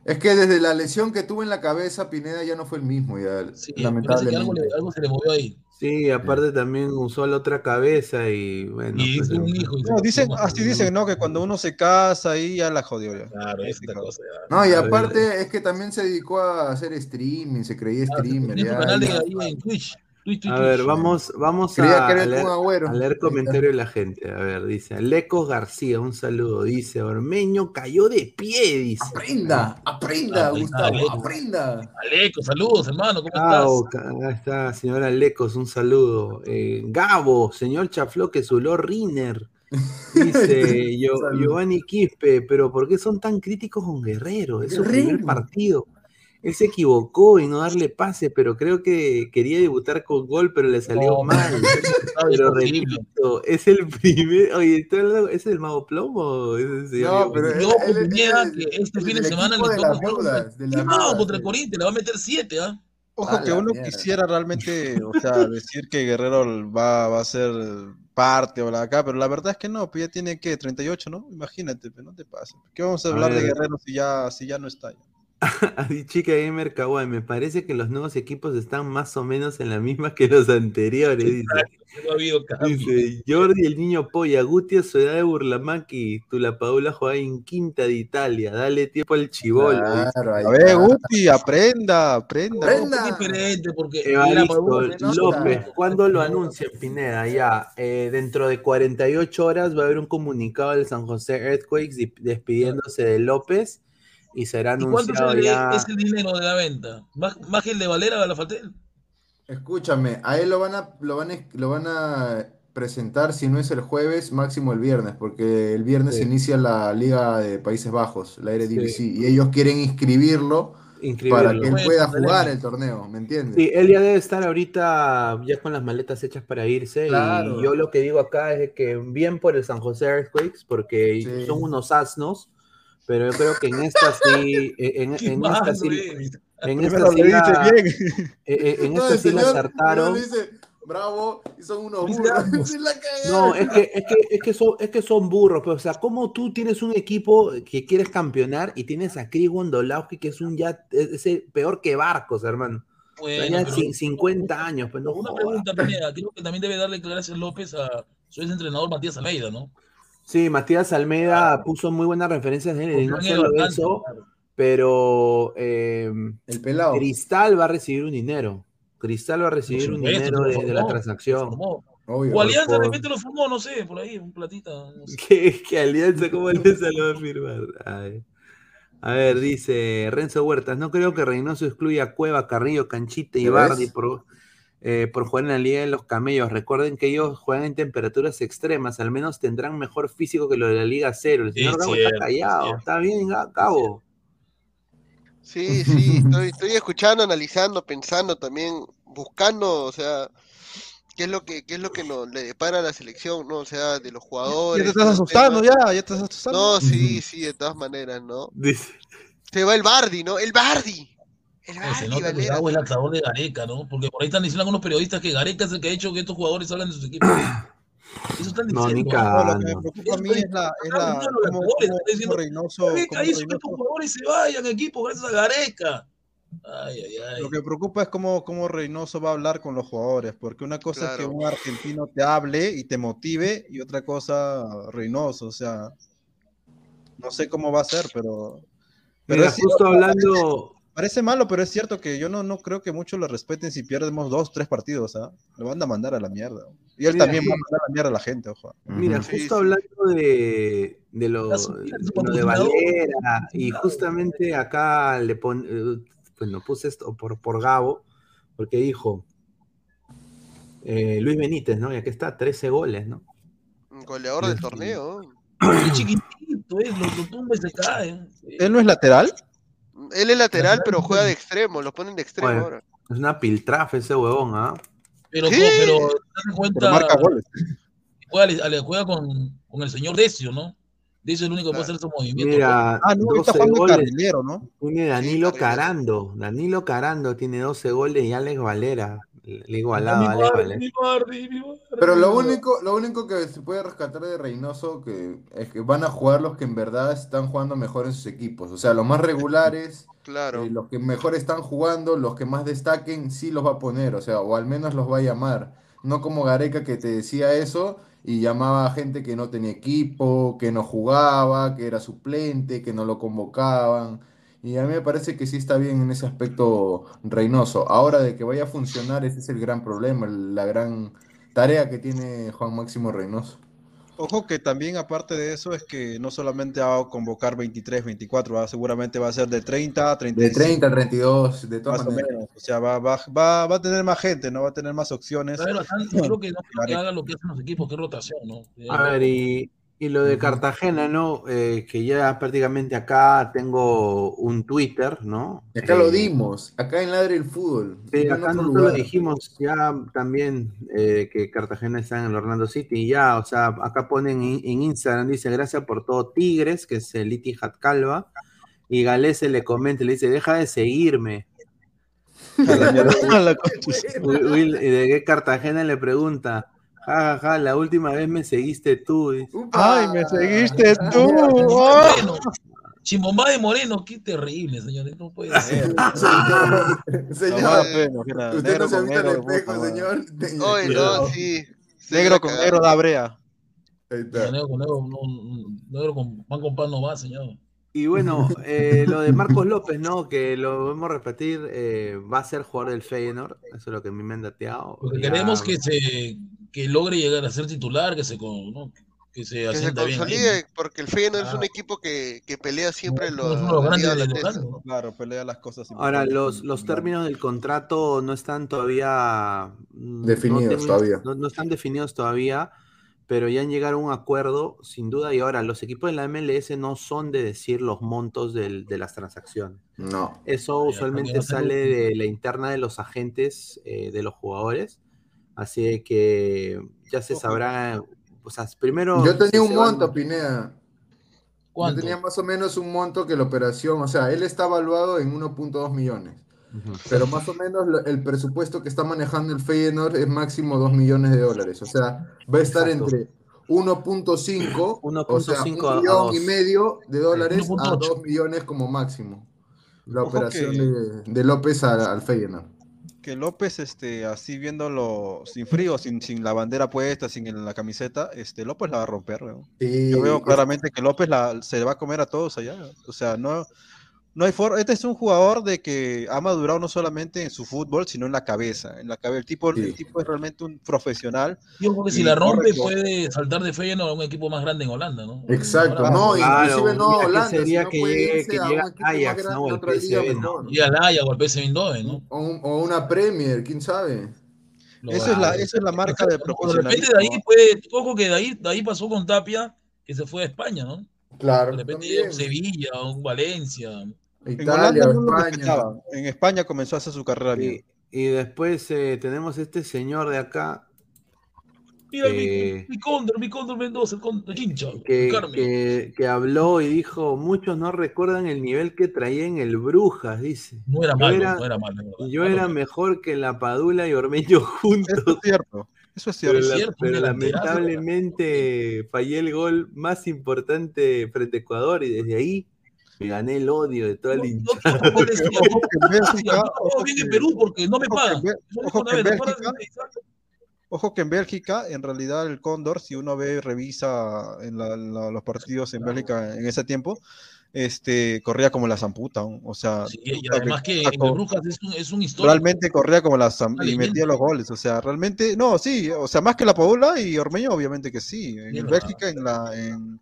es que desde la lesión que tuvo en la cabeza, Pineda ya no fue el mismo, ya, Sí, lamentablemente. algo, le- algo se le movió ahí. Sí, aparte también usó la otra cabeza y bueno. Y pues, un hijo. No, dicen, así dicen, ¿no? Que cuando uno se casa ahí ya la jodió ya. Claro, es otra cosa. ya. No, y aparte es que también se dedicó a hacer streaming, se creía Ah, streamer. Ya, canal de ya. ahí en Twitch. A ver, vamos, vamos a, leer, a leer comentarios de la gente. A ver, dice Alecos García, un saludo. Dice, Ormeño cayó de pie, dice. Aprenda, aprenda, Ah, Gustavo, Aleco. aprenda. Aleco, saludos, hermano, ¿cómo Gabo, estás? acá está, señora Alecos, un saludo. Eh, Gabo, señor Chafló, que suló Riner. Dice. Giovanni Quispe, pero ¿por qué son tan críticos con Guerrero? Es su primer Guerrero. partido. Él se equivocó en no darle pase, pero creo que quería debutar con gol, pero le salió No, mal. Pero repito, es el primer. Oye, ¿estoy hablando- ¿es el mago plomo? ¿Es el señor No, pero Y él- ojo, él- él Pineda, es que este fin de semana le de toca de deudas, contra el. Corinthians, le va a meter 7, ¿ah? Ojo, A que uno mierda. quisiera realmente, o sea, decir que Guerrero va, va a ser parte o la de acá, pero la verdad es que no, pues ya tiene que 38, ¿no? Imagínate, pues no te pasa. ¿Qué vamos a A hablar de ver. Guerrero si ya, si ya no está? Así, chica Gamer Kawaii, me parece que los nuevos equipos están más o menos en la misma que los anteriores. Dice, No ha habido cambio. dice Jordi el niño polla, Guti a su edad de Burlamaqui, tú la Paula juega en quinta de Italia, dale tiempo al. Claro, ahí A ver. Guti, aprenda, aprenda. Aprenda. Es diferente porque Evaristo. López, ¿cuándo lo anuncian, Pineda? Ya, eh, dentro de 48 horas va a haber un comunicado del San José Earthquakes di- despidiéndose de López y será ¿Y cuánto anunciado el, ya. es el dinero de la venta? ¿Más, más que el de Valera a la Faltel? Escúchame, a él lo van a, lo van a, lo van a presentar, si no es el jueves, máximo el viernes, porque el viernes Sí. inicia la Liga de Países Bajos, la Eredivisie, Sí. y ellos quieren inscribirlo para Inscribirlo. que él pueda jugar el torneo, ¿me entiendes? Sí, él ya debe estar ahorita ya con las maletas hechas para irse. Claro. Y yo lo que digo acá es que bien por el San José Earthquakes, porque Sí. son unos asnos, pero yo creo que en esta sí, en, ¿Qué en esta sí, en esta sí la, bien. eh, eh, en No, esta sí la señor- acertaron. el señor dice, bravo, y son unos burros. No, es que, es que, es que son, es que son burros, pero o sea, ¿cómo tú tienes un equipo que quieres campeonar y tienes a Chris Wondolowski, que es un ya, es, es peor que Barcos, hermano? Bueno, ya pero cin- 50 años, pues no una pregunta, Pineda. Creo que también debe darle gracias López a su ex entrenador Matías Almeida, ¿no? Sí, Matías Almeida puso muy buenas referencias de él, y no solo eso, claro. pero eh, El pelado. Cristal va a recibir un dinero. Cristal va a recibir un supuesto, dinero de, de la transacción. Obvio. O Alianza de por- repente lo formó, no sé, por ahí, un platita. no sé. ¿Qué, qué alianza? ¿Cómo alianza lo va a firmar? Ay. A ver, dice Renzo Huertas, no creo que Reynoso excluya a Cueva, Carrillo, Canchita y ¿Ya Bardi por, eh, por jugar en la Liga de los Camellos. Recuerden que ellos juegan en temperaturas extremas, al menos tendrán mejor físico que lo de la Liga Cero. El Sí, señor Gabo cierto, está callado, cierto. está bien, Ga- Gabo. Sí, sí, estoy, estoy escuchando, analizando, pensando también, buscando, o sea, qué es lo que, qué es lo que nos le depara a la selección, ¿no? O sea, de los Ya jugadores. te estás asustando, ya, ya te estás asustando. No, sí, sí, de todas maneras, ¿no? Dice. Se va el Bardi, ¿no? El Bardi. El Se Bardi, nota que es el actor de Gareca, ¿no? Porque por ahí están diciendo algunos periodistas que Gareca es el que ha hecho que estos jugadores hablan de sus equipos. Eso están No, diciendo. ni No, lo que me preocupa a mí es la, es la Los cómo, jugadores cómo- están cómo diciendo, Reynoso, Gareca cómo hizo que estos Reynoso- jugadores se vayan equipo gracias a Gareca. Ay, ay, ay. Lo que preocupa es cómo, cómo Reynoso va a hablar con los jugadores, porque una cosa es que Claro. un argentino te hable y te motive, y otra cosa Reynoso, o sea, no sé cómo va a ser, pero... pero Mira, es cierto, justo hablando, Parece malo, pero es cierto que yo no, no creo que muchos lo respeten si perdemos dos, tres partidos, ¿ah? Lo van a mandar a la mierda. Y él Mira, también sí. va a mandar a la mierda a la gente, ojo. Mira, Sí, justo sí. hablando de, de lo, de lo. Valera, y justamente acá le pon, eh, bueno, puse esto por, por Gabo, porque dijo eh, Luis Benítez, ¿no? Y aquí está, 13 goles, ¿no? Goleador del torneo. Es chiquitito, es, lo, lo tumba y se cae. ¿Él no es lateral? Él es lateral, pero juega de extremo, lo ponen de extremo ahora. es una piltrafa ese huevón, ¿ah? Pero, Sí. pero cuenta, marca goles. juega, le- juega con, con el señor Decio, ¿no? Decio es el único que puede hacer esos movimientos. Mira, Ah, no, está 12 jugando carrilero, ¿no? Tiene Danilo. Carando, Danilo Carando tiene 12 goles y Alex Valera, le igualaba. Pero lo único, lo único que se puede rescatar de Reynoso que es que van a jugar los que en verdad están jugando mejor en sus equipos. O sea, los más regulares, Claro. eh, los que mejor están jugando, los que más destaquen, sí los va a poner. O sea, o al menos los va a llamar. No como Gareca que te decía eso y llamaba a gente que no tenía equipo, que no jugaba, que era suplente, que no lo convocaban. Y a mí me parece que sí está bien en ese aspecto Reynoso. Ahora de que vaya a funcionar, ese es el gran problema, la gran tarea que tiene Juan Máximo Reynoso. Ojo que también aparte de eso es que no solamente va a convocar 23, 24, ¿ah? seguramente va a ser de 30 a De 35. 30 al 32, de todas Más o maneras. menos. O sea, va, va, va, va a tener más gente, ¿no? Va a tener más opciones. Bastante, creo que no creo que haga lo que hacen los equipos, que es rotación, ¿no? A ver, y, y lo de Cartagena, ¿no? Eh, que ya prácticamente acá tengo un Twitter, ¿no? Acá lo Eh, dimos, acá en Ladre el Fútbol. En acá otro nosotros lo lugar. dijimos ya también eh, que Cartagena está en el Orlando City y ya, o sea, acá ponen en, en Instagram, dice gracias por todo Tigres, que es el Itihad Calva, y Galese le comenta, le dice, deja de seguirme. Y de qué Cartagena le pregunta, ja, ja, la última vez me seguiste tú. dice. Ay, me seguiste tú. Moreno, Chimbomba de Moreno, qué terrible, señores. No puede ser. Señor, imagina, usted no se ha visto negro, espejo, señor. Oye, no, sí. Negro con negro da brea. Negro con negro, no, negro con pan con pan no va, señor. Y bueno, eh, lo de Marcos López, ¿no? Que lo vamos a repetir, eh, va a ser jugador del Feyenoord, eso es lo que a mí me han dateado. Porque Ya- queremos que se que logre llegar a ser titular, que se con- ¿no? que se Que se asienta bien consolide, porque el Feyenoord es un Ah. equipo que, que pelea siempre No, los es uno de los de la. ¿no? Claro, pelea las cosas. Ahora, los, los términos del contrato no están todavía mm, Definidos no todavía. No, no están definidos todavía, pero ya han llegado a un acuerdo, sin duda. Y ahora, los equipos de la MLS no son de decir los montos del- de las transacciones. No. Eso usualmente no sale de la interna de los agentes eh, de los jugadores. Así que ya se sabrá. O sea, primero. Yo tenía un van- monto, Pineda. Yo tenía más o menos un monto que la operación, o sea, él está evaluado en 1.2 millones. Ujú. Pero más o menos lo- el presupuesto que está manejando el Feyenoord es máximo 2 millones de dólares. O sea, va a estar Exacto. entre 1.5, o sea, 1.5 a un millón y medio de dólares a 1.8. 2 millones como máximo. La Ojo operación que- de, de López al, al Feyenoord. Que López, este, así viéndolo sin frío, sin, sin la bandera puesta, sin el- la camiseta, este, López la va a romper. Sí, Yo veo claramente que López la, se va a comer a todos allá. O sea, no, no hay forma. Este es un jugador de que ha madurado no solamente en su fútbol, sino en la cabeza. En la cabeza. El tipo, el tipo es realmente un profesional. Yo creo que si la rompe puede saltar de Feyenoord a un equipo más grande en Holanda, ¿no? Exacto, no, Claro, inclusive no ¿qué Holanda, sería que llegue- a llega más Ajax, ¿no? Y al Ajax o al PSV Eindhoven, ¿no? O, un- o una Premier, quién sabe. Esa es la, esa es la marca de De repente profesionalismo. de ahí puede, ojo que de ahí, de ahí pasó con Tapia, que se fue a España, ¿no? Claro, De repente también. un Sevilla, un Valencia. En Italia no lo España. En España comenzó a hacer su carrera bien. Y, y después eh, tenemos este señor de acá, Mira, Eh, mi, mi cóndor, mi cóndor Mendoza, el cóndor hincha. que, Carmen. que- que habló y dijo, muchos no recuerdan el nivel que traía en el Brujas, dice. No era Yo malo, era- no era malo. de verdad. Yo era mejor que la Padula y Ormeño juntos. Eso es cierto. Eso es Pero, cierto. la- cierto, pero lamentablemente fallé el gol más importante frente a Ecuador y desde ahí me gané el odio de toda la hinchada. Yo decía, Ojo que en Bélgica, yo ojo todo bien en Perú porque no me ojo que pagan. ojo que en. Bélgica, en realidad el Cóndor, si uno ve y revisa en la- la- los partidos en Bélgica en ese tiempo, este, corría como la zamputa, o sea, Sí, y además que en Brujas es un, es un histórico. realmente corría como la zam- Una y metía los goles, o sea, realmente, no, sí, o sea, más que la Paula y Ormeño, obviamente que sí, en Bélgica, en la, en, en-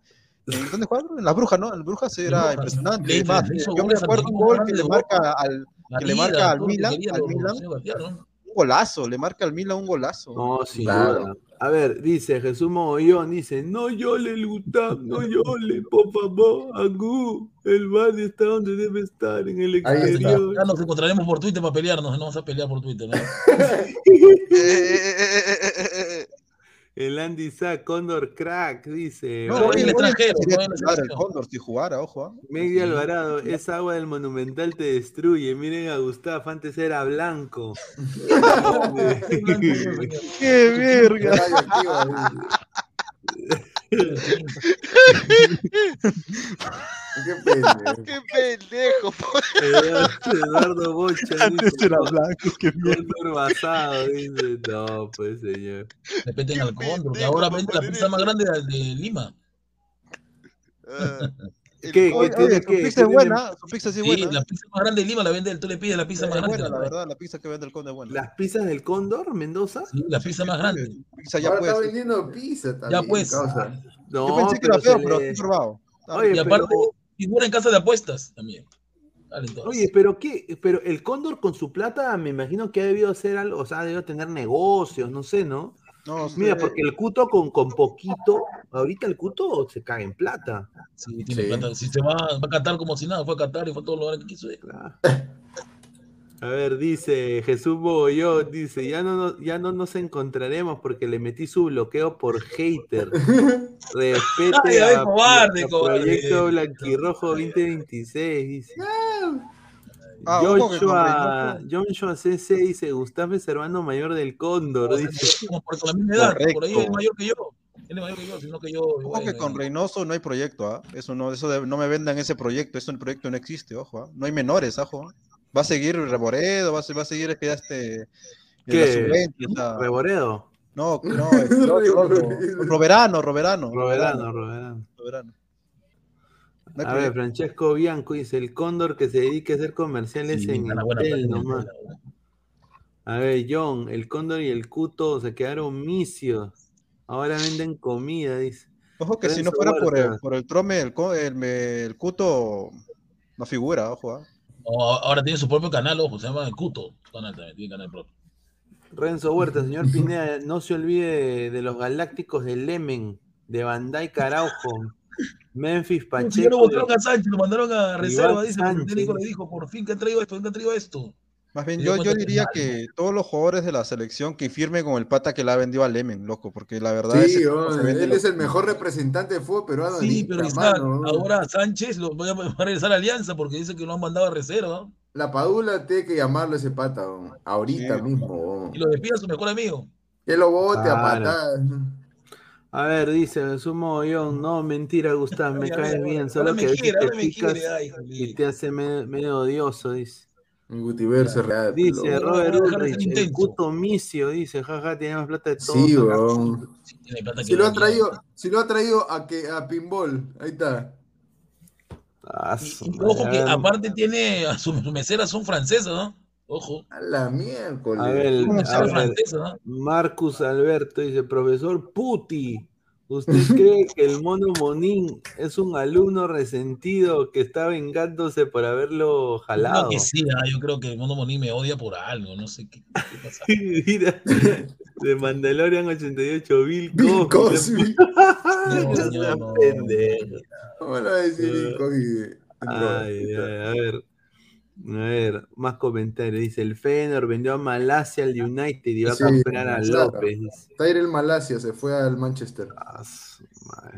¿dónde jugaban? En las brujas, ¿no? En las brujas era impresionante. Le más, yo me acuerdo un gol que le marca al, que le marca al Milan, al un golazo, le marca al Milan un golazo. No, Claro. duda. A ver, dice Jesús Mogollón, dice, no llole el Gutam, no llole, por favor, Agú, el Badi está donde debe estar, en el exterior. Ya nos encontraremos por Twitter para pelearnos, no vamos a pelear por Twitter. ¿no? El Andy Sá, Condor Crack, dice. No, el extranjero, no el selección. Cóndor si jugara, ojo. ¿ah? Megui Alvarado, esa agua del Monumental te destruye. Miren a Gustav, antes era blanco. ¡Qué verga! Qué pendejo. ¡Qué pendejo! po. Eduardo Bocha, Antes dice, era blanco, qué mierda. Condor basado, dice. No, pues señor. Respeten al cóndor, que ahora vende la pizza más grande de, de Lima. Ah, el ¿Qué? Cóndor- tiene Oye, su que- pizza es tiene- buena, su pizza sí es buena. la pizza más grande de Lima la vende, tú le pides la pizza más Es grande. buena, que la la verdad, la pizza que vende el Cóndor es buena. ¿Las pizzas del Cóndor, Mendoza? Sí, la pizza más grande. Pizza ya Ahora pues. está vendiendo pizza también. Ya pues. causa. No, Yo pensé que era feo, pero estoy probado. Oye, Y aparte, pero- figura en casa de apuestas también. Dale. Oye, pero qué, pero el Cóndor con su plata, me imagino que ha debido hacer algo, o sea, ha debido tener negocios, no sé, ¿no? No, Mira, porque el Cuto con, con poquito, ahorita el Cuto se caga en plata. Sí, tiene Sí. plata. Si se va, va a Qatar como si nada, fue a Qatar y fue a todos los lugares que quiso ir. Claro. A ver, dice Jesús Bogollón, dice, ya no, nos- ya no nos encontraremos porque le metí su bloqueo por hater. Respete Ay, ay, a, cobarde, a cobarde. Proyecto Blanquirrojo 2026, dice. Ah, con Joshua, Joshua CC dice, Gustavo es hermano mayor del Cóndor, dice. Como por con la misma edad, por ahí Correcto. es mayor que yo. Él es mayor que yo, sino que yo. Ojo igual, que con eh, Reynoso no hay proyecto, ¿ah? Eso no, eso de- no me vendan ese proyecto, eso el proyecto no existe, ojo, ¿ah? No hay menores, ojo. Va a seguir Reboredo, va a, se- va a seguir que ya este. ¿Qué? la sub-20, o sea, Reboredo. no, no, otro, Roberano, Roberano. Roberano, Roberano. Roberano. No A ver. Francesco Bianco dice, el Cóndor que se dedique a hacer comerciales sí, en buena Intel nomás. buena plata. A ver, John, el Cóndor y el Cuto se quedaron misios. Ahora venden comida, dice. Ojo que si no fuera por el, por el trome, el, el, el Cuto no figura, ojo. ¿ah? No, ahora tiene su propio canal, ojo, se llama el Cuto. Su canal también, tiene canal propio. Renzo Huerta, señor Pineda, no se olvide de, de los galácticos de Lemen, de Bandai Caraujo, Memphis Si ya Pacheco. lo votaron a Sánchez, lo mandaron a reserva, Iván dice, porque el técnico le dijo, por fin que han traído esto, que han traído esto. Más bien, yo, que diría que todos los jugadores de la selección que firmen con el pata que la ha vendido a Lemen, loco, porque la verdad Sí, ese oh, él es el mejor representante de fútbol peruano. Sí, pero Isaac, mano. ahora Sánchez lo va a regresar a Alianza porque dice que lo han mandado a reserva. La Padula tiene que llamarlo a ese pata, oh, ahorita Sí. mismo. oh. Y lo despide a su mejor amigo. Que lo bote a Claro. A ver, dice Sumo Mogollón, no, mentira, Gustavo, me caes bien, solo que te ahora me picas quiere, ay, y te hace medio, medio odioso, dice. Un Gutiverso real. Dice Lo- Robert Ulrich, el puto micio, dice, jaja, tiene más plata de todos. Sí, acá". weón. Sí, tiene plata Si lo ha traído, si lo ha traído a que a Pinball, ahí está. Ah, miedo. su Y, y ojo que aparte tiene a sus meseras son francesas, ¿no? Ojo. A la miércoles. A ver, Una a mesera ver, francesa, ¿no? Marcus Alberto dice, profesor Puti, ¿usted cree que el mono Monín es un alumno resentido que está vengándose por haberlo jalado? creo que sí, ah, yo creo que el Mono Moní me odia por algo, no sé qué, qué pasa. Mira, de Mandalorian 88, Bill Bill Cosby. Cosby. No, No no, seas no. pendejo. ¿Cómo lo va a decir Bill Cosby? Ay, ay, a ver. A ver, más comentarios. Dice, el Feyenoord vendió a Malasia al United y va Sí, a comprar a claro. López. Tyrell Malasia se fue al Manchester. Ah.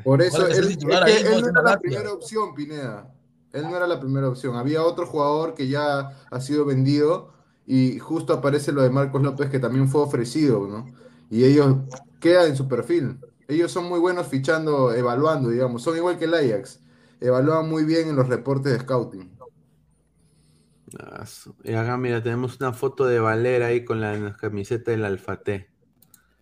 Por eso ¿Cuál es el él, titular es que ahí? él ¿Cómo no era la primera opción, Pineda. Él no era la primera opción. Había otro jugador que ya ha sido vendido y justo aparece lo de Marcos López que también fue ofrecido, ¿no? Y ellos quedan en su perfil. Ellos son muy buenos fichando, evaluando, digamos. Son igual que el Ajax. Evalúan muy bien en los reportes de scouting. Ah, Y acá, mira, tenemos una foto de Valera ahí con la camiseta del Alfate.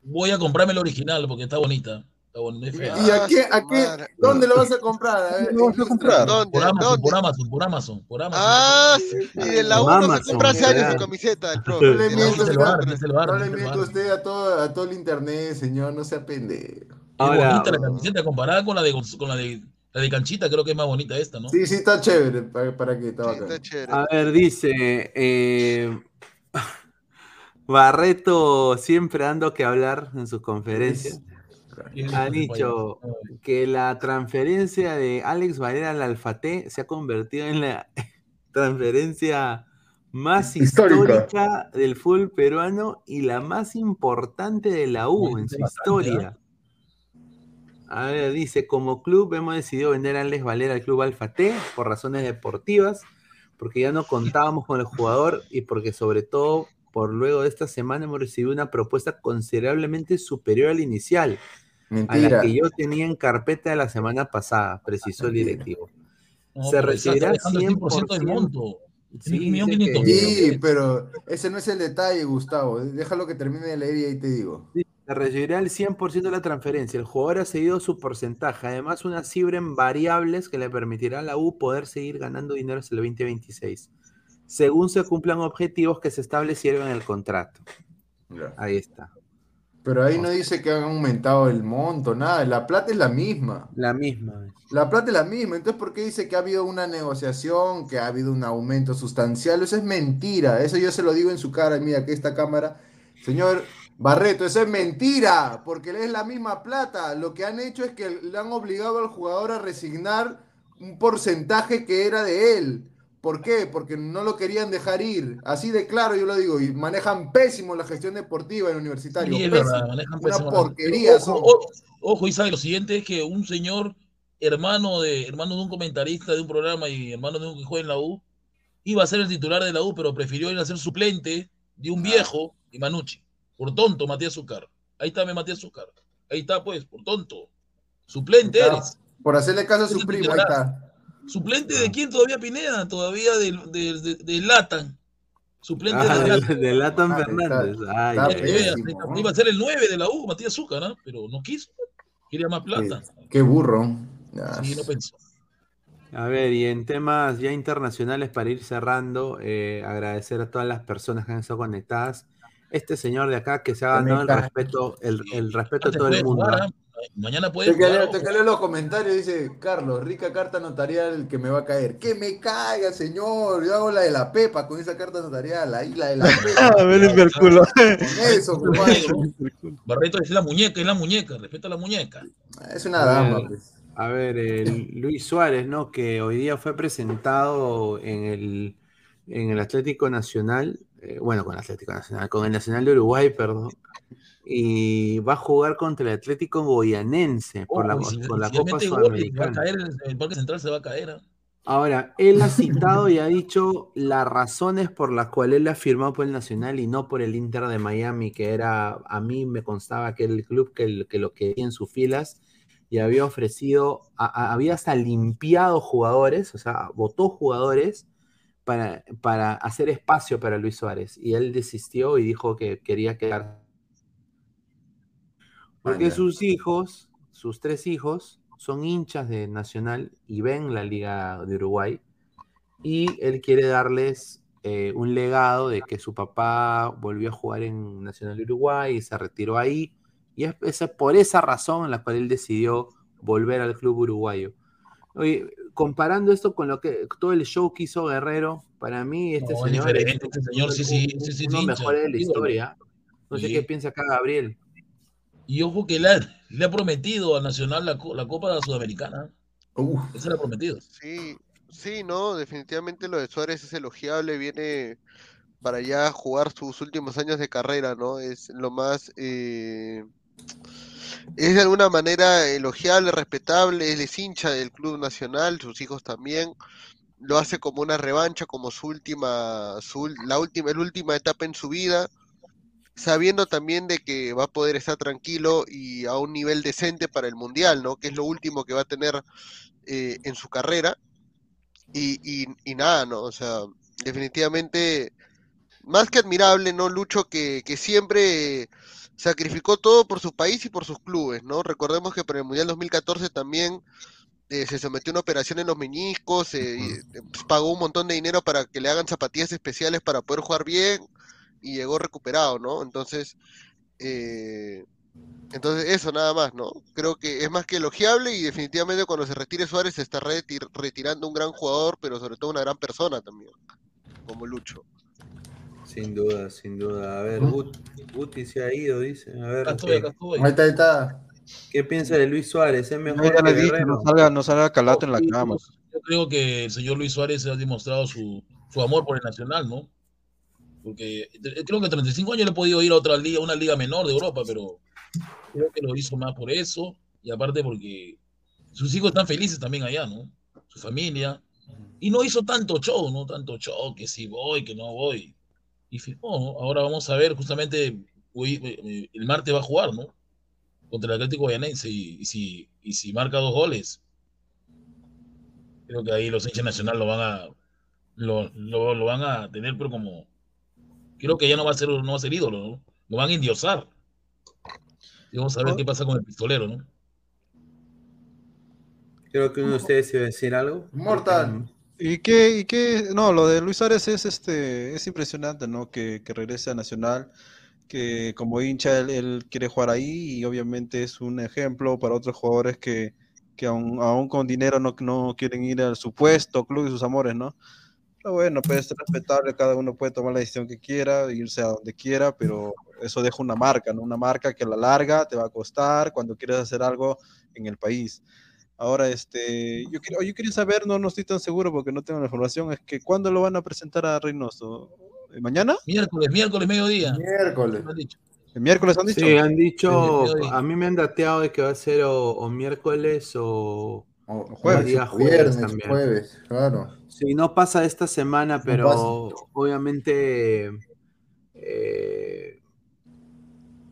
Voy a comprarme la original porque está bonita. Está bonita, es fea. ¿Y a qué, a qué, dónde lo vas a comprar? A ver, ¿Dónde lo vas a comprar? ¿Dónde? Por Amazon, ¿Dónde? por Amazon, por Amazon, por Amazon. Ah, sí, y de la Por 1 se compra hace años su camiseta, el No profe. no le mienta arma. usted a todo, a todo el internet, señor, no sea pendejo. Ahora, bonita la camiseta comparada con la de con la de la de canchita, creo que es más bonita esta, ¿no? Sí, sí, está chévere. ¿Para, para qué? Está Sí, bacán. está chévere. a ver, dice, eh, Barreto siempre dando que hablar en sus conferencias. Ha dicho que la transferencia de Alex Valera al Alfate se ha convertido en la transferencia más Histórica. histórica del fútbol peruano y la más importante de la U en su historia. A ver, dice, como club hemos decidido vender a Alex Valera al club Alfate por razones deportivas, porque ya no contábamos con el jugador y porque sobre todo por luego de esta semana hemos recibido una propuesta considerablemente superior al inicial, a la que yo tenía en carpeta la semana pasada, precisó el directivo. No, Se recibirá dejando el 100% del 100%. monto. Sí, pero ese no es el detalle, Gustavo. Déjalo que termine de leer y ahí te digo. Recibirá el 100% de la transferencia. El jugador ha seguido su porcentaje. Además, una cifra en variables que le permitirá a la U poder seguir ganando dinero hasta el 2026, según se cumplan objetivos que se establecieron en el contrato. Ahí está. Pero ahí no dice que han aumentado el monto, nada. La plata es la misma. La misma. La plata es la misma. Entonces, ¿por qué dice que ha habido una negociación, que ha habido un aumento sustancial? Eso es mentira. Eso yo se lo digo en su cara. Mira, que esta cámara. Señor Barreto, eso es mentira. Porque es la misma plata. Lo que han hecho es que le han obligado al jugador a resignar un porcentaje que era de él. ¿Por qué? Porque no lo querían dejar ir. Así de claro yo lo digo. Y manejan pésimo la gestión deportiva en universitario. Sí, es Pésimo. verdad, manejan Una pésimo. porquería Pero son. Ojo, ojo, ojo, y sabe lo siguiente es que un señor hermano de hermano de un comentarista de un programa y hermano de un que juega en la U iba a ser el titular de la U, pero prefirió ir a ser suplente de un viejo y Manucci. Por tonto, Matías Zúcar. Ahí está Matías Zúcar. Ahí está, pues, por tonto. Suplente Está. eres. Por hacerle caso a su primo, ahí está. ¿Suplente de quién todavía Pineda? Todavía del de, de, de Latan. Suplente Ah, de de, Latan. de Latan Ah, Fernández. está- Ay, está ay, Eh, ay. pésimo, eh, ¿no? Iba a ser el 9 de la U, Matías Zúcar, ¿no? pero no quiso. Quería más plata. Qué, qué burro. Ya. Sí, no pensó. A ver, y en temas ya internacionales para ir cerrando, eh, agradecer a todas las personas que han estado conectadas. Este señor de acá que se ha ganado el respeto, el, el respeto de todo el mundo. jugar, ¿ah? ¿ah? Mañana puede Te que, jugar. leo, ojo. te los comentarios, dice Carlos, rica carta notarial que me va a caer. Que me caiga, señor. Yo hago la de la Pepa con esa carta notarial, ahí la de la Pepa. A ver, el culo. Con eso, compadre. Barreto es la muñeca, es la muñeca, respeta a la muñeca. Es una dama, A ver, pues. A ver, el Luis Suárez, ¿no? Que hoy día fue presentado en el, en el Atlético Nacional, eh, bueno, con el Atlético Nacional, con el Nacional de Uruguay, perdón, y va a jugar contra el Atlético Goyanense por la, si- por si Copa va a Sudamericana. caer, el, Parque Central se va a caer. ¿ah? Ahora, él ha citado y ha dicho las razones por las cuales él ha firmado por el Nacional y no por el Inter de Miami, que era, a mí me constaba que era el club que, que lo quería en sus filas y había ofrecido, a- a- había hasta limpiado jugadores, o sea, votó jugadores para, para hacer espacio para Luis Suárez. Y él desistió y dijo que quería quedar. Porque ya. sus hijos, sus tres hijos, son hinchas de Nacional y ven la Liga de Uruguay. Y él quiere darles eh, un legado de que su papá volvió a jugar en Nacional de Uruguay y se retiró ahí. Y es, es por esa razón en la cual él decidió volver al club uruguayo. Oye, comparando esto con lo que todo el show que hizo Guerrero, para mí este No, es señor diferente, este señor sí, sí, uno sí, sí, de los hincha, mejores de la historia. No sé Sí. qué piensa acá Gabriel. Y ojo que le ha, le ha prometido a Nacional la, la Copa Sudamericana. Uf, Eso le ha prometido. Sí. Sí, no, definitivamente lo de Suárez es elogiable, viene para ya jugar sus últimos años de carrera, ¿no? Es lo más, eh, es de alguna manera elogiable, respetable, él es hincha del club nacional, sus hijos también, lo hace como una revancha, como su última, su, la última, última etapa en su vida, sabiendo también de que va a poder estar tranquilo y a un nivel decente para el mundial, ¿no? Que es lo último que va a tener eh, en su carrera. Y, y, y nada, ¿no? O sea, definitivamente más que admirable, ¿no? Lucho que, que siempre sacrificó todo por su país y por sus clubes, ¿no? Recordemos que para el Mundial 2014 también eh, se sometió a una operación en los meniscos, eh, pues, pagó un montón de dinero para que le hagan zapatillas especiales para poder jugar bien y llegó recuperado, ¿no? Entonces, eh, entonces eso nada más, ¿no? Creo que es más que elogiable y definitivamente cuando se retire Suárez se está retir retirando un gran jugador, pero sobre todo una gran persona también, como Lucho. Sin duda, sin duda. A ver, Gut- Guti se ha ido, dice. A ver, Acá estoy, ¿qué- acá estoy. Ahí está, ahí está. ¿Qué piensa de Luis Suárez? ¿Es mejor Ya que no salga, no salga calato en la cama. Yo creo que el señor Luis Suárez ha demostrado su, su amor por el Nacional, ¿no? Porque creo que a 35 años le he podido ir a otra liga, una liga menor de Europa, pero creo que lo hizo más por eso y aparte porque sus hijos están felices también allá, ¿no? Su familia. Y no hizo tanto show, ¿no? Tanto show, que si voy, que no voy. Y firmó, ¿no? Ahora vamos a ver, justamente, hoy, eh, el martes va a jugar, ¿no? Contra el Atlético Guayanense y, y si, y si marca dos goles, creo que ahí los hinchas nacional lo van a lo, lo, lo van a tener pero como creo que ya no va a ser no va a ser ídolo ¿no? lo van a endiosar y vamos a ver qué pasa con el pistolero ¿no? Creo que uno de ustedes iba a decir algo. Mortal. ¿Y qué, y qué? No, lo de Luis Suárez es este, es impresionante, ¿no? Que, que regrese a Nacional, que como hincha él, él quiere jugar ahí y obviamente es un ejemplo para otros jugadores que, que aún, aún con dinero no, no quieren ir al supuesto club de sus amores, ¿no? Pero bueno, puede ser respetable, cada uno puede tomar la decisión que quiera, irse a donde quiera, pero eso deja una marca, ¿no? Una marca que a la larga te va a costar cuando quieres hacer algo en el país. Ahora, este, yo, quiero- yo quería saber, no, no estoy tan seguro porque no tengo la información, es que ¿cuándo lo van a presentar a Reynoso? ¿Eh, ¿Mañana? miércoles miércoles mediodía Miércoles. han dicho. ¿El miércoles han dicho? Sí, han dicho, Sí, a mí me han dateado de que va a ser o, o miércoles o, O jueves, día jueves viernes, también. jueves, claro. Sí, no pasa esta semana, pero obviamente, eh,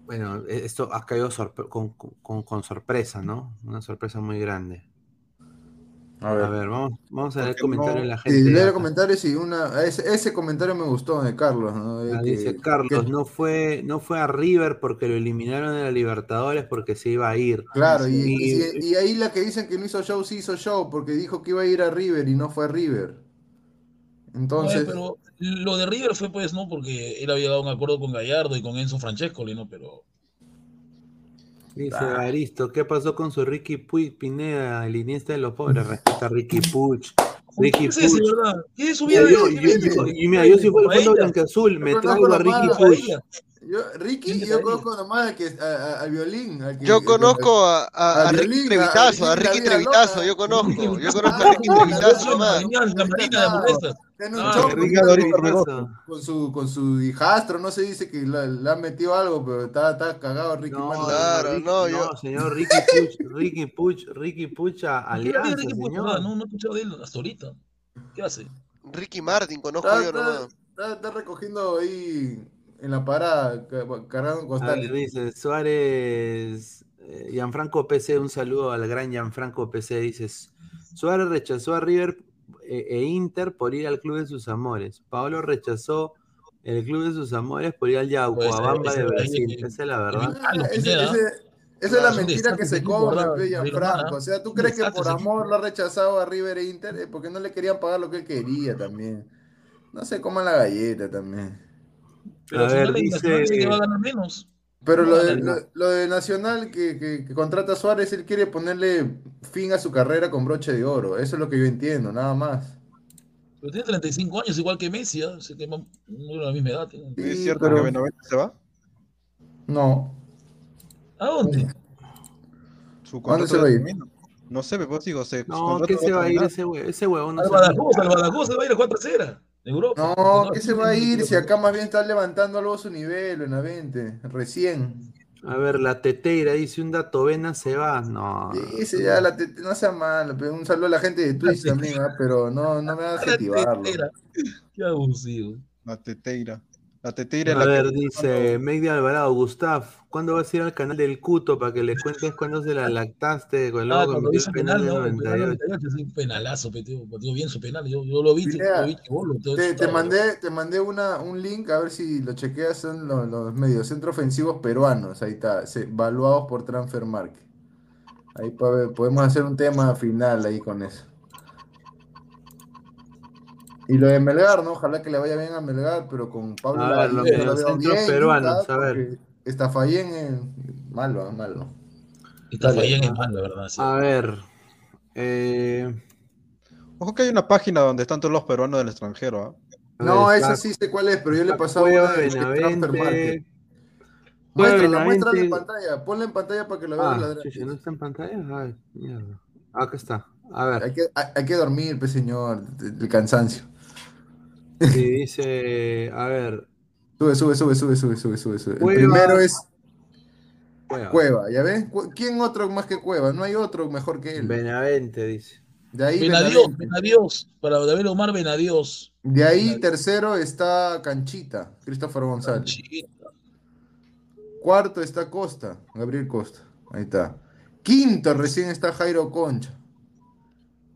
bueno, e- esto ha caído sorpre- con, con- con sorpresa, ¿no? Una sorpresa muy grande. A ver. A ver, vamos, vamos a leer Porque comentarios no- de la gente. lee acá. los comentarios y una. Ese, ese comentario me gustó de Carlos, ¿no? De Ah, que- dice Carlos, que- no fue, no fue a River porque lo eliminaron de la Libertadores porque se iba a ir. Claro, y, Y- y- y ahí la que dicen que no hizo show, sí hizo show, porque dijo que iba a ir a River y no fue a River. Entonces, Oye, pero lo de River fue pues no porque él había dado un acuerdo con Gallardo y con Enzo Francescoli no pero Dice Ah. Aristo, ¿qué pasó con su Ricky Puig Pineda, el iniesta de los pobres? Respeta a Ricky Puig. Ricky ¿qué es ese, verdad? ¿qué es su Mira, vida? yo, si fuera el fondo blanqueazul, me traigo a Ricky Puig. Yo, Ricky, yo conozco nomás al, que, a- a- al violín. al que- Yo conozco a, a- Ricky Trevitazo, a Ricky Trevitazo, yo conozco, yo Trevitazo. conozco a Ricky Ah, Trevitazo nomás. la marina de hamburguesas. Ah, con, su, con su hijastro, no se dice que le han metido algo, pero está, está cagado Ricky No, Martin. Claro, Ricky- no, no, yo- señor Ricky Puig, Ricky Puig, Ricky Puig a ¿Qué era Alianza, Ricky señor. No, no he escuchado de él hasta ahorita. ¿Qué hace? Ricky Martin, conozco Está, yo nomás. está- está recogiendo ahí en la parada, ca- cargando A costales. ver, dice Suárez, eh, Gianfranco PC, un saludo al gran Gianfranco PC. Dices, Suárez rechazó a River eh, e Inter por ir al club de sus amores. Paolo rechazó el club de sus amores por ir al Yacuabamba Pues, ese- de Brasil. Esa es la verdad. Ah, ese- ese- esa es Claro, la es un mentira que se Gianfranco. Gianfranco. O sea, ¿tú crees que por amor lo ha rechazado a River e Inter? Eh, Porque no le querían pagar lo que él quería también. No se coman la galleta también. Pero A al ver, el dice- que va a ganar menos. Pero No, lo de, no, lo, lo de Nacional que, que- que contrata a Suárez, él quiere ponerle fin a su carrera con broche de oro. Eso es lo que yo entiendo, nada más. Pero tiene 35 años, igual que Messi, ¿ah? Así que no no la misma edad. ¿Es cierto pero- que Benavente se va? No. ¿A dónde? Su ¿Cuándo contrato se va a ir? No sé, pero pues digo, se. No, contrato ¿qué va se va a ir ese hue- ese huevón? No Al. Badajoz, al Badajoz se va a ir a 4 0 en Europa. No, ¿qué se va a ir? Si acá más bien está levantando algo su nivel, Benavente, recién. A ver, la teteira dice un dato, Vena se va. No. Dice ya, la tete- no sea malo, pero un saludo a la gente de Twitch también, ¿ah? pero no, no me hagas activarlo. Qué abusivo. La teteira. A la ver, que- dice Megdi Alvarado, Gustav, ¿cuándo vas a ir al canal del Cuto para que le cuentes cuándo se la lactaste con el Ah, cuando hizo penal, penal ¿no? del El penal del 98? 98 es un penalazo, petió bien su penal. Yo, yo lo vi, Pineda, lo vi Te, te excitado. mandé, te mandé una, un link a ver si lo chequeas, son los, los medios centro ofensivos peruanos, ahí está, se- evaluados por Transfer Market. Ahí podemos hacer un tema final ahí con eso. Y lo de Melgar, ¿no? Ojalá que le vaya bien a Melgar, pero con Pablo A ver, los Lavallén lo veo mediocentros bien, peruanos, a ver. es malo, ah, malo. Está Dale. fallando en mal, la verdad. sí. A ver. Eh, Ojo que hay una página donde están todos los peruanos del extranjero. ¿ah? No, esa sí sé cuál es, pero yo le he pasado Cueva, una de Market. Benavente. Muéstrala, muéstrala en pantalla, ponla en pantalla para que la vean Ah, los chucha, ¿no está en pantalla? Ay, mierda. Acá está. A ver. Hay que, hay, hay que dormir, pues señor, el cansancio. Sí, dice. A ver. Sube, sube, sube, sube, sube, sube, sube, sube. El primero es Cueva. Cueva, ¿ya ves? ¿Quién otro más que Cueva? No hay otro mejor que él. Benavente, dice. De ahí, Benadios. Benadios, para David Omar Benadios. De ahí tercero está Canchita, Christopher González. Cuarto está Costa, Gabriel Costa. Ahí está. Quinto recién está Jairo Concha.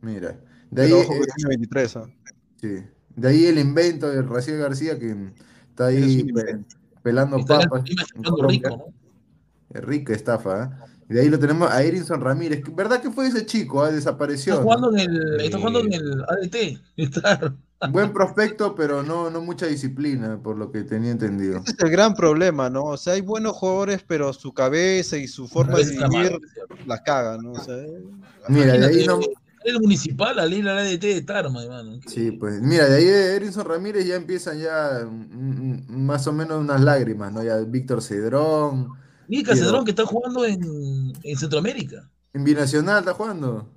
Mira. De ahí, Pero ojo eh, que tiene 23. ¿ah? sí. De ahí el invento de Raciel García que está ahí pelando Está papas. Rico, Rica estafa, ¿eh? Y de ahí lo tenemos a Erinson Ramírez. ¿Verdad que fue ese chico? ah? Desapareció. Está ¿no? jugando en el, está jugando en el ADT. Está- Buen prospecto, pero no, no mucha disciplina, por lo que tenía entendido. Ese es el gran problema, ¿no? O sea, hay buenos jugadores, pero su cabeza y su forma de vivir la cagan, ¿no? O sea, Mira, de ahí no. El municipal, la ley la ADT de Tarma, hermano. Sí, pues. Mira, de ahí de Erinson Ramírez ya empiezan ya mm, mm, más o menos unas lágrimas, ¿no? Ya Víctor Cedrón. Mira Cedrón que está jugando en, en Centroamérica. En Binacional está jugando.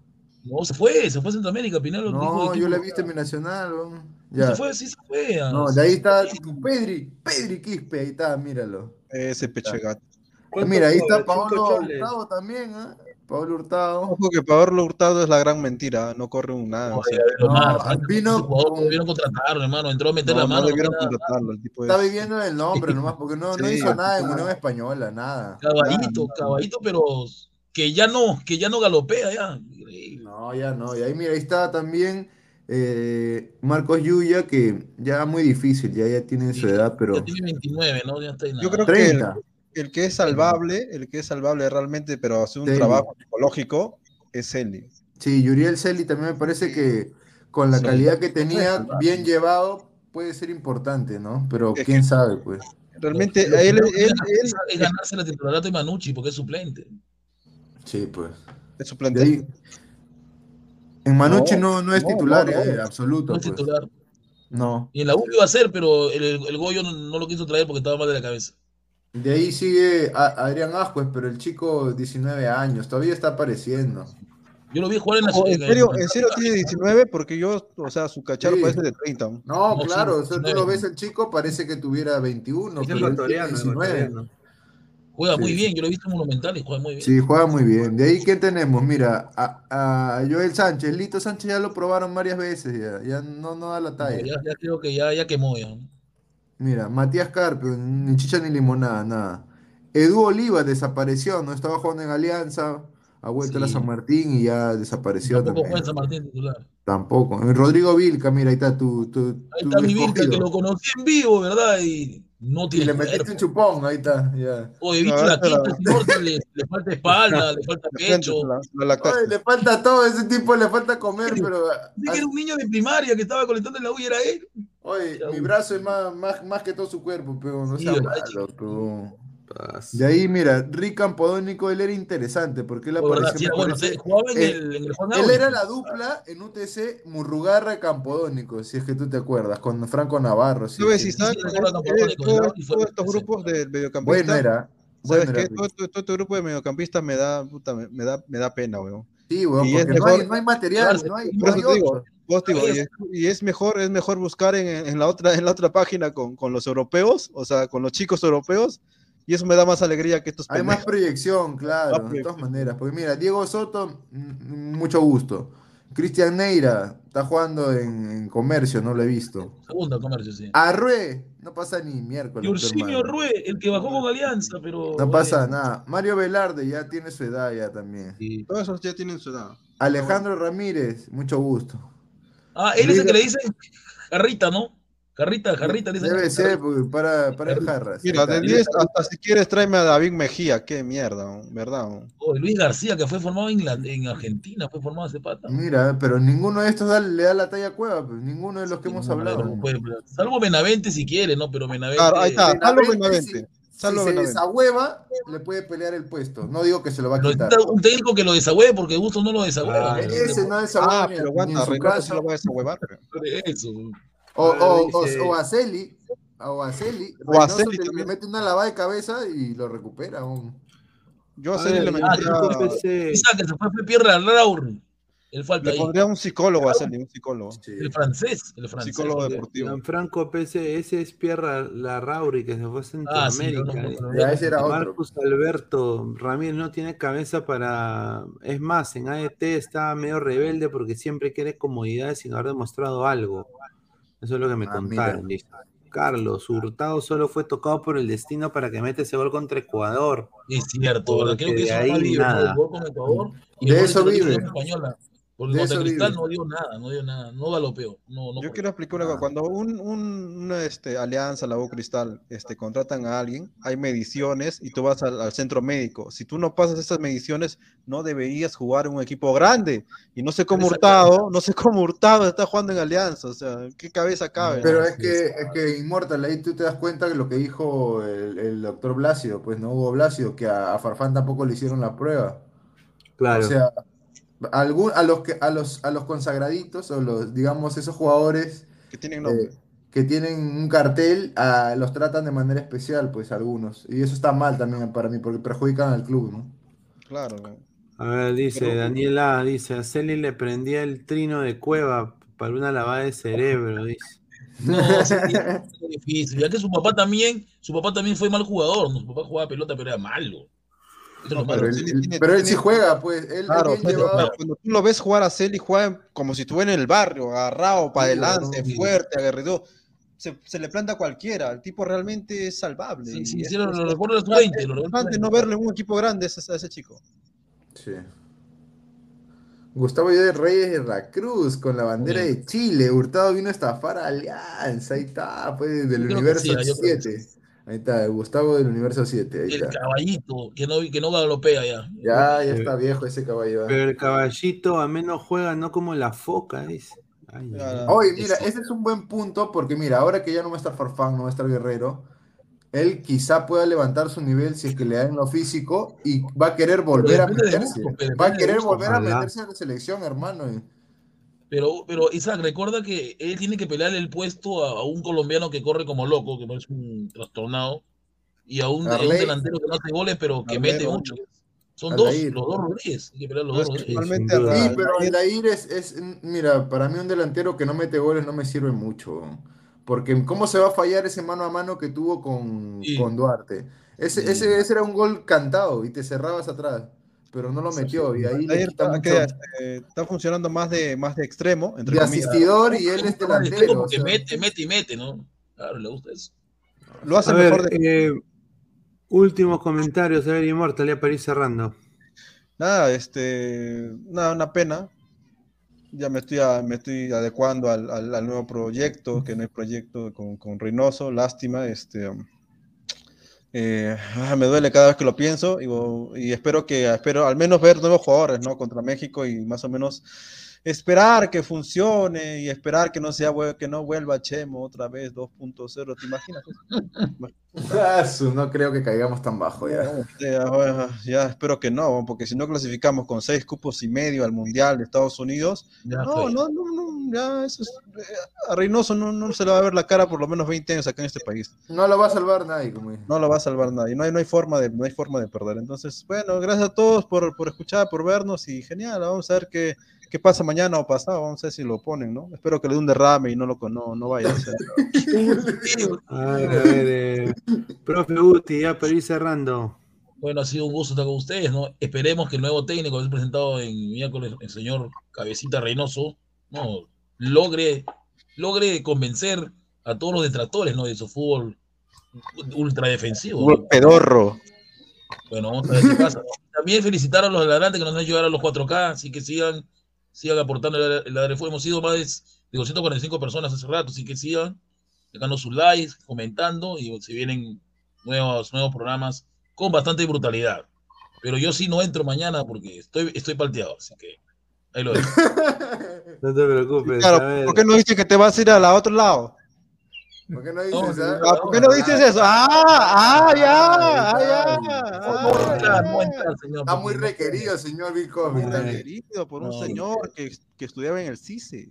No, se fue, se fue a Centroamérica, dijo No, yo lo he visto en Binacional. Ya. Se fue, sí se fue. ah. No, de ahí está Pedri, Pedri Quispe, ahí está, míralo. ese peche gato. Mira, ahí está. Hurtado también, ¿ah? Pablo Hurtado. Ojo que Pablo Hurtado es la gran mentira, no corre un nada. o sea, Pero, mano, No, vino jugador debieron contratarlo, hermano. Entró a meter no, la no mano. debieron no era- contratarlo, el tipo Está es- viviendo el nombre nomás, porque no, no Sí, hizo nada en. Unión Española, nada. Caballito, Nada, caballito, pero que ya no, que ya no galopea ya. No, ya no. Y ahí, mira, ahí está también eh, Marcos Yuya, que ya muy difícil, ya, ya tiene su edad, pero Ya tiene 29, ¿no? Ya está en Yo nada. creo que el, 30. el que es salvable, el que es salvable realmente, pero hace un Celi. trabajo psicológico, es Eli. Sí, Yuriel Celi también me parece que con la Sí. calidad que tenía, bien llevado, puede ser importante, ¿no? Pero Es quién sabe, pues. Realmente, él, que él, es, él es ganarse la titularidad de Manucci porque es suplente. Sí, pues. es suplente. Ahí, en Manucci no, no es no, titular, no, no. eh, absoluto, No es pues. titular. No. Y en la U iba a ser, pero el, el Goyo no, no lo quiso traer porque estaba mal de la cabeza. De ahí sigue a- Adrián Ascuez, pero el chico 19 años, todavía está apareciendo. Yo lo vi jugar en la Ojo, ¿En serio, ¿En serio tiene 19? Porque yo, o sea, su cacharo Sí. parece de 30. No, No, claro, sí, o sea, tú 19. lo ves el chico, parece que tuviera 21, Es pero él tiene ecuatoriano, 19. ecuatoriano. Juega Sí. muy bien, yo lo he visto en Monumental y juega muy bien. Sí, juega muy bien. De ahí, ¿qué tenemos? Mira, a, a Joel Sánchez, Lito Sánchez ya lo probaron varias veces, ya, ya no, no da la No, talla. ya, ya creo que ya, ya quemó ya. Mira, Matías Carpio, ni chicha ni limonada, nada. Edu Oliva desapareció, no estaba jugando en Alianza, ha vuelto a la Sí. San Martín y ya desapareció Tampoco también. juega en San Martín titular. Tampoco. Rodrigo Vilca, mira, ahí está tu, tu, Ahí tu está mi Vilca, que lo conocí en vivo, ¿verdad? Y no Y le metiste un cuerpo. chupón, ahí está, ya. Oye, viste No, la la- quinta, señor, le, le falta espalda, le falta pecho. la, la. Oye, le falta todo, ese tipo le falta comer, pero... Dice que era un niño de primaria que estaba colectando en la U y era él. Oye, Ya, mi brazo es más, más, más que todo su cuerpo, pero no Sí, sea ¿verdad, malo. De ahí, mira, Rick Campodónico, él era interesante, porque él apareció, sí, bueno, parece- se- jugaba en eh, el, en el Juan Él Auri. era la dupla en UTC Murrugarra Campodónico, si es que tú te acuerdas, con Franco Navarro. sí, ¿Sabes sí. si sabes? sí, recuerdo a eh, Campodónico, todos- todos estos sí. grupos de Bueno mediocampistas, era. ¿sabes bueno qué? era, Todo, todo- todo este grupo de mediocampistas me da, puta, me, me da, me da pena, weón. Sí, weón, Y porque es no, mejor- hay, no hay material, no hay, Por no hay digo, digo, y, es, y es mejor, es mejor buscar en, en la otra, en la otra página con, con los europeos, o sea, con los chicos europeos, y eso me da más alegría que estos Hay más proyección, claro, Más de todas maneras. Porque mira, Diego Soto, mm, mucho gusto. Cristian Neira está jugando en, en comercio, no lo he visto. Segundo comercio, sí. Arrué, no pasa ni miércoles. Y Ursinio. Rue, el que bajó con Alianza, pero. No pasa nada. Mario Velarde ya tiene su edad ya también. Todos esos ya tienen su edad. Alejandro Ramírez, mucho gusto. Ah, él es el que le Liga- dicen Jarrita, ¿no? Jarrita, Jarrita, le dicen. Debe ser porque para, para el Jarras. Mira, de está. 10 hasta si quieres tráeme a David Mejía, qué mierda, ¿verdad? Oh, Luis García, que fue formado en, la- en Argentina, fue formado ese pata. Mira, pero ninguno de estos da- le da la talla a Cueva, pues, ninguno de los que hemos No, hablado. pero- salvo Benavente si quiere, ¿no? Pero Benavente. Claro, ahí está, salvo Benavente, Benavente. Si Salvo se Benavente. desahueva, le puede pelear el puesto. No digo que se lo va a Pero quitar. un técnico que lo desagüe porque Gusto no lo desagüe. Ah, Ese no desahueva Ah, pero aguanta, se lo va a desahuevar. pero. Eso. O, o, o, o a Celi, o a Celi, O a Celi le- mete una lavada de cabeza y lo recupera. aún. Yo a A Celi le Franco PC, Esa que se fue Pierre Raur. El falta le ahí. pondría un psicólogo a Celi, un psicólogo. El francés. El francés. Psicólogo deportivo. Gianfranco PC, ese es Pierre Larrauri que se fue a Ah, sí, Centroamérica. no, no, eh. no, Ya, ese era otro. Marcus Alberto Ramírez no tiene cabeza para. Es más, en AET está medio rebelde porque siempre quiere comodidades sin haber demostrado algo. Eso es lo que me Ah, contaron. Carlos Hurtado solo fue tocado por el destino para que mete ese gol contra Ecuador. Es cierto, ¿verdad? Creo que de eso ahí no vive, ¿no? nada. Gol con Ecuador. Y De eso vive. española. Porque De contra eso Cristal vive. no dio nada, no dio nada, no galopeó. No, no Yo quiero explicar una cosa. Cuando un, un- una este, alianza, la U Cristal, este, contratan a alguien, hay mediciones y tú vas al, al centro médico. Si tú no pasas esas mediciones, no deberías jugar en un equipo grande. Y no sé cómo Hurtado, no sé cómo Hurtado está jugando en alianza. O sea, ¿qué cabeza cabe? Pero es que, es que Inmortal, ahí tú te das cuenta de lo que dijo el, el doctor Blasio, pues no Hugo Blasio, que a, a Farfán tampoco le hicieron la prueba. Claro. O sea, algún, a los que a los a los consagraditos o los digamos esos jugadores Que tienen nombre. eh, que tienen un cartel los tratan de manera especial, pues algunos. Y eso está mal también para mí porque perjudican al club, ¿no? Claro. A ver, dice Pero- Daniela, dice, a Celi le prendía el trino de cueva para una lavada de cerebro, dice. No, es difícil. Ya que su papá también, su papá también fue mal jugador. ¿no? Su papá jugaba pelota, pero era malo. No. Pero él, tiene- pero él sí tiene- juega, pues. Él, él Claro, pero cuando tú lo ves jugar a Celi, juega como si estuviera en el barrio, agarrado para Sí, adelante, sí. fuerte, aguerrido. Se, se le planta a cualquiera. El tipo realmente es salvable. Sí, sí, es- sí, lo, lo es recuerdo los frustrante- 20. Lo 20. no verlo en un equipo grande ese- a ese chico. Sí. Gustavo de Reyes de la Cruz con la bandera de Chile. Hurtado vino a estafar a Alianza. Ahí está, pues, del universo sí, yo creo que 7. Ahí está, Gustavo del universo 7. Ahí El está. caballito, que no, que no galopea ya. Ya, ya está viejo ese caballo. ¿eh? Pero el caballito a menos juega, no como la foca, dice. Ay. Oye, mira, ese es un buen punto porque mira, ahora que ya no va a estar Farfán, no va a estar Guerrero, él quizá pueda levantar su nivel si es que le dan lo físico y va a querer volver a meterse. gusto, Va a querer volver a meterse a la selección, hermano. Pero, pero Isaac, recuerda que él tiene que pelear el puesto a, a un colombiano que corre como loco, que parece un trastornado, y a un, a un delantero que no hace goles, pero que Arley, mete mucho. Son dos, los dos Rodríguez. Hay que pelear los No, dos Rodríguez. Sí, pero Aldair es, es, mira, para mí un delantero que no mete goles no me sirve mucho. Porque ¿cómo se va a fallar ese mano a mano que tuvo con, Sí. con Duarte? Ese, Sí. ese, ese era un gol cantado y te cerrabas atrás, pero no lo metió y ahí Ayer quita está, mucho que, está funcionando más de, más de extremo, entre de comillas. asistidor y él es delantero. o sea. mete, mete y mete, ¿no? Claro, le gusta eso. Lo hace A mejor ver, de... eh, últimos comentarios, ver, Immortal, ya para ir cerrando. Nada, este, nada, una pena. Ya me estoy, a- me estoy adecuando al, al- al nuevo proyecto, que no es proyecto con, con Reynoso, lástima, este, um, eh, ah, me duele cada vez que lo pienso y, y espero que, espero al menos ver nuevos jugadores, ¿no? Contra México y más o menos esperar que funcione y esperar que no sea que no vuelva Chemo otra vez 2.0, ¿te imaginas? Ah, no creo que caigamos tan bajo ya. Ya, ya, espero que no, porque si no clasificamos con seis cupos y medio al Mundial de Estados Unidos, no, no, no, no, ya eso es, eh, a Reynoso no, no, se le va a ver la cara por lo menos 20 años acá en este país. No lo va a salvar nadie, como No lo va a salvar nadie, no hay, no hay forma de, no hay forma de perder. Entonces, bueno, gracias a todos por, por escuchar, por vernos y genial, vamos a ver qué qué pasa mañana o pasado, vamos a ver si lo ponen, ¿no? Espero que le dé un derrame y no lo no, no vaya a hacer. a ver, a ver, eh, profe Guti, ya para ir cerrando. Bueno, ha sido un gusto estar con ustedes, ¿no? Esperemos que el nuevo técnico que se presentado en miércoles, el señor Cabecita Reynoso, ¿no? Logre, logre convencer a todos los detractores, ¿no? De su fútbol ultra defensivo. ¿no? Pedorro. Bueno, vamos a ver qué pasa. También felicitar a los adelantes que nos han ayudado a los 4K, así que sigan sigan aportando la, reforma. Hemos sido más de 245 personas hace rato, así que sigan dejando sus likes, comentando y se vienen nuevos, nuevos programas con bastante brutalidad. Pero yo sí no entro mañana porque estoy, estoy palteado, así que ahí lo dejo. no te preocupes. Claro, ¿Por qué no dices que te vas a ir al otro lado? ¿Por qué no dices, no, ah, ¿por qué no dices eso? Ah, ah, ya, ah, ya. Está muy requerido, señor Muy requerido por un señor que, que, estudiaba en el CICE.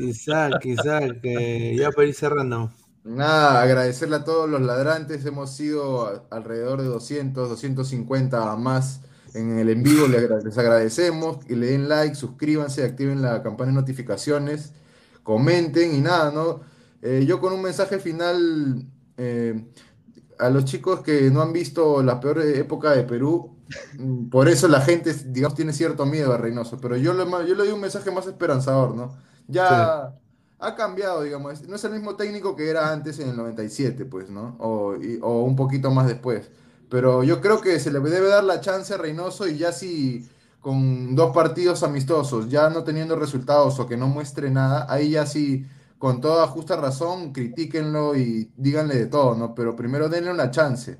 Isaac, Isaac, ya para ir cerrando. Nada, agradecerle a todos los ladrantes. Hemos sido alrededor de 200, 250 más en el en vivo. Les agradecemos. Y le den like, suscríbanse, activen la campana de notificaciones, comenten y nada, ¿no? Eh, yo con un mensaje final eh, a los chicos que no han visto la peor época de Perú, mm, por eso la gente, digamos, tiene cierto miedo a Reynoso, pero yo le, yo le doy un mensaje más esperanzador, ¿no? Ya ha cambiado, digamos, no es el mismo técnico que era antes en el 97, pues, ¿no? O, o un poquito más después. Pero yo creo que se le debe dar la chance a Reynoso y ya si con dos partidos amistosos, ya no teniendo resultados o que no muestre nada, ahí ya sí con toda justa razón, critíquenlo y díganle de todo, ¿no? Pero primero denle una chance.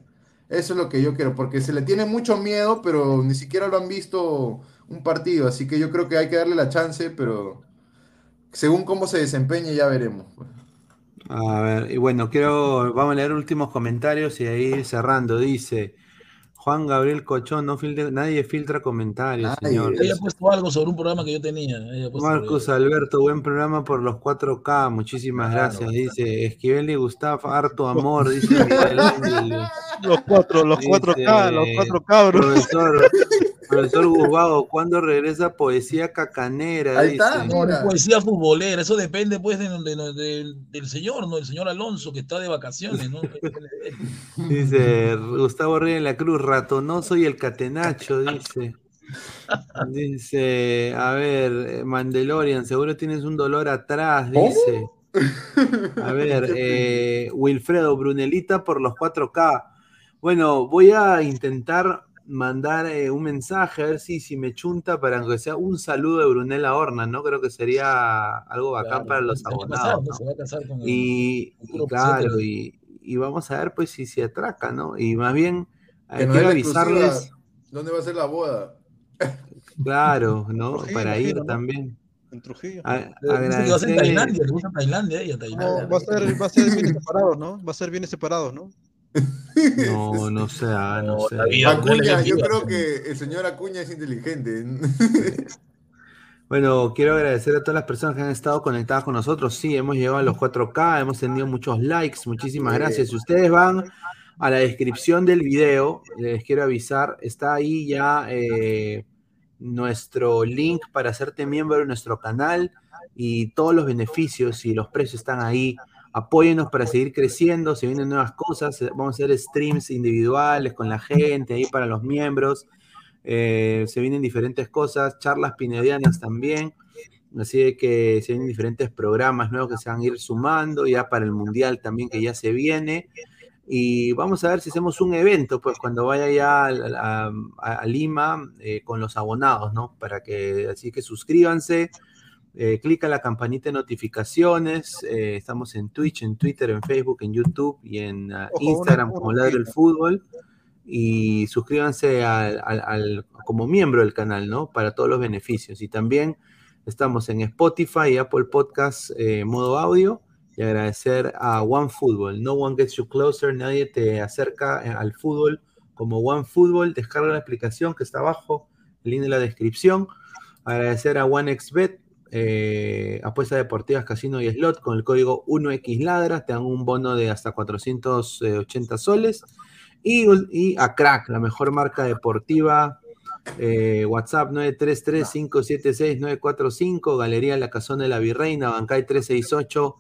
Eso es lo que yo quiero, porque se le tiene mucho miedo, pero ni siquiera lo han visto un partido, así que yo creo que hay que darle la chance, pero según cómo se desempeñe ya veremos. A ver, y bueno, quiero, vamos a leer últimos comentarios y ahí cerrando, dice, Juan Gabriel Cochón, no nadie filtra comentarios, señor. Ella ha puesto algo sobre un programa que yo tenía. Marcos Alberto, buen programa por los 4K, muchísimas gracias. Dice Esquivel y Gustavo, harto amor, dice Los cuatro, los 4K, los cuatro cabros. Profesor, profesor Guzbago, ¿cuándo regresa poesía cacanera? Ahí está, poesía futbolera, eso depende pues del señor, ¿no? El señor Alonso que está de vacaciones, ¿no? dice Gustavo Rey en la Cruz, ratonoso y el catenacho, dice. Dice, a ver, Mandalorian, seguro tienes un dolor atrás, dice. A ver, eh, Wilfredo, Brunelita por los 4K. Bueno, voy a intentar mandar eh, un mensaje a ver si, si me chunta para que sea un saludo de Brunella Horna, ¿no? Creo que sería algo bacán para los abonados. y, claro, y, y, vamos a ver pues si se atraca, ¿no? Y más bien hay que avisarles. ¿Dónde va a ser la boda? Claro, ¿no? Para ir también. En Trujillo. A, agradecer... en Tailandia, le gusta Tailandia, ella, Tailandia. va, a ser, va a ser bien separado, ¿no? Va a ser bien separado, ¿no? No, no sé, ah, no, sé. Acuña, yo creo que el señor Acuña es inteligente. Bueno, quiero agradecer a todas las personas que han estado conectadas con nosotros. Sí, hemos llegado a los 4K, hemos tenido muchos likes. Muchísimas gracias. Si ustedes van a la descripción del video, les quiero avisar, está ahí ya eh, nuestro link para hacerte miembro de nuestro canal y todos los beneficios y los precios están ahí. Apóyenos para seguir creciendo, se vienen nuevas cosas, vamos a hacer streams individuales con la gente ahí para los miembros, eh, se vienen diferentes cosas, charlas pinedianas también, así que se vienen diferentes programas nuevos que se van a ir sumando ya para el mundial también que ya se viene y vamos a ver si hacemos un evento, pues cuando vaya ya a, Lima eh, con los abonados, ¿no? Para que, así que suscríbanse, eh, clica la campanita de notificaciones, eh, estamos en Twitch, en Twitter, en Facebook, en YouTube y en ah, Instagram como Ladro del Fútbol y suscríbanse al, como miembro del canal, ¿no? Para todos los beneficios y también Estamos en Spotify y Apple Podcast eh, modo audio. Y agradecer a OneFootball. No one gets you closer. Nadie te acerca al fútbol como OneFootball. Descarga la aplicación que está abajo, el link de la descripción. Agradecer a OneXBet, eh, apuestas deportivas, casino y slot con el código 1XLadra. Te dan un bono de hasta 480 soles. Y, y a Crack, la mejor marca deportiva eh, WhatsApp 933-576-945, Galería La Cazón de la Virreina, Bancay 368,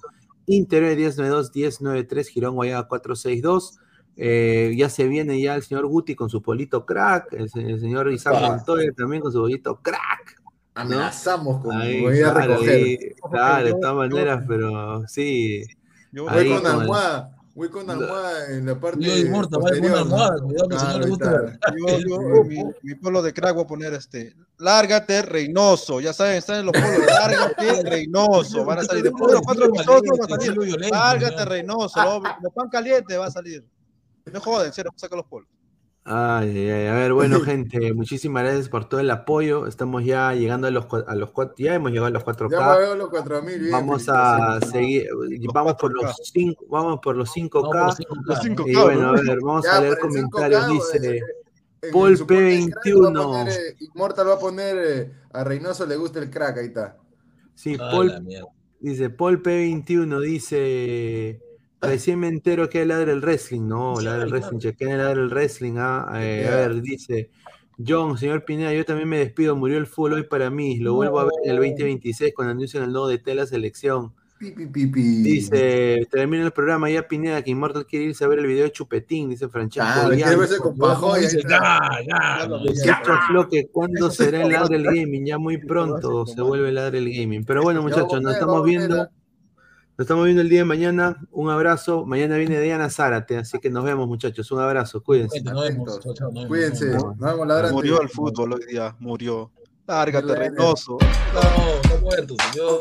Interior 1092-1093, Girón Guayaga 462. Eh, ya se viene ya el señor Guti con su polito crack, el, el señor Isaac. Montoya también con su polito crack. ¿No? Amenazamos con Ahí, voy a recoger. ahí, claro, de todas maneras, pero sí. Voy ahí con almohada, voy con almohada en la parte Yo inmortal, vaya con almohada, cuidado que señor le gusta. Yo, yo, mi, mi polo de crack voy a poner este. Lárgate, Reynoso. Ya saben, están en los polos. Lárgate, Reynoso. Van a salir. Después de los cuatro episodios va a salir. Lárgate, Reynoso. Lo, lo pan caliente va a salir. No joden, cero, saca los polos. Ay, ay, ay. A ver, bueno, gente, muchísimas gracias por todo el apoyo. Estamos ya llegando a los, a los cuatro, ya hemos llegado a los 4K. Ya veo los 4000 bien, Vamos a seguir, vamos por los 5, vamos por los 5K. Vamos por los 5K. Y bueno, a ver, vamos Ya, a leer por el 5K, comentarios. Dice En Paul el soporte del crack va a P21. poner, eh, Immortal va a poner eh, a Reynoso le gusta el crack, ahí está. Sí, Paul, dice Paul P21, dice recién me entero que ladra el wrestling, no, ladra el wrestling, chequen ladra el wrestling, ah, eh, a Ya. ver, dice John, señor Pineda, yo también me despido, murió el fútbol hoy para mí, lo vuelvo a ver en el 2026 cuando anuncian el nuevo de la selección. Pi, pi, pi, pi. Dice, termina el programa ya Pineda, que Immortal quiere irse a ver el video de Chupetín, dice Francesco. Verse con Pajoy. Muchachos, Floque, ¿cuándo será el ladre el gaming? Ya muy pronto se vuelve el ladre el gaming. Pero bueno, Ya muchachos, nos estamos viendo. Nos estamos viendo el día de mañana. Un abrazo. Mañana viene Diana Zárate, así que nos vemos, muchachos. Un abrazo, cuídense. Cuídense, nos vemos ladrante. Murió el fútbol hoy día, murió. Lárgate, Lárgate. Reynoso. No, está muerto, señor.